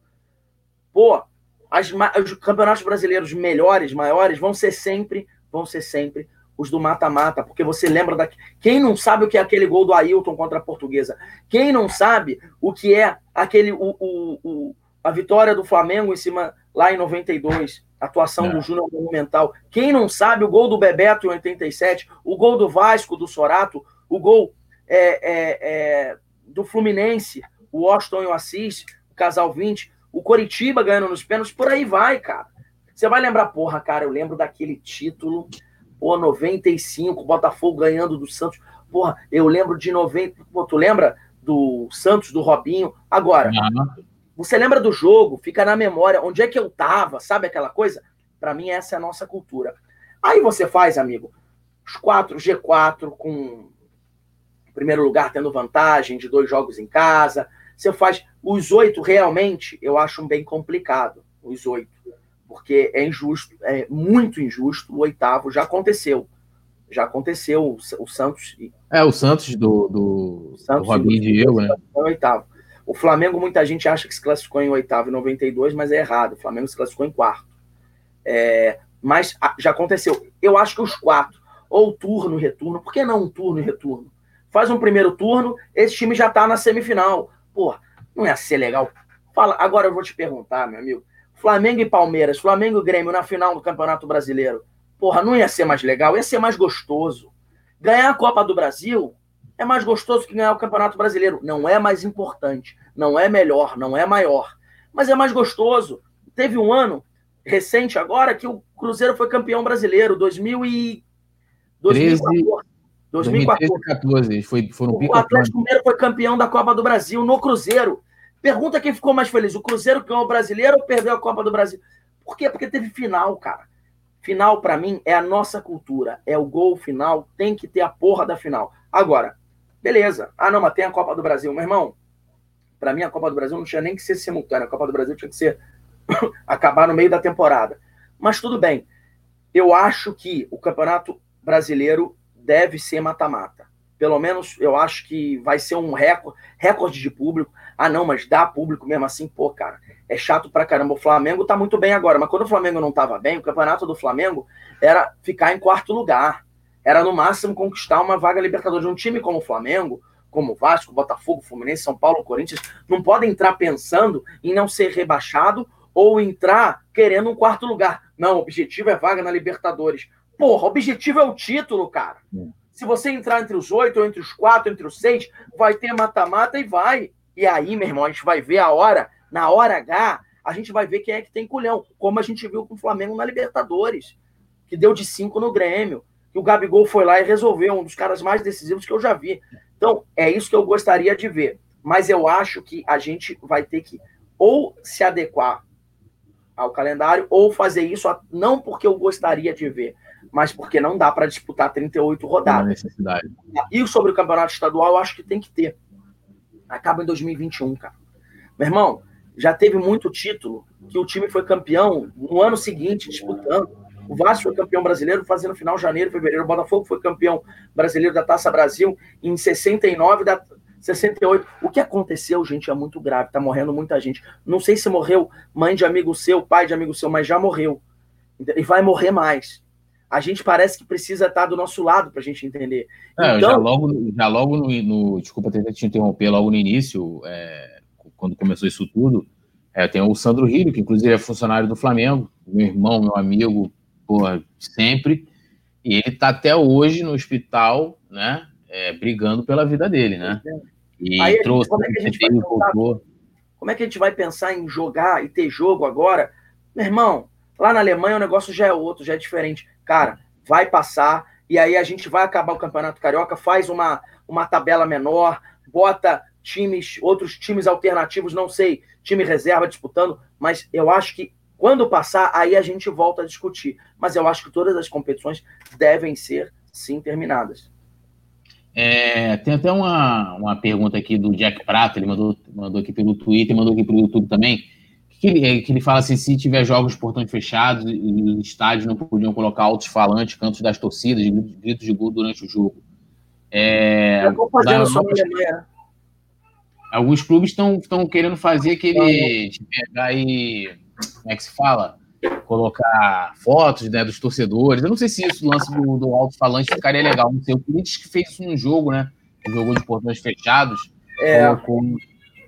Pô, as, os campeonatos brasileiros melhores, maiores, vão ser sempre, vão ser sempre os do mata-mata, porque você lembra da. Quem não sabe o que é aquele gol do Ailton contra a Portuguesa? Quem não sabe o que é aquele o, o, o a vitória do Flamengo em cima lá em 92, atuação é. do Júnior Monumental. Quem não sabe o gol do Bebeto em 87, o gol do Vasco, do Sorato, o gol é, é, é, do Fluminense, o Washington e o Assis, o Casal 20, o Coritiba ganhando nos pênaltis, por aí vai, cara. Você vai lembrar, porra, cara, eu lembro daquele título Pô, 95, Botafogo ganhando do Santos. Porra, eu lembro de 90. Pô, tu lembra do Santos, do Robinho? Agora, uhum. você lembra do jogo, fica na memória, onde é que eu tava, sabe aquela coisa? Para mim, essa é a nossa cultura. Aí você faz, amigo, os quatro, G4, com primeiro lugar tendo vantagem de dois jogos em casa. Você faz os oito, realmente, eu acho um bem complicado, os oito porque é injusto, é muito injusto. O oitavo já aconteceu. Já aconteceu o, Santos. É, o Santos do, do, Santos do Robinho Diego, né? O oitavo. O Flamengo, muita gente acha que se classificou em oitavo em 92, mas é errado. O Flamengo se classificou em quarto. É, mas já aconteceu. Eu acho que os quatro, ou turno e retorno, por que não um turno e retorno? Faz um primeiro turno, esse time já tá na semifinal. Pô, não ia ser legal? Fala, agora eu vou te perguntar, meu amigo. Flamengo e Palmeiras, Flamengo e Grêmio na final do Campeonato Brasileiro. Porra, não ia ser mais legal, ia ser mais gostoso. Ganhar a Copa do Brasil é mais gostoso que ganhar o Campeonato Brasileiro. Não é mais importante, não é melhor, não é maior, mas é mais gostoso. Teve um ano recente agora que o Cruzeiro foi campeão brasileiro, 2000 e 2014. 2014. 2014 foi, foram o Atlético Mineiro foi campeão da Copa do Brasil no Cruzeiro. Pergunta quem ficou mais feliz: o Cruzeiro ganhou o brasileiro ou perdeu a Copa do Brasil? Por quê? Porque teve final, cara. Final, para mim, é a nossa cultura. É o gol final, tem que ter a porra da final. Agora, beleza. Ah, não, mas tem a Copa do Brasil. Meu irmão, para mim a Copa do Brasil não tinha nem que ser simultânea. A Copa do Brasil tinha que ser acabar no meio da temporada. Mas tudo bem. Eu acho que o Campeonato Brasileiro deve ser mata-mata. Pelo menos eu acho que vai ser um recorde, recorde de público. Ah, não, mas dá público mesmo assim, pô, cara, é chato pra caramba. O Flamengo tá muito bem agora, mas quando o Flamengo não tava bem, o campeonato do Flamengo era ficar em quarto lugar. Era no máximo conquistar uma vaga Libertadores. Um time como o Flamengo, como o Vasco, Botafogo, Fluminense, São Paulo, Corinthians, não podem entrar pensando em não ser rebaixado ou entrar querendo um quarto lugar. Não, o objetivo é vaga na Libertadores. Porra, o objetivo é o título, cara. Se você entrar entre os oito, entre os quatro, entre os seis, vai ter mata-mata e vai. E aí, meu irmão, a gente vai ver a hora, na hora H, a gente vai ver quem é que tem culhão, como a gente viu com o Flamengo na Libertadores, que deu de cinco no Grêmio, que o Gabigol foi lá e resolveu, um dos caras mais decisivos que eu já vi. Então, é isso que eu gostaria de ver. Mas eu acho que a gente vai ter que ou se adequar ao calendário, ou fazer isso não porque eu gostaria de ver, mas porque não dá para disputar 38 rodadas. necessidade. E sobre o campeonato estadual, eu acho que tem que ter acaba em 2021, cara. Meu irmão, já teve muito título que o time foi campeão no ano seguinte, disputando. O Vasco foi campeão brasileiro fazendo final janeiro, fevereiro. O Botafogo foi campeão brasileiro da Taça Brasil em 69, da 68. O que aconteceu, gente, é muito grave. Tá morrendo muita gente. Não sei se morreu mãe de amigo seu, pai de amigo seu, mas já morreu. E vai morrer mais a gente parece que precisa estar do nosso lado para a gente entender. É, então, já logo, já logo no, no desculpa ter te interromper, logo no início, é, quando começou isso tudo, é, tem o Sandro Rio, que inclusive é funcionário do Flamengo, meu irmão, meu amigo, porra, sempre, e ele está até hoje no hospital, né, é, brigando pela vida dele, né? E Aí, trouxe, como é, que a gente vai pensar, como é que a gente vai pensar em jogar e ter jogo agora? Meu irmão, lá na Alemanha o negócio já é outro, já é diferente cara, vai passar, e aí a gente vai acabar o Campeonato Carioca, faz uma, uma tabela menor, bota times, outros times alternativos, não sei, time reserva disputando, mas eu acho que quando passar, aí a gente volta a discutir. Mas eu acho que todas as competições devem ser, sim, terminadas. É, tem até uma, uma pergunta aqui do Jack Prata, ele mandou, mandou aqui pelo Twitter, mandou aqui pelo YouTube também que ele, é, que ele fala assim, se tiver jogos portões fechados e os estádios não podiam colocar altos falantes, cantos das torcidas, gritos de gol durante o jogo. É, Eu vou fazendo só Alemanha. Alguns clubes estão querendo fazer aquele. De pegar e. Como é que se fala? Colocar fotos né, dos torcedores. Eu não sei se isso, o lance do, do alto-falante, ficaria legal. Não sei. O Corinthians que fez isso num jogo, né? Jogou de portões fechados. É. Com,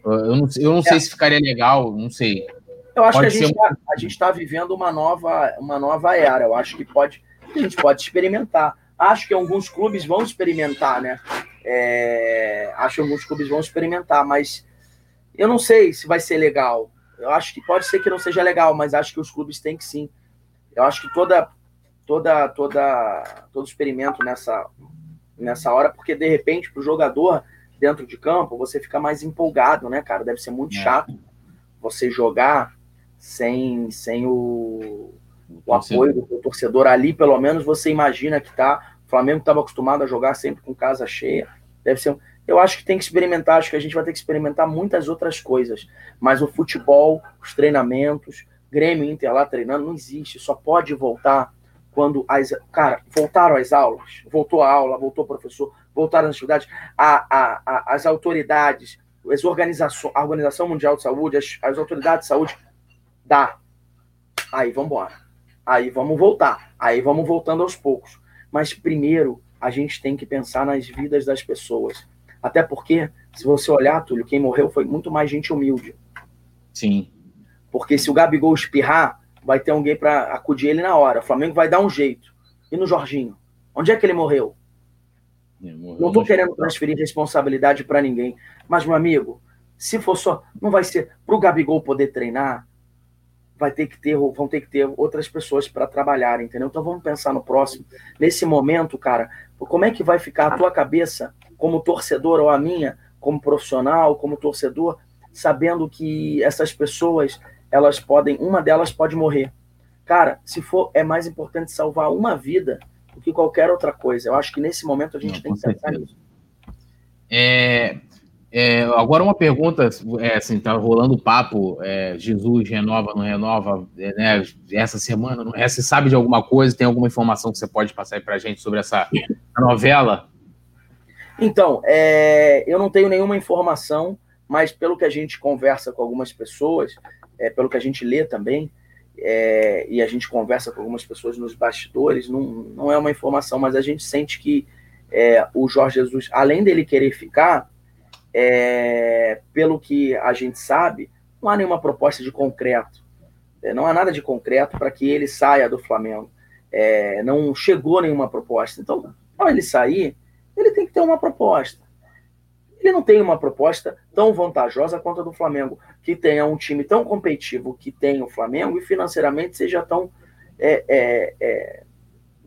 eu não, eu não é. sei se ficaria legal, não sei. Eu acho pode que a gente está vivendo uma nova, uma nova era. Eu acho que pode, a gente pode experimentar. Acho que alguns clubes vão experimentar, né? É, acho que alguns clubes vão experimentar, mas eu não sei se vai ser legal. Eu acho que pode ser que não seja legal, mas acho que os clubes têm que sim. Eu acho que toda, toda, toda, todo experimento nessa, nessa hora, porque de repente para o jogador dentro de campo você fica mais empolgado, né, cara? Deve ser muito é. chato você jogar sem, sem o, o apoio do torcedor ali, pelo menos você imagina que tá. O Flamengo estava acostumado a jogar sempre com casa cheia. Deve ser. Eu acho que tem que experimentar, acho que a gente vai ter que experimentar muitas outras coisas. Mas o futebol, os treinamentos, Grêmio Inter lá treinando, não existe. Só pode voltar quando as. Cara, voltaram as aulas, voltou a aula, voltou o professor, voltaram as atividades, a, a, a, as autoridades, as organizações, a Organização Mundial de Saúde, as, as autoridades de saúde Dá. Aí vamos embora. Aí vamos voltar. Aí vamos voltando aos poucos. Mas primeiro, a gente tem que pensar nas vidas das pessoas. Até porque, se você olhar, Túlio, quem morreu foi muito mais gente humilde. Sim. Porque se o Gabigol espirrar, vai ter alguém para acudir ele na hora. O Flamengo vai dar um jeito. E no Jorginho? Onde é que ele morreu? Ele morreu não estou querendo transferir responsabilidade para ninguém. Mas, meu amigo, se for só. Não vai ser. Para o Gabigol poder treinar, vai ter que ter, vão ter que ter outras pessoas para trabalhar, entendeu? Então vamos pensar no próximo. Nesse momento, cara, como é que vai ficar a tua cabeça como torcedor ou a minha como profissional, como torcedor, sabendo que essas pessoas, elas podem, uma delas pode morrer. Cara, se for, é mais importante salvar uma vida do que qualquer outra coisa. Eu acho que nesse momento a gente Não, tem que pensar nisso. É, é, agora uma pergunta, é, assim, tá rolando papo, é, Jesus renova, não renova, é, né, essa semana, não é, você sabe de alguma coisa, tem alguma informação que você pode passar aí pra gente sobre essa novela? Então, é, eu não tenho nenhuma informação, mas pelo que a gente conversa com algumas pessoas, é, pelo que a gente lê também, e a gente conversa com algumas pessoas nos bastidores, não, não é uma informação, mas a gente sente que o Jorge Jesus, além dele querer ficar, é, pelo que a gente sabe, não há nenhuma proposta de concreto. É, não há nada de concreto para que ele saia do Flamengo. É, não chegou nenhuma proposta. Então, ao ele sair, ele tem que ter uma proposta. Ele não tem uma proposta tão vantajosa quanto a do Flamengo, que tenha um time tão competitivo que tem o Flamengo e financeiramente seja tão, é, é, é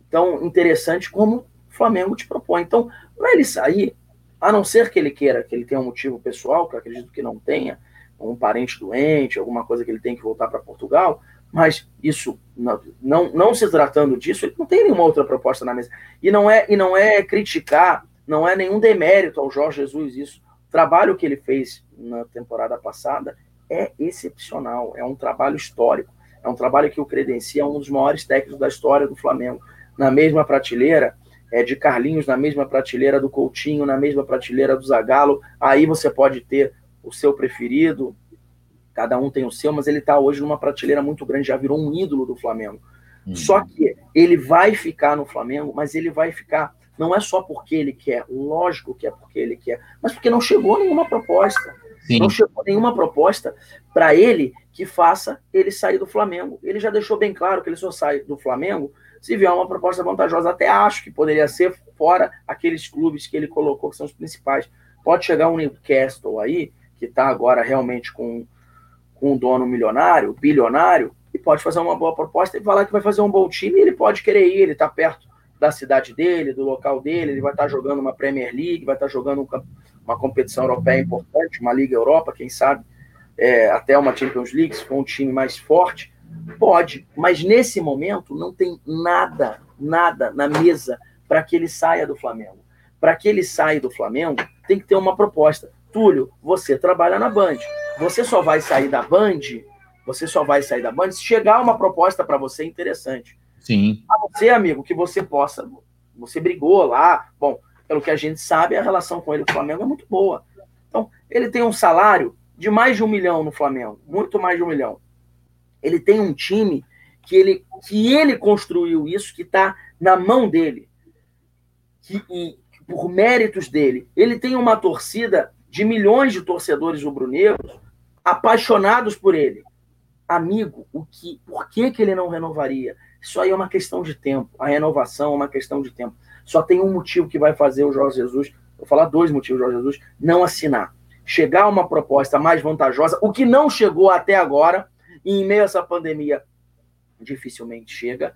tão interessante como o Flamengo te propõe. Então, para ele sair, a não ser que ele queira, que ele tenha um motivo pessoal, que eu acredito que não tenha, um parente doente, alguma coisa que ele tem que voltar para Portugal, mas isso, não, não, não se tratando disso, ele não tem nenhuma outra proposta na mesa. E não é, e não é criticar, não é nenhum demérito ao Jorge Jesus isso. O trabalho que ele fez na temporada passada é excepcional, é um trabalho histórico, é um trabalho que o credencia um dos maiores técnicos da história do Flamengo. Na mesma prateleira, é, de Carlinhos na mesma prateleira do Coutinho, na mesma prateleira do Zagallo. Aí você pode ter o seu preferido, cada um tem o seu, mas ele está hoje numa prateleira muito grande, já virou um ídolo do Flamengo. Uhum. Só que ele vai ficar no Flamengo, mas ele vai ficar não é só porque ele quer, lógico que é porque ele quer, mas porque não chegou nenhuma proposta. Sim. Não chegou nenhuma proposta para ele que faça ele sair do Flamengo. Ele já deixou bem claro que ele só sai do Flamengo se vier uma proposta vantajosa, até acho que poderia ser fora aqueles clubes que ele colocou, que são os principais. Pode chegar um Newcastle aí, que está agora realmente com, com um dono milionário, bilionário, e pode fazer uma boa proposta e falar que vai fazer um bom time, ele pode querer ir, ele está perto da cidade dele, do local dele, ele vai estar tá jogando uma Premier League, vai estar tá jogando uma competição europeia importante, uma Liga Europa, quem sabe, é, até uma Champions League, se for um time mais forte, Pode, mas nesse momento não tem nada, nada na mesa para que ele saia do Flamengo. Para que ele saia do Flamengo, tem que ter uma proposta. Túlio, você trabalha na Band. Você só vai sair da Band, você só vai sair da Band se chegar uma proposta para você interessante. Sim. A você, amigo, que você possa. Você brigou lá. Bom, pelo que a gente sabe, a relação com ele, o Flamengo, é muito boa. Então, ele tem um salário de mais de um milhão no Flamengo, muito mais de um milhão. Ele tem um time que ele, que ele construiu isso, que está na mão dele, que, e, por méritos dele. Ele tem uma torcida de milhões de torcedores rubro-negros apaixonados por ele. Amigo, o que, por que, que ele não renovaria? Isso aí é uma questão de tempo. A renovação é uma questão de tempo. Só tem um motivo que vai fazer o Jorge Jesus, vou falar dois motivos, Jorge Jesus, não assinar. Chegar a uma proposta mais vantajosa, o que não chegou até agora, e em meio a essa pandemia dificilmente chega,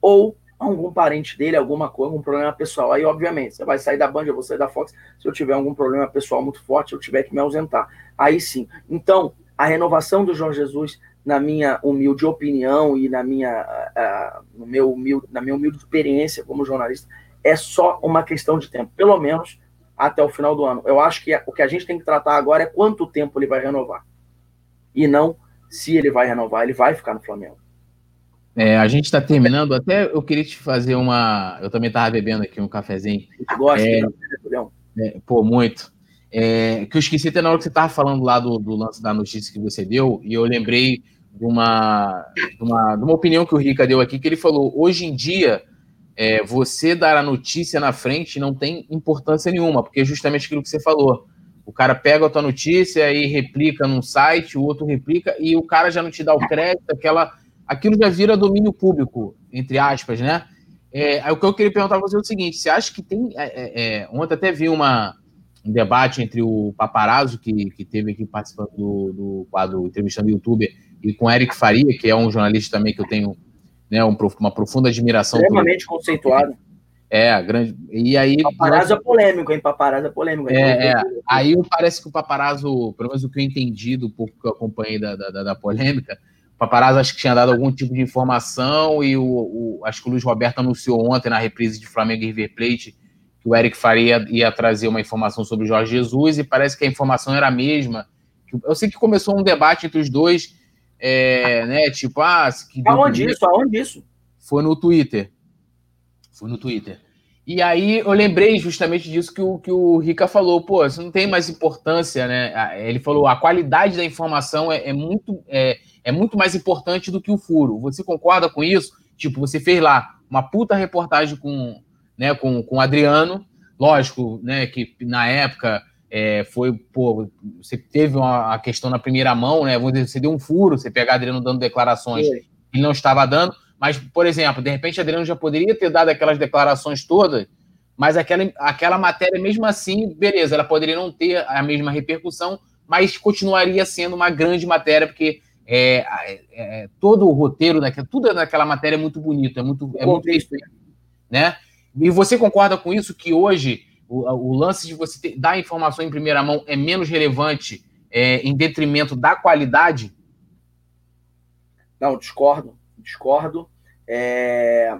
ou algum parente dele, alguma coisa, algum problema pessoal. Aí, obviamente, você vai sair da Band, eu vou sair da Fox, se eu tiver algum problema pessoal muito forte, eu tiver que me ausentar. Aí sim. Então, a renovação do Jorge Jesus, na minha humilde opinião e na minha, uh, no meu humilde, na minha humilde experiência como jornalista, é só uma questão de tempo, pelo menos até o final do ano. Eu acho que o que a gente tem que tratar agora é quanto tempo ele vai renovar. E não se ele vai renovar, ele vai ficar no Flamengo. É, a gente está terminando, até eu queria te fazer uma. Eu também estava bebendo aqui um cafezinho. Gosta é, é, Pô, muito. É, que eu esqueci até na hora que você estava falando lá do, do, lance da notícia que você deu, e eu lembrei de uma, de uma, de uma opinião que o Rica deu aqui, que ele falou: hoje em dia, é, você dar a notícia na frente não tem importância nenhuma, porque é justamente aquilo que você falou. O cara pega a tua notícia e replica num site, o outro replica, e o cara já não te dá o crédito, aquela aquilo já vira domínio público, entre aspas, né? É, o que eu queria perguntar para você é o seguinte: você acha que tem. É, é, é, ontem até vi uma, um debate entre o Paparazzo, que, que teve aqui participando do, do quadro Entrevistando Youtuber, e com Eric Faria, que é um jornalista também que eu tenho né, um, uma profunda admiração. Extremamente por... conceituado. É, grande. E aí. Paparazzo é polêmico, hein? Paparazzo é polêmico. É, é. Aí parece que o paparazzo, pelo menos o que eu entendi do pouco que eu acompanhei da, da, da polêmica, Paparazzo acho que tinha dado algum tipo de informação e o, o, acho que o Luiz Roberto anunciou ontem na reprise de Flamengo e River Plate que o Eric Faria ia trazer uma informação sobre o Jorge Jesus e parece que a informação era a mesma. Eu sei que começou um debate entre os dois, é, né? Tipo, ah, que aonde isso? Aonde isso? Foi no Twitter. Foi no Twitter. E aí eu lembrei justamente disso que o, que o Rica falou, pô, isso não tem mais importância, né? Ele falou, a qualidade da informação é, é muito. É, é muito mais importante do que o furo. Você concorda com isso? Tipo, você fez lá uma puta reportagem com, né, com, com o Adriano, lógico, né, que na época é, foi, pô, você teve uma, a questão na primeira mão, né, você deu um furo, você pegar Adriano dando declarações que ele não estava dando, mas, por exemplo, de repente Adriano já poderia ter dado aquelas declarações todas, mas aquela, aquela matéria, mesmo assim, beleza, ela poderia não ter a mesma repercussão, mas continuaria sendo uma grande matéria, porque é, é, é, todo o roteiro daquela, tudo naquela matéria é muito bonito, é muito, é muito né? E você concorda com isso que hoje o, o lance de você ter, dar informação em primeira mão é menos relevante é, em detrimento da qualidade? Não, discordo, discordo. É,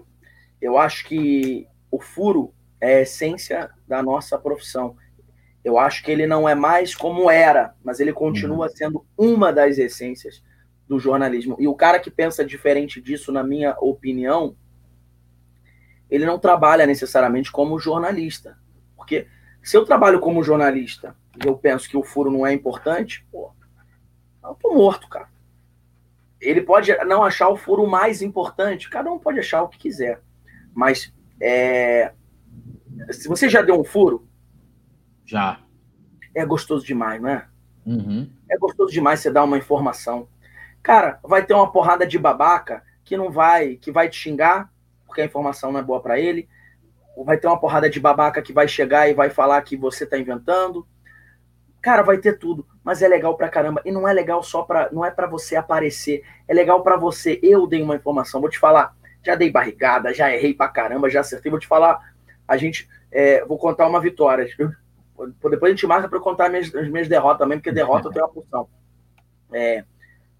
eu acho que o furo é a essência da nossa profissão. Eu acho que ele não é mais como era, mas ele continua uhum. sendo uma das essências do jornalismo. E o cara que pensa diferente disso, na minha opinião, ele não trabalha necessariamente como jornalista. Porque se eu trabalho como jornalista e eu penso que o furo não é importante, pô, eu tô morto, cara. Ele pode não achar o furo mais importante, cada um pode achar o que quiser. Mas é... se você já deu um furo. Já. É gostoso demais, não é? Uhum. É gostoso demais você dar uma informação. Cara, vai ter uma porrada de babaca que não vai, que vai te xingar, porque a informação não é boa para ele. Vai ter uma porrada de babaca que vai chegar e vai falar que você tá inventando. Cara, vai ter tudo, mas é legal pra caramba. E não é legal só pra. Não é para você aparecer. É legal para você. Eu dei uma informação, vou te falar. Já dei barrigada, já errei pra caramba, já acertei. Vou te falar. A gente. É, vou contar uma vitória. Depois a gente marca pra eu contar as minhas, as minhas derrotas também, porque derrota tenho uma porção. É,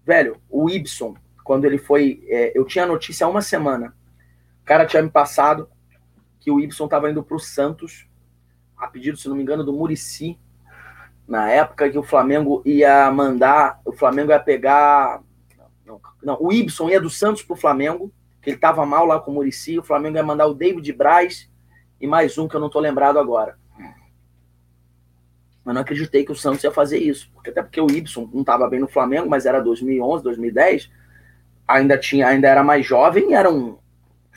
Velho, o Ibson, quando ele foi. É, eu tinha a notícia há uma semana. O cara tinha me passado que o Ibson estava indo para o Santos, a pedido, se não me engano, do Murici, na época que o Flamengo ia mandar. O Flamengo ia pegar. Não, não o Ibson ia do Santos para o Flamengo, que ele estava mal lá com o Murici. O Flamengo ia mandar o David Braz e mais um que eu não estou lembrado agora. Mas não acreditei que o Santos ia fazer isso. Porque, até porque o Ibson não estava bem no Flamengo, mas era 2011, 2010. Ainda, tinha, ainda era mais jovem e era um,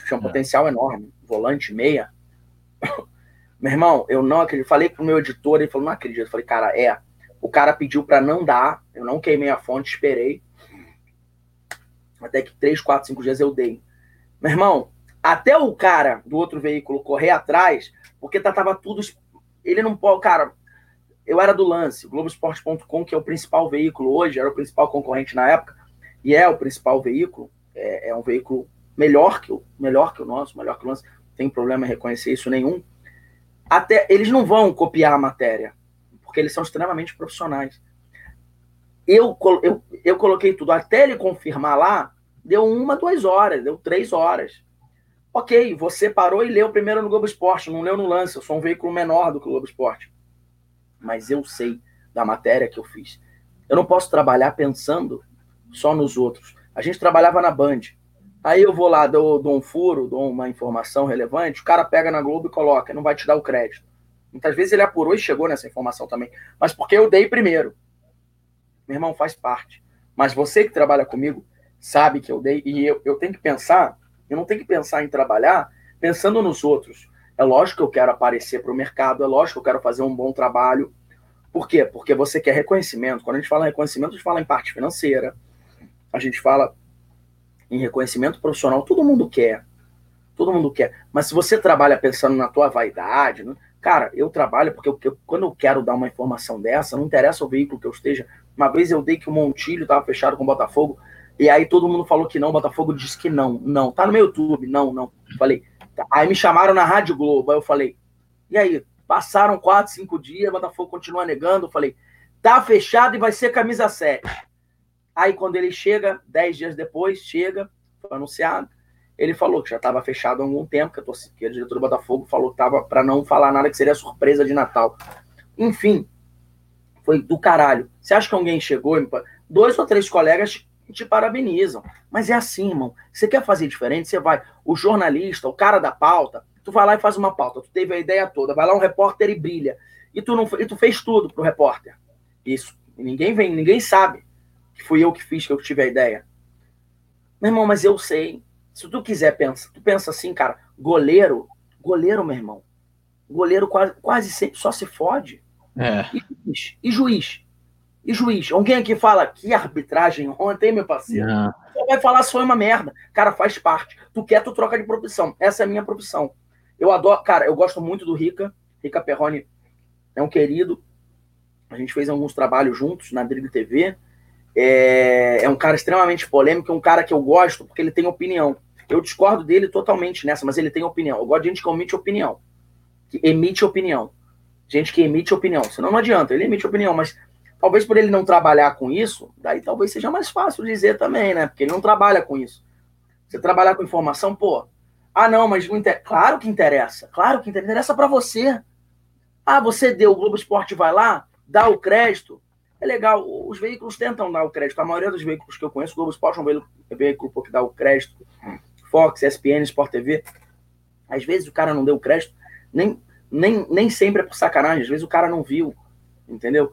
tinha um é. potencial enorme. Volante, meia. Meu irmão, eu não acredito. Falei pro meu editor, ele falou, não acredito. Eu falei, cara, é. O cara pediu para não dar. Eu não queimei a fonte, esperei. Até que três, quatro, cinco dias eu dei. Meu irmão, até o cara do outro veículo correr atrás, porque tá, tava tudo. Ele não pode. Cara, eu era do lance, Globoesporte.com, que é o principal veículo hoje, era o principal concorrente na época, e é o principal veículo. É, é um veículo melhor que, o, melhor que o nosso, melhor que o lance. Tem problema em reconhecer isso nenhum. Até eles não vão copiar a matéria, porque eles são extremamente profissionais. Eu, eu, eu coloquei tudo, até ele confirmar lá, deu uma, duas horas, deu três horas. Ok, você parou e leu primeiro no Globo Esporte, não leu no lance, eu sou um veículo menor do que o Globo Esporte. Mas eu sei da matéria que eu fiz. Eu não posso trabalhar pensando só nos outros. A gente trabalhava na Band. Aí eu vou lá, dou, dou um furo, dou uma informação relevante, o cara pega na Globo e coloca, não vai te dar o crédito. Muitas vezes ele apurou e chegou nessa informação também. Mas porque eu dei primeiro. Meu irmão, faz parte. Mas você que trabalha comigo sabe que eu dei. E eu, eu tenho que pensar, eu não tenho que pensar em trabalhar pensando nos outros. É lógico que eu quero aparecer para o mercado, é lógico que eu quero fazer um bom trabalho. Por quê? Porque você quer reconhecimento. Quando a gente fala em reconhecimento, a gente fala em parte financeira, a gente fala em reconhecimento profissional, todo mundo quer. Todo mundo quer. Mas se você trabalha pensando na tua vaidade, né? cara, eu trabalho porque eu, quando eu quero dar uma informação dessa, não interessa o veículo que eu esteja. Uma vez eu dei que o Montilho estava fechado com o Botafogo, e aí todo mundo falou que não, o Botafogo disse que não. Não, tá no meu YouTube, não, não. Falei, tá. Aí me chamaram na Rádio Globo, aí eu falei, e aí? Passaram quatro, cinco dias, o Botafogo continua negando. Eu falei, tá fechado e vai ser camisa 7. Aí quando ele chega, dez dias depois, chega, foi anunciado, ele falou que já estava fechado há algum tempo, que, a torcida, que o diretor do Botafogo falou que estava para não falar nada, que seria surpresa de Natal. Enfim, foi do caralho. Você acha que alguém chegou? Dois ou três colegas te parabenizam. Mas é assim, irmão. Você quer fazer diferente? Você vai. O jornalista, o cara da pauta, tu vai lá e faz uma pauta. Tu teve a ideia toda. Vai lá um repórter e brilha. E tu, não, e tu fez tudo pro repórter. Isso. E ninguém vem, ninguém sabe que fui eu que fiz, que eu tive a ideia. Meu irmão, mas eu sei. Se tu quiser pensar, tu pensa assim, cara, goleiro, goleiro, meu irmão. Goleiro quase, quase sempre só se fode. É. E, juiz, e juiz? E juiz? Alguém aqui fala que arbitragem ontem, meu parceiro? Não. Só vai falar só uma merda. Cara, faz parte. Tu quer, tu troca de profissão. Essa é a minha profissão. Eu adoro, cara, eu gosto muito do Rica. Rica Perrone é um querido. A gente fez alguns trabalhos juntos na Drible TV. É, é um cara extremamente polêmico, é um cara que eu gosto porque ele tem opinião. Eu discordo dele totalmente nessa, mas ele tem opinião. Eu gosto de gente que emite opinião. Que emite opinião. Gente que emite opinião. Senão não adianta, ele emite opinião, mas talvez por ele não trabalhar com isso, daí talvez seja mais fácil dizer também, né? Porque ele não trabalha com isso. Você trabalhar com informação, pô. Ah, não, mas não inter... claro que interessa. Claro que interessa para você. Ah, você deu, o Globo Esporte vai lá, dá o crédito, é legal. Os veículos tentam dar o crédito. A maioria dos veículos que eu conheço, o Globo Esporte é um veículo, que dá o crédito. Fox, ESPN, Sport TV. Às vezes o cara não deu o crédito, nem, nem, nem sempre é por sacanagem. Às vezes o cara não viu, entendeu?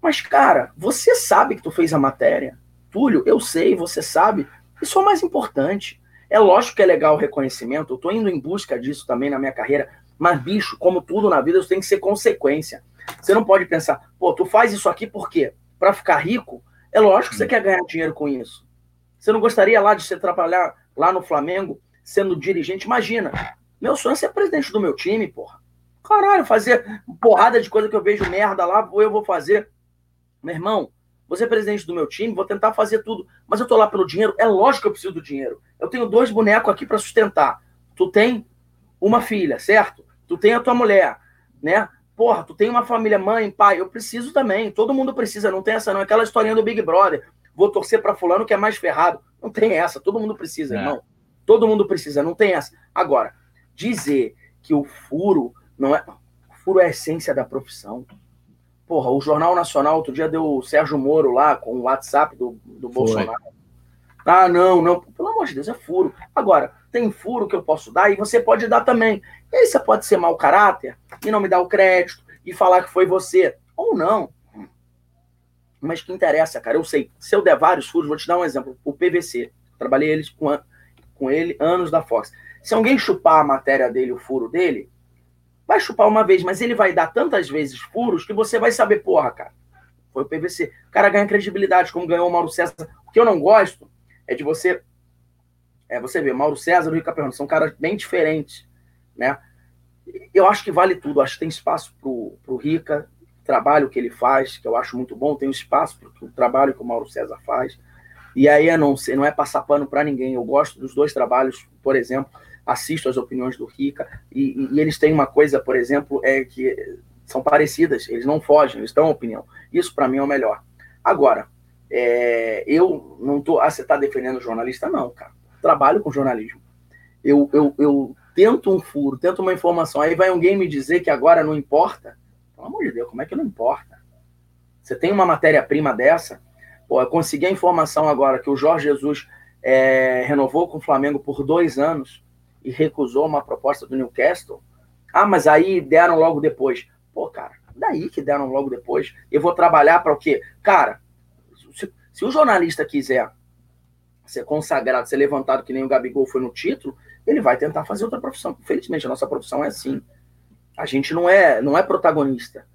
Mas, cara, você sabe que tu fez a matéria. Túlio, eu sei, você sabe. Isso é o mais importante. É lógico que é legal o reconhecimento. Eu tô indo em busca disso também na minha carreira. Mas, bicho, como tudo na vida, isso tem que ser consequência. Você não pode pensar, pô, tu faz isso aqui por quê? Para ficar rico? É lógico que você quer ganhar dinheiro com isso. Você não gostaria lá de você trabalhar lá no Flamengo, sendo dirigente? Imagina, meu sonho é ser presidente do meu time, porra. Caralho, fazer porrada de coisa que eu vejo merda lá, eu vou fazer. Meu irmão, você é presidente do meu time, vou tentar fazer tudo, mas eu tô lá pelo dinheiro. É lógico que eu preciso do dinheiro. Eu tenho dois bonecos aqui para sustentar. Tu tem uma filha, certo? Tu tem a tua mulher, né? Porra, tu tem uma família, mãe, pai, eu preciso também. Todo mundo precisa, não tem essa não. Aquela historinha do Big Brother. Vou torcer para fulano que é mais ferrado. Não tem essa. Todo mundo precisa, é. irmão. Todo mundo precisa, não tem essa. Agora, dizer que o furo não é. O furo é a essência da profissão. Porra, o Jornal Nacional outro dia deu o Sérgio Moro lá com o WhatsApp do, do Bolsonaro. Ah, não, não. Pelo amor de Deus, é furo. Agora, tem furo que eu posso dar e você pode dar também. E aí você pode ser mau caráter e não me dar o crédito e falar que foi você. Ou não. Mas que interessa, cara. Eu sei. Se eu der vários furos, vou te dar um exemplo. O PVC. Trabalhei eles com, com ele anos da Fox. Se alguém chupar a matéria dele, o furo dele, vai chupar uma vez, mas ele vai dar tantas vezes furos que você vai saber, porra, cara. Foi o PVC. O cara ganha credibilidade, como ganhou o Mauro César. O que eu não gosto é de você. É, você ver, Mauro César e o Rico Caperrone são caras bem diferentes, né? Eu acho que vale tudo. Acho que tem espaço pro, pro Rica, trabalho que ele faz, que eu acho muito bom. Tem espaço pro, pro trabalho que o Mauro César faz. E aí é não, não é passar pano para ninguém. Eu gosto dos dois trabalhos, por exemplo, assisto as opiniões do Rica, e, e, eles têm uma coisa, por exemplo, é que são parecidas, eles não fogem, eles dão opinião. Isso para mim é o melhor. Agora, é, eu não tô. Ah, você está defendendo jornalista? Não, cara. Trabalho com jornalismo. Eu, eu, eu tento um furo, tento uma informação, aí vai alguém me dizer que agora não importa. Pelo amor de Deus, como é que não importa? Você tem uma matéria-prima dessa, pô, eu consegui a informação agora que o Jorge Jesus é, renovou com o Flamengo por dois anos e recusou uma proposta do Newcastle. Ah, mas aí deram logo depois. Pô, cara, daí que deram logo depois. Eu vou trabalhar para o quê? Cara, se, o jornalista quiser ser consagrado, ser levantado que nem o Gabigol foi no título, ele vai tentar fazer outra profissão. Felizmente, a nossa profissão é assim. A gente não é, não é protagonista.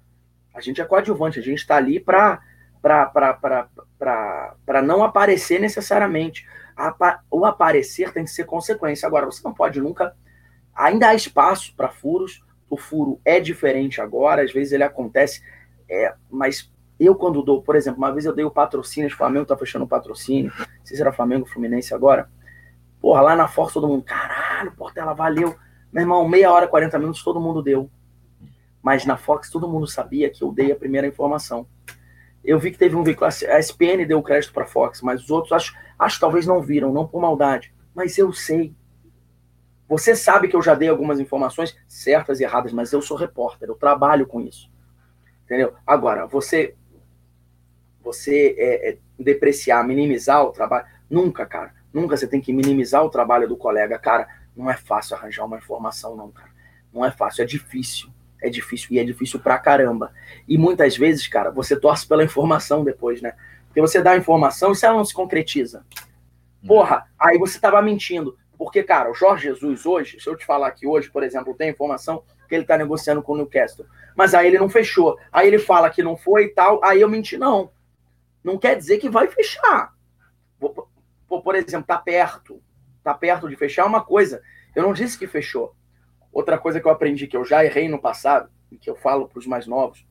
A gente é coadjuvante. A gente está ali para para não aparecer necessariamente. O aparecer tem que ser consequência. Agora, você não pode nunca. Ainda há espaço para furos, o furo é diferente agora, às vezes ele acontece, é, mas eu quando dou, por exemplo, uma vez eu dei o patrocínio, o Flamengo tá fechando o patrocínio, não sei se era Flamengo Fluminense agora, porra, lá na Força todo mundo, caralho, Portela, valeu. Meu irmão, meia hora, 40 minutos, todo mundo deu. Mas na Fox todo mundo sabia que eu dei a primeira informação. Eu vi que teve um veículo, a SPN deu crédito para Fox, mas os outros acho, acho talvez não viram, não por maldade. Mas eu sei. Você sabe que eu já dei algumas informações certas e erradas, mas eu sou repórter, eu trabalho com isso. Entendeu? Agora, você você é, é, depreciar, minimizar o trabalho, nunca, cara. Nunca você tem que minimizar o trabalho do colega. Cara, não é fácil arranjar uma informação, não, cara. Não é fácil, é difícil. É difícil e é difícil pra caramba. E muitas vezes, cara, você torce pela informação depois, né? Porque você dá a informação e se ela não se concretiza. Porra, aí você tava mentindo. Porque, cara, o Jorge Jesus hoje, se eu te falar que hoje, por exemplo, tem informação que ele tá negociando com o Newcastle, mas aí ele não fechou. Aí ele fala que não foi e tal, aí eu menti, não. Não quer dizer que vai fechar. Por exemplo, tá perto. Tá perto de fechar uma coisa. Eu não disse que fechou. Outra coisa que eu aprendi, que eu já errei no passado, e que eu falo para os mais novos,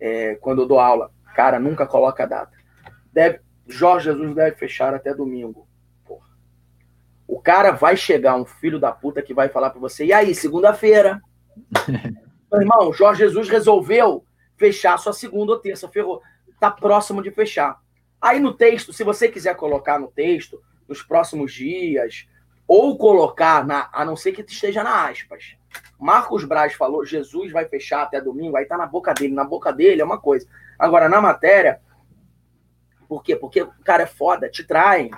é, quando eu dou aula, cara, nunca coloca data. Deve, Jorge Jesus deve fechar até domingo. O cara vai chegar, um filho da puta, que vai falar para você, e aí, segunda-feira? Meu irmão, Jorge Jesus resolveu fechar sua segunda ou terça, ferrou. Tá próximo de fechar. Aí no texto, se você quiser colocar no texto, nos próximos dias, ou colocar, na, a não ser que esteja na aspas. Marcos Braz falou, Jesus vai fechar até domingo, aí tá na boca dele. Na boca dele é uma coisa. Agora, na matéria, por quê? Porque o cara é foda, te traem.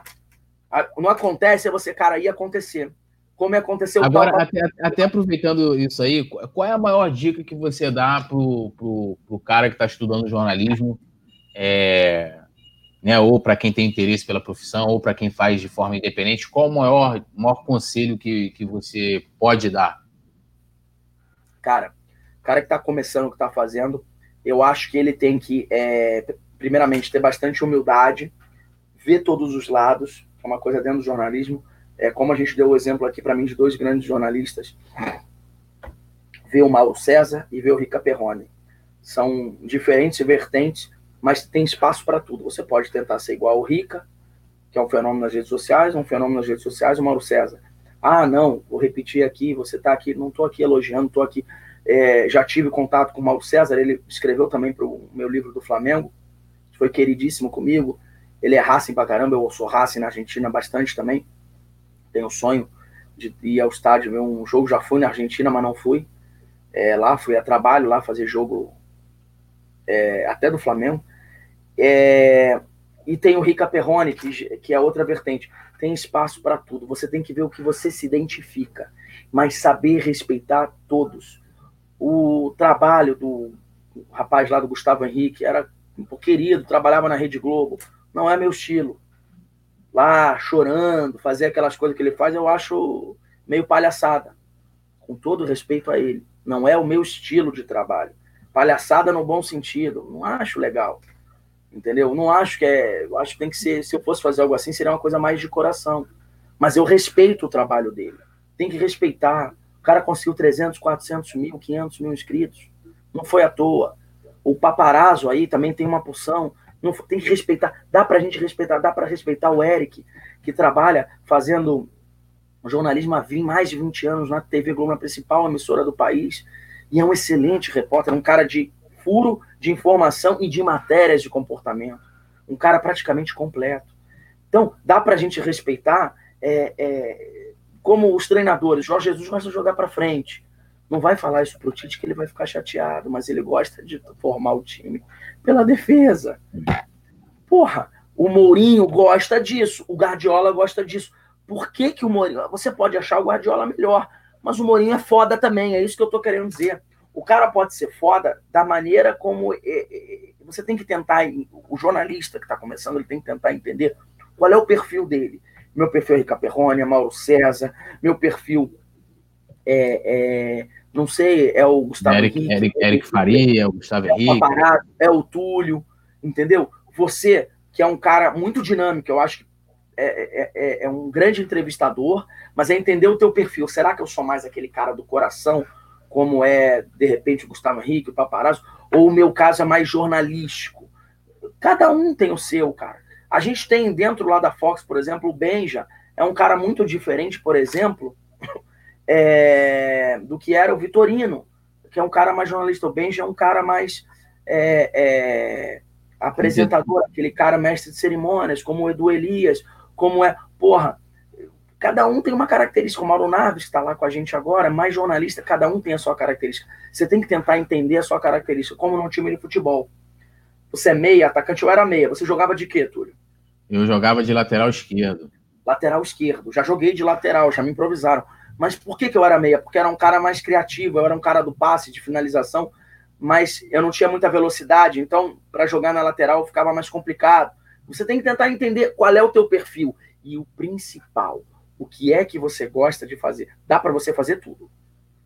Não acontece, é você, cara, ia acontecer. Como aconteceu Agora, tal... até, até, aproveitando isso aí, qual é a maior dica que você dá pro, pro, pro cara que está estudando jornalismo? É, né, ou para quem tem interesse pela profissão, ou para quem faz de forma independente, qual o maior, maior conselho que, que você pode dar? Cara, o cara que está começando, que está fazendo, eu acho que ele tem que, é, primeiramente, ter bastante humildade, ver todos os lados, é uma coisa dentro do jornalismo. É como a gente deu o exemplo aqui para mim de dois grandes jornalistas, ver o Mauro César e ver o Rica Perrone. São diferentes vertentes, mas tem espaço para tudo. Você pode tentar ser igual ao Rica, que é um fenômeno nas redes sociais, um fenômeno nas redes sociais, o Mauro César. Ah, não, vou repetir aqui, você está aqui, não estou aqui elogiando, estou aqui. É, já tive contato com o Mauro César, ele escreveu também para o meu livro do Flamengo, foi queridíssimo comigo. Ele é Racing pra caramba, eu sou Racing na Argentina bastante também. Tenho o sonho de ir ao estádio ver um jogo, já fui na Argentina, mas não fui. É, lá fui a trabalho, lá fazer jogo é, até do Flamengo. É, e tem o Rica Perrone, que, que é outra vertente. Tem espaço para tudo. Você tem que ver o que você se identifica, mas saber respeitar todos. O trabalho do, rapaz lá do Gustavo Henrique, era querido, trabalhava na Rede Globo. Não é meu estilo. Lá, chorando, fazer aquelas coisas que ele faz, eu acho meio palhaçada. Com todo respeito a ele. Não é o meu estilo de trabalho. Palhaçada no bom sentido. Não acho legal. Entendeu? Não acho que é. Eu acho que tem que ser. Se eu fosse fazer algo assim, seria uma coisa mais de coração. Mas eu respeito o trabalho dele. Tem que respeitar. O cara conseguiu 300, 400 mil, 500 mil inscritos. Não foi à toa. O paparazzo aí também tem uma porção. Não, tem que respeitar. Dá pra gente respeitar. Dá para respeitar o Eric, que trabalha fazendo jornalismo há mais de 20 anos na TV Globo, na principal emissora do país. E é um excelente repórter, um cara de furo de informação e de matérias de comportamento. Um cara praticamente completo. Então, dá para a gente respeitar é, é, como os treinadores. Jorge Jesus gosta de jogar para frente. Não vai falar isso pro Tite que ele vai ficar chateado, mas ele gosta de formar o time pela defesa. Porra, o Mourinho gosta disso, o Guardiola gosta disso. Por que, que o Mourinho. Você pode achar o Guardiola melhor, mas o Mourinho é foda também, é isso que eu tô querendo dizer. O cara pode ser foda da maneira como. É, é, você tem que tentar. O jornalista que está começando, ele tem que tentar entender qual é o perfil dele. Meu perfil é Rica Perrone, é Mauro César, meu perfil é, é, não sei, é o Gustavo Eric, Henrique, Eric, Eric Faria, o Gustavo é Henrique. O é o Túlio, entendeu? Você, que é um cara muito dinâmico, eu acho que é, é, é, é, um grande entrevistador, mas é entender o teu perfil. Será que eu sou mais aquele cara do coração, como é, de repente, o Gustavo Henrique, o Paparazzo, ou o meu caso é mais jornalístico? Cada um tem o seu, cara. A gente tem dentro lá da Fox, por exemplo, o Benja, é um cara muito diferente, por exemplo, é, do que era o Vitorino, que é um cara mais jornalista. O Benja é um cara mais é, é, apresentador, aquele cara mestre de cerimônias, como o Edu Elias, como é. Porra, cada um tem uma característica. O Mauro Naves, que está lá com a gente agora, mais jornalista, cada um tem a sua característica. Você tem que tentar entender a sua característica, como num time de futebol. Você é meia, atacante, eu era meia. Você jogava de quê, Túlio? Eu jogava de lateral esquerdo. Lateral esquerdo. Já joguei de lateral, já me improvisaram. Mas por que, que eu era meia? Porque era um cara mais criativo, eu era um cara do passe, de finalização, mas eu não tinha muita velocidade, então para jogar na lateral ficava mais complicado. Você tem que tentar entender qual é o teu perfil e o principal, o que é que você gosta de fazer. Dá para você fazer tudo.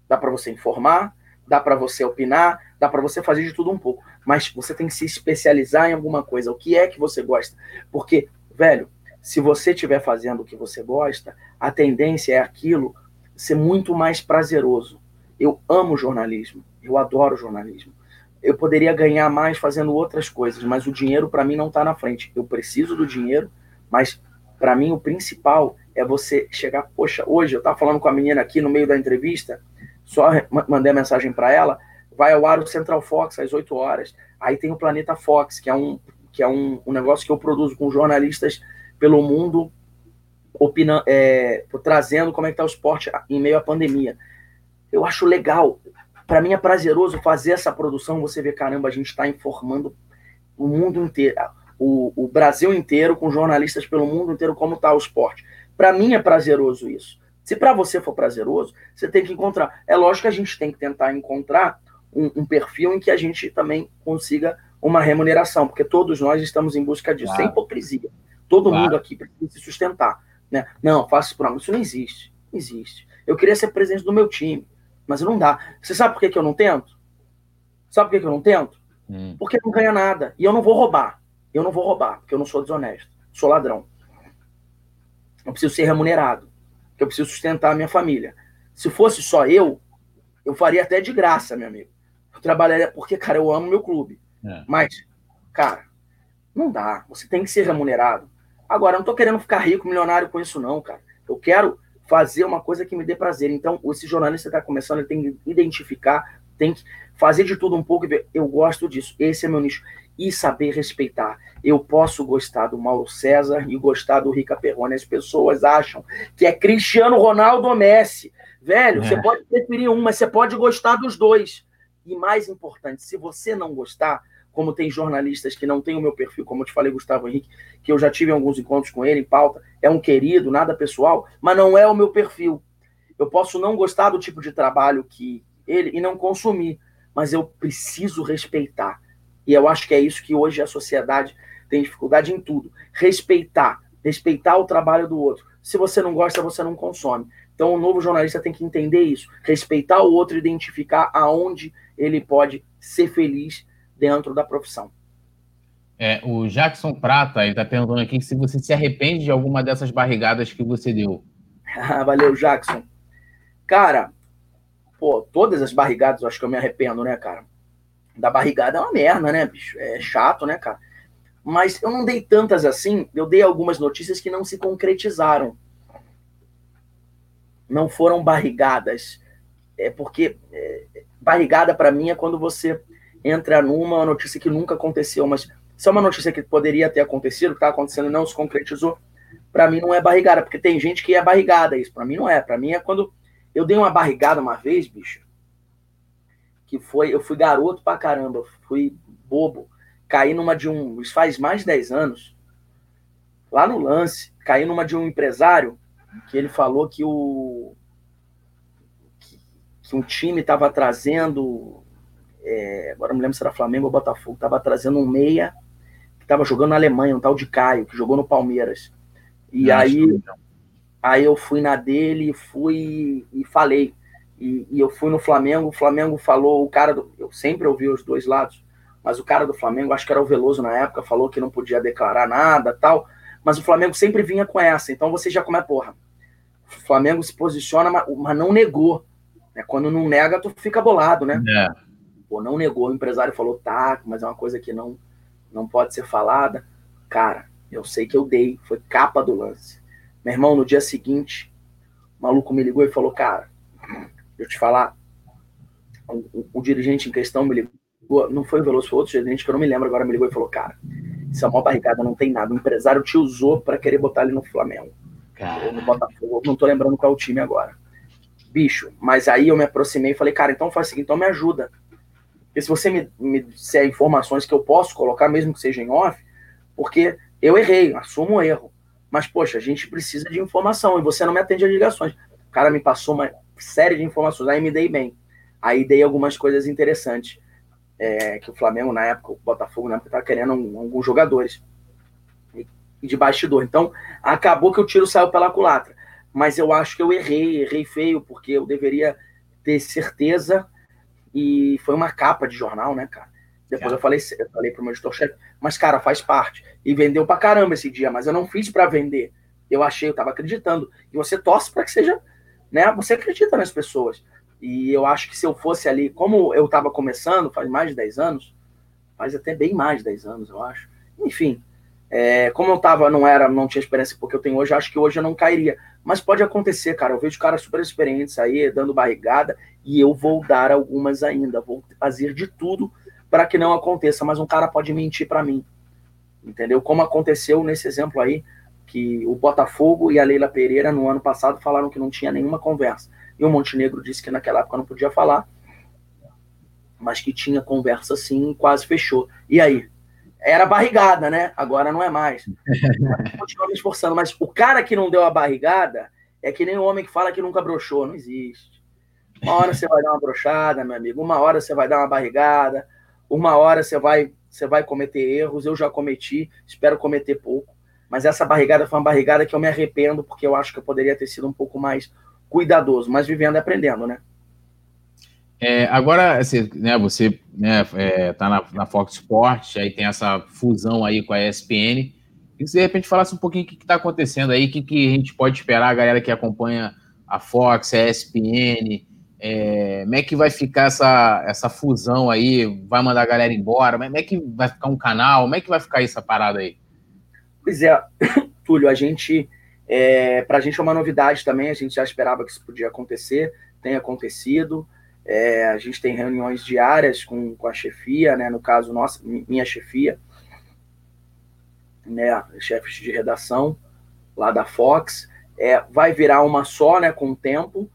Dá para você informar, dá para você opinar, dá para você fazer de tudo um pouco, mas você tem que se especializar em alguma coisa. O que é que você gosta? Porque, velho, se você estiver fazendo o que você gosta, a tendência é aquilo ser muito mais prazeroso. Eu amo jornalismo, eu adoro jornalismo. Eu poderia ganhar mais fazendo outras coisas, mas o dinheiro para mim não está na frente. Eu preciso do dinheiro, mas para mim o principal é você chegar. Poxa, hoje eu estava falando com a menina aqui no meio da entrevista, só mandei a mensagem para ela. Vai ao ar o Central Fox às 8 horas. Aí tem o Planeta Fox, que é um, que é um, um negócio que eu produzo com jornalistas pelo mundo opinando, é, trazendo como é que está o esporte em meio à pandemia. Eu acho legal. Para mim é prazeroso fazer essa produção. Você vê, caramba, a gente está informando o mundo inteiro, o, o, Brasil inteiro, com jornalistas pelo mundo inteiro, como está o esporte. Para mim é prazeroso isso. Se para você for prazeroso, você tem que encontrar. É lógico que a gente tem que tentar encontrar um, um perfil em que a gente também consiga uma remuneração, porque todos nós estamos em busca disso, claro. sem hipocrisia. Todo claro. mundo aqui precisa se sustentar. Né? Não, faço por amor. Isso não existe. Não existe. Eu queria ser presidente do meu time, mas não dá. Você sabe por que, que eu não tento? Sabe por que, que eu não tento? Hum. Porque não ganha nada. E eu não vou roubar. Eu não vou roubar, porque eu não sou desonesto. Sou ladrão. Eu preciso ser remunerado. Porque eu preciso sustentar a minha família. Se fosse só eu, eu faria até de graça, meu amigo. Eu trabalharia porque, cara, eu amo meu clube. É. Mas, cara, não dá. Você tem que ser remunerado. Agora, eu não estou querendo ficar rico, milionário com isso, não, cara. Eu quero fazer uma coisa que me dê prazer. Então, esse jornalista que está começando, ele tem que identificar, tem que fazer de tudo um pouco e ver, eu gosto disso, esse é meu nicho. E saber respeitar. Eu posso gostar do Mauro César e gostar do Rica Perrone. As pessoas acham que é Cristiano Ronaldo ou Messi. Velho, é. você pode preferir um, mas você pode gostar dos dois. E mais importante, se você não gostar, como tem jornalistas que não têm o meu perfil, como eu te falei, Gustavo Henrique, que eu já tive alguns encontros com ele em pauta, é um querido, nada pessoal, mas não é o meu perfil. Eu posso não gostar do tipo de trabalho que ele e não consumir, mas eu preciso respeitar. E eu acho que é isso que hoje a sociedade tem dificuldade em tudo. Respeitar. Respeitar o trabalho do outro. Se você não gosta, você não consome. Então, o novo jornalista tem que entender isso. Respeitar o outro, identificar aonde ele pode ser feliz dentro da profissão. É, o Jackson Prata, está perguntando aqui se você se arrepende de alguma dessas barrigadas que você deu. Valeu, Jackson. Cara, pô, todas as barrigadas eu acho que eu me arrependo, né, cara? Da barrigada é uma merda, né, bicho? É chato, né, cara? Mas eu não dei tantas assim, eu dei algumas notícias que não se concretizaram. Não foram barrigadas. É porque é, barrigada para mim é quando você entra numa notícia que nunca aconteceu, mas se é uma notícia que poderia ter acontecido, que está acontecendo não se concretizou, para mim não é barrigada, porque tem gente que é barrigada isso. Para mim não é. Para mim é quando eu dei uma barrigada uma vez, bicho, que foi, eu fui garoto pra caramba, fui bobo, caí numa de um, isso faz mais de 10 anos, lá no lance, caí numa de um empresário que ele falou que o que, que um time estava trazendo, é, agora não me lembro se era Flamengo ou Botafogo, estava trazendo um meia que estava jogando na Alemanha, um tal de Caio, que jogou no Palmeiras. E aí, aí eu fui na dele, fui e falei. E, e, eu fui no Flamengo, o Flamengo falou, o cara do. Eu sempre ouvi os dois lados, mas o cara do Flamengo, acho que era o Veloso na época, falou que não podia declarar nada tal. Mas o Flamengo sempre vinha com essa. Então você já come a porra. O Flamengo se posiciona, mas, mas não negou. Né? Quando não nega, tu fica bolado, né? É. Pô, não negou. O empresário falou, tá, mas é uma coisa que não, não pode ser falada. Cara, eu sei que eu dei, foi capa do lance. Meu irmão, no dia seguinte, o maluco me ligou e falou: Cara, eu te falar, o, o, o, dirigente em questão me ligou, não foi o Veloso, foi outro gerente que eu não me lembro agora, me ligou e falou: Cara, isso é uma barricada, não tem nada. O empresário te usou para querer botar ele no Flamengo. Ou no Botafogo, não tô lembrando qual é o time agora. Bicho, mas aí eu me aproximei e falei: Cara, então faz o seguinte, então me ajuda. Porque se você me, me disser informações que eu posso colocar, mesmo que seja em off, porque eu errei, assumo o erro. Mas, poxa, a gente precisa de informação e você não me atende às ligações. O cara me passou uma série de informações, aí me dei bem. Aí dei algumas coisas interessantes. É, que o Flamengo, na época, o Botafogo, na época, estava querendo um, alguns jogadores. E, de bastidor. Então, acabou que o tiro saiu pela culatra. Mas eu acho que eu errei, errei feio, porque eu deveria ter certeza. E foi uma capa de jornal, né, cara? Depois é. eu falei, eu falei pro meu editor-chefe, mas, cara, faz parte. E vendeu pra caramba esse dia, mas eu não fiz para vender. Eu achei, eu tava acreditando. E você torce para que seja, né? Você acredita nas pessoas. E eu acho que se eu fosse ali, como eu tava começando, faz mais de 10 anos, faz até bem mais de 10 anos, eu acho. Enfim, é, como eu tava, não era, não tinha experiência porque eu tenho hoje, acho que hoje eu não cairia. Mas pode acontecer, cara. Eu vejo caras super experientes aí, dando barrigada, e eu vou dar algumas ainda. Vou fazer de tudo para que não aconteça. Mas um cara pode mentir para mim entendeu? Como aconteceu nesse exemplo aí, que o Botafogo e a Leila Pereira no ano passado falaram que não tinha nenhuma conversa. E o Montenegro disse que naquela época não podia falar, mas que tinha conversa sim, quase fechou. E aí? Era barrigada, né? Agora não é mais. Continua me esforçando, mas o cara que não deu a barrigada é que nem o homem que fala que nunca broxou, não existe. Uma hora você vai dar uma brochada, meu amigo, uma hora você vai dar uma barrigada, uma hora você vai você vai cometer erros, eu já cometi, espero cometer pouco. Mas essa barrigada foi uma barrigada que eu me arrependo, porque eu acho que eu poderia ter sido um pouco mais cuidadoso, mas vivendo e aprendendo, né? É, agora, assim, né, você né, é, tá na, na, Fox Sports, aí tem essa fusão aí com a ESPN. E se de repente falasse um pouquinho o que está acontecendo aí, o que, que a gente pode esperar, a galera que acompanha a Fox, a ESPN, é, como é que vai ficar essa, essa fusão aí? Vai mandar a galera embora? Como é que vai ficar um canal? Como é que vai ficar essa parada aí? Pois é, Túlio, a gente, é, para a gente é uma novidade também, a gente já esperava que isso podia acontecer, tem acontecido. É, a gente tem reuniões diárias com, com a chefia, né, no caso, nossa, minha chefia, né, chefes de redação lá da Fox. É, vai virar uma só, né, com o tempo,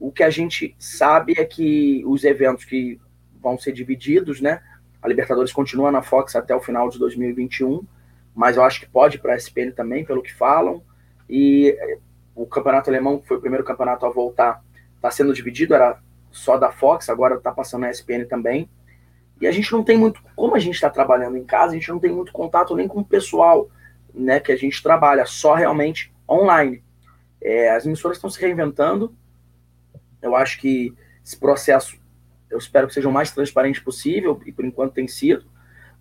o que a gente sabe é que os eventos que vão ser divididos, né? A Libertadores continua na Fox até o final de 2021, mas eu acho que pode para a SPN também, pelo que falam. E eh, o campeonato alemão, que foi o primeiro campeonato a voltar, está sendo dividido, era só da Fox, agora está passando na ESPN também. E a gente não tem muito, como a gente está trabalhando em casa, a gente não tem muito contato nem com o pessoal, né, que a gente trabalha, só realmente online. É, as emissoras estão se reinventando. Eu acho que esse processo, eu espero que seja o mais transparente possível, e por enquanto tem sido.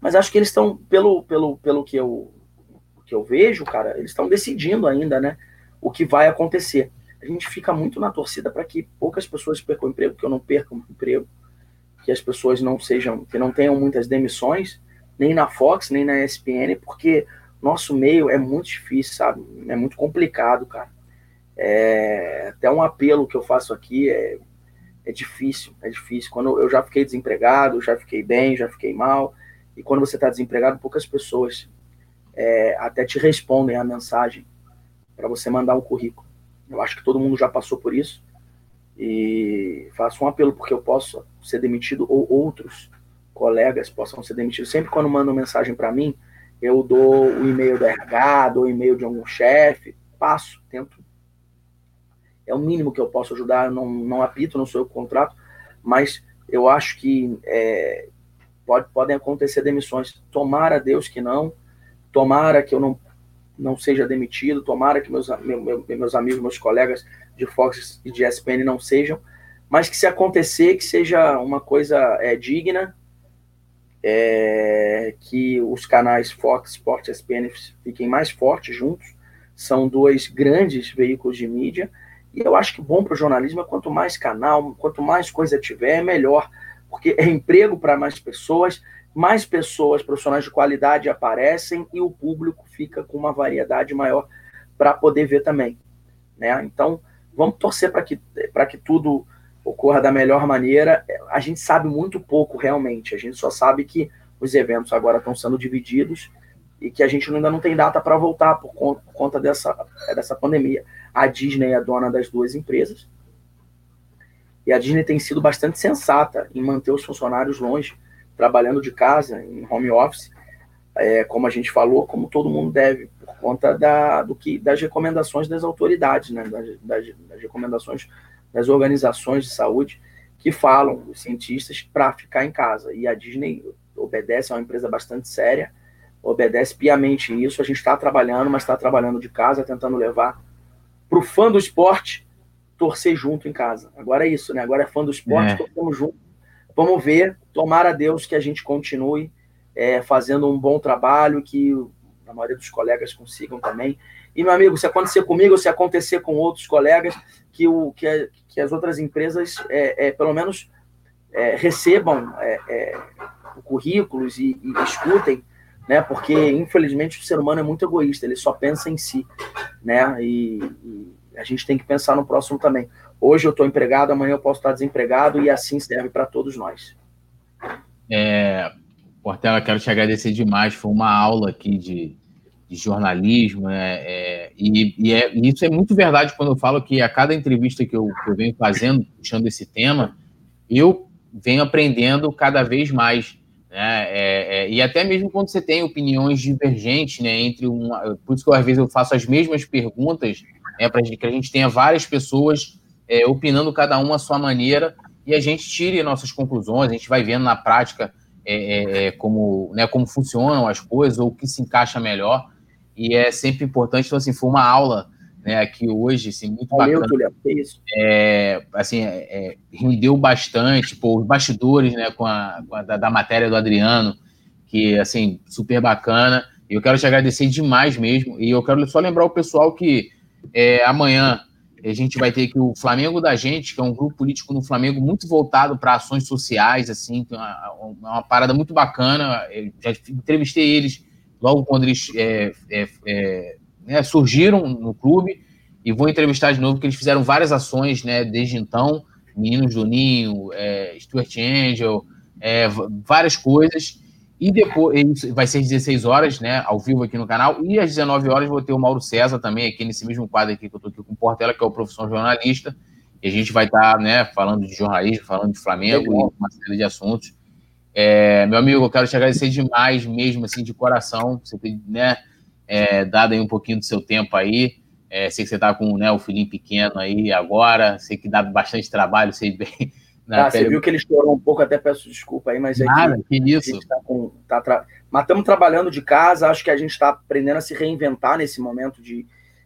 Mas acho que eles estão, pelo, pelo, pelo que, eu, que eu vejo, cara, eles estão decidindo ainda, né, o que vai acontecer. A gente fica muito na torcida para que poucas pessoas percam o emprego, que eu não perca o emprego, que as pessoas não sejam, que não tenham muitas demissões, nem na Fox, nem na ESPN, porque nosso meio é muito difícil, sabe? É muito complicado, cara. É, até um apelo que eu faço aqui é, é difícil, é difícil. Quando eu já fiquei desempregado, já fiquei bem, já fiquei mal, e quando você está desempregado, poucas pessoas é, até te respondem a mensagem para você mandar um currículo. Eu acho que todo mundo já passou por isso. E faço um apelo porque eu posso ser demitido ou outros colegas possam ser demitidos. Sempre quando mandam mensagem para mim, eu dou o e-mail da RH, dou o e-mail de algum chefe, passo, tento. É o mínimo que eu posso ajudar, não, não apito, não sou eu que contrato, mas eu acho que é, pode, podem acontecer demissões. Tomara Deus que não, tomara que eu não, não seja demitido, tomara que meus, meu, meus amigos, meus colegas de Fox e de ESPN não sejam, mas que se acontecer, que seja uma coisa é, digna, é, que os canais Fox, Sport e ESPN fiquem mais fortes juntos, são dois grandes veículos de mídia, e eu acho que bom para o jornalismo é quanto mais canal, quanto mais coisa tiver, é melhor, porque é emprego para mais pessoas, mais pessoas, profissionais de qualidade aparecem e o público fica com uma variedade maior para poder ver também. Né? Então, vamos torcer para que, que tudo ocorra da melhor maneira. A gente sabe muito pouco realmente, a gente só sabe que os eventos agora estão sendo divididos e que a gente ainda não tem data para voltar por conta, por conta dessa, dessa pandemia. A Disney é dona das duas empresas, e a Disney tem sido bastante sensata em manter os funcionários longe, trabalhando de casa, em home office, é, como a gente falou, como todo mundo deve, por conta da, do que, das recomendações das autoridades, né, das, das, das recomendações das organizações de saúde que falam, os cientistas, para ficar em casa. E a Disney obedece, é uma empresa bastante séria, obedece piamente isso. A gente está trabalhando, mas está trabalhando de casa, tentando levar para o fã do esporte torcer junto em casa. Agora é isso, né? Agora é fã do esporte, é. torcemos junto. Vamos ver, tomara a Deus que a gente continue é, fazendo um bom trabalho, que a maioria dos colegas consigam também. E, meu amigo, se acontecer comigo, se acontecer com outros colegas, que, o, que, a, que as outras empresas, é, é pelo menos, é, recebam é, é, currículos e, e escutem, né? Porque, infelizmente, o ser humano é muito egoísta, ele só pensa em si, né? E, e a gente tem que pensar no próximo também. Hoje eu estou empregado, amanhã eu posso estar desempregado e assim serve para todos nós. É, Portela, quero te agradecer demais. Foi uma aula aqui de, de jornalismo, né? É, e, e, é, e, isso é muito verdade quando eu falo que a cada entrevista que eu, que eu venho fazendo, puxando esse tema, eu venho aprendendo cada vez mais. Né? É, é, e até mesmo quando você tem opiniões divergentes, né, entre uma, por isso que eu, às vezes eu faço as mesmas perguntas é, para que a gente tenha várias pessoas é, opinando cada uma à sua maneira e a gente tire nossas conclusões, a gente vai vendo na prática é, é, é, como, né, como funcionam as coisas ou o que se encaixa melhor. E é sempre importante, então, assim, foi uma aula né, aqui hoje, assim, muito Valeu, bacana. Tulia, é isso. É, assim, é, rendeu bastante, pô, os bastidores, né, com a, com a da, da, matéria do Adriano, que, assim, super bacana. Eu quero te agradecer demais mesmo. E eu quero só lembrar o pessoal que é, amanhã a gente vai ter aqui o Flamengo da Gente, que é um grupo político no Flamengo muito voltado para ações sociais, assim, uma, uma, parada muito bacana. Eu já entrevistei eles logo quando eles é, é, é, né, surgiram no clube e vou entrevistar de novo, porque eles fizeram várias ações né, desde então, Meninos do Ninho, é, Stuart Angel, é, várias coisas. E depois, vai ser às 16 horas, né, ao vivo aqui no canal, e às 19 horas vou ter o Mauro César também aqui nesse mesmo quadro aqui que eu tô aqui com o Portela, que é o profissão jornalista, e a gente vai estar, tá, né, falando de jornalismo, falando de Flamengo e uma série de assuntos. É, meu amigo, eu quero te agradecer demais mesmo, assim, de coração, você ter, né, é, dado aí um pouquinho do seu tempo aí, é, sei que você tá com, né, o filhinho pequeno aí agora, sei que dá bastante trabalho, sei bem, Ah, você viu que ele chorou um pouco, até peço desculpa aí, mas é Nada, que, que isso. Tá com, tá tra... Mas estamos trabalhando de casa, acho que a gente está aprendendo a se reinventar nesse momento de,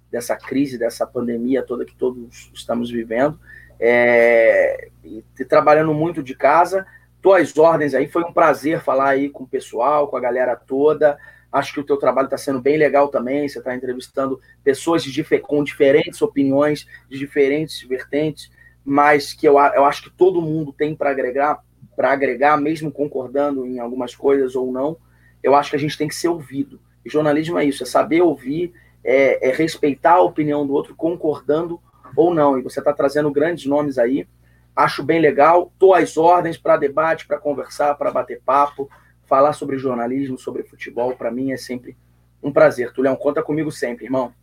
dessa crise, dessa pandemia toda que todos estamos vivendo. É... E trabalhando muito de casa. Tuas ordens aí, foi um prazer falar aí com o pessoal, com a galera toda. Acho que o teu trabalho está sendo bem legal também. Você está entrevistando pessoas de, com diferentes opiniões, de diferentes vertentes, mas que eu, eu acho que todo mundo tem para agregar, para agregar, mesmo concordando em algumas coisas ou não. Eu acho que a gente tem que ser ouvido. E jornalismo é isso, é saber ouvir, é, é respeitar a opinião do outro, concordando ou não. E você está trazendo grandes nomes aí. Acho bem legal. Estou às ordens para debate, para conversar, para bater papo falar sobre jornalismo, sobre futebol, para mim é sempre um prazer. Tulião, conta comigo sempre, irmão.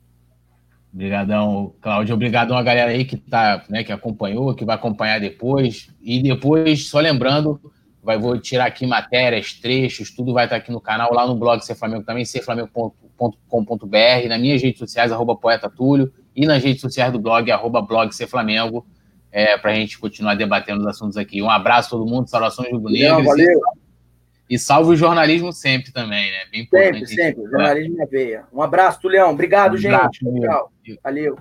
Obrigadão, Cláudio. Obrigadão a galera aí que tá, né, que acompanhou, que vai acompanhar depois. E depois, só lembrando, vai, vou tirar aqui matérias, trechos, tudo vai estar aqui no canal, lá no blog Ser Flamengo também, serflamengo.com.br, nas minhas redes sociais, arroba Poeta Túlio, e nas redes sociais do blog, arroba blog Ser Flamengo, é, para a gente continuar debatendo os assuntos aqui. Um abraço a todo mundo, saudações rubro-negras. Valeu. Salve o jornalismo sempre também, né? Bem importante. Sempre, sempre. Jornalismo na veia. Um abraço, Tulião. Obrigado, um abraço, gente. Tchau. Valeu.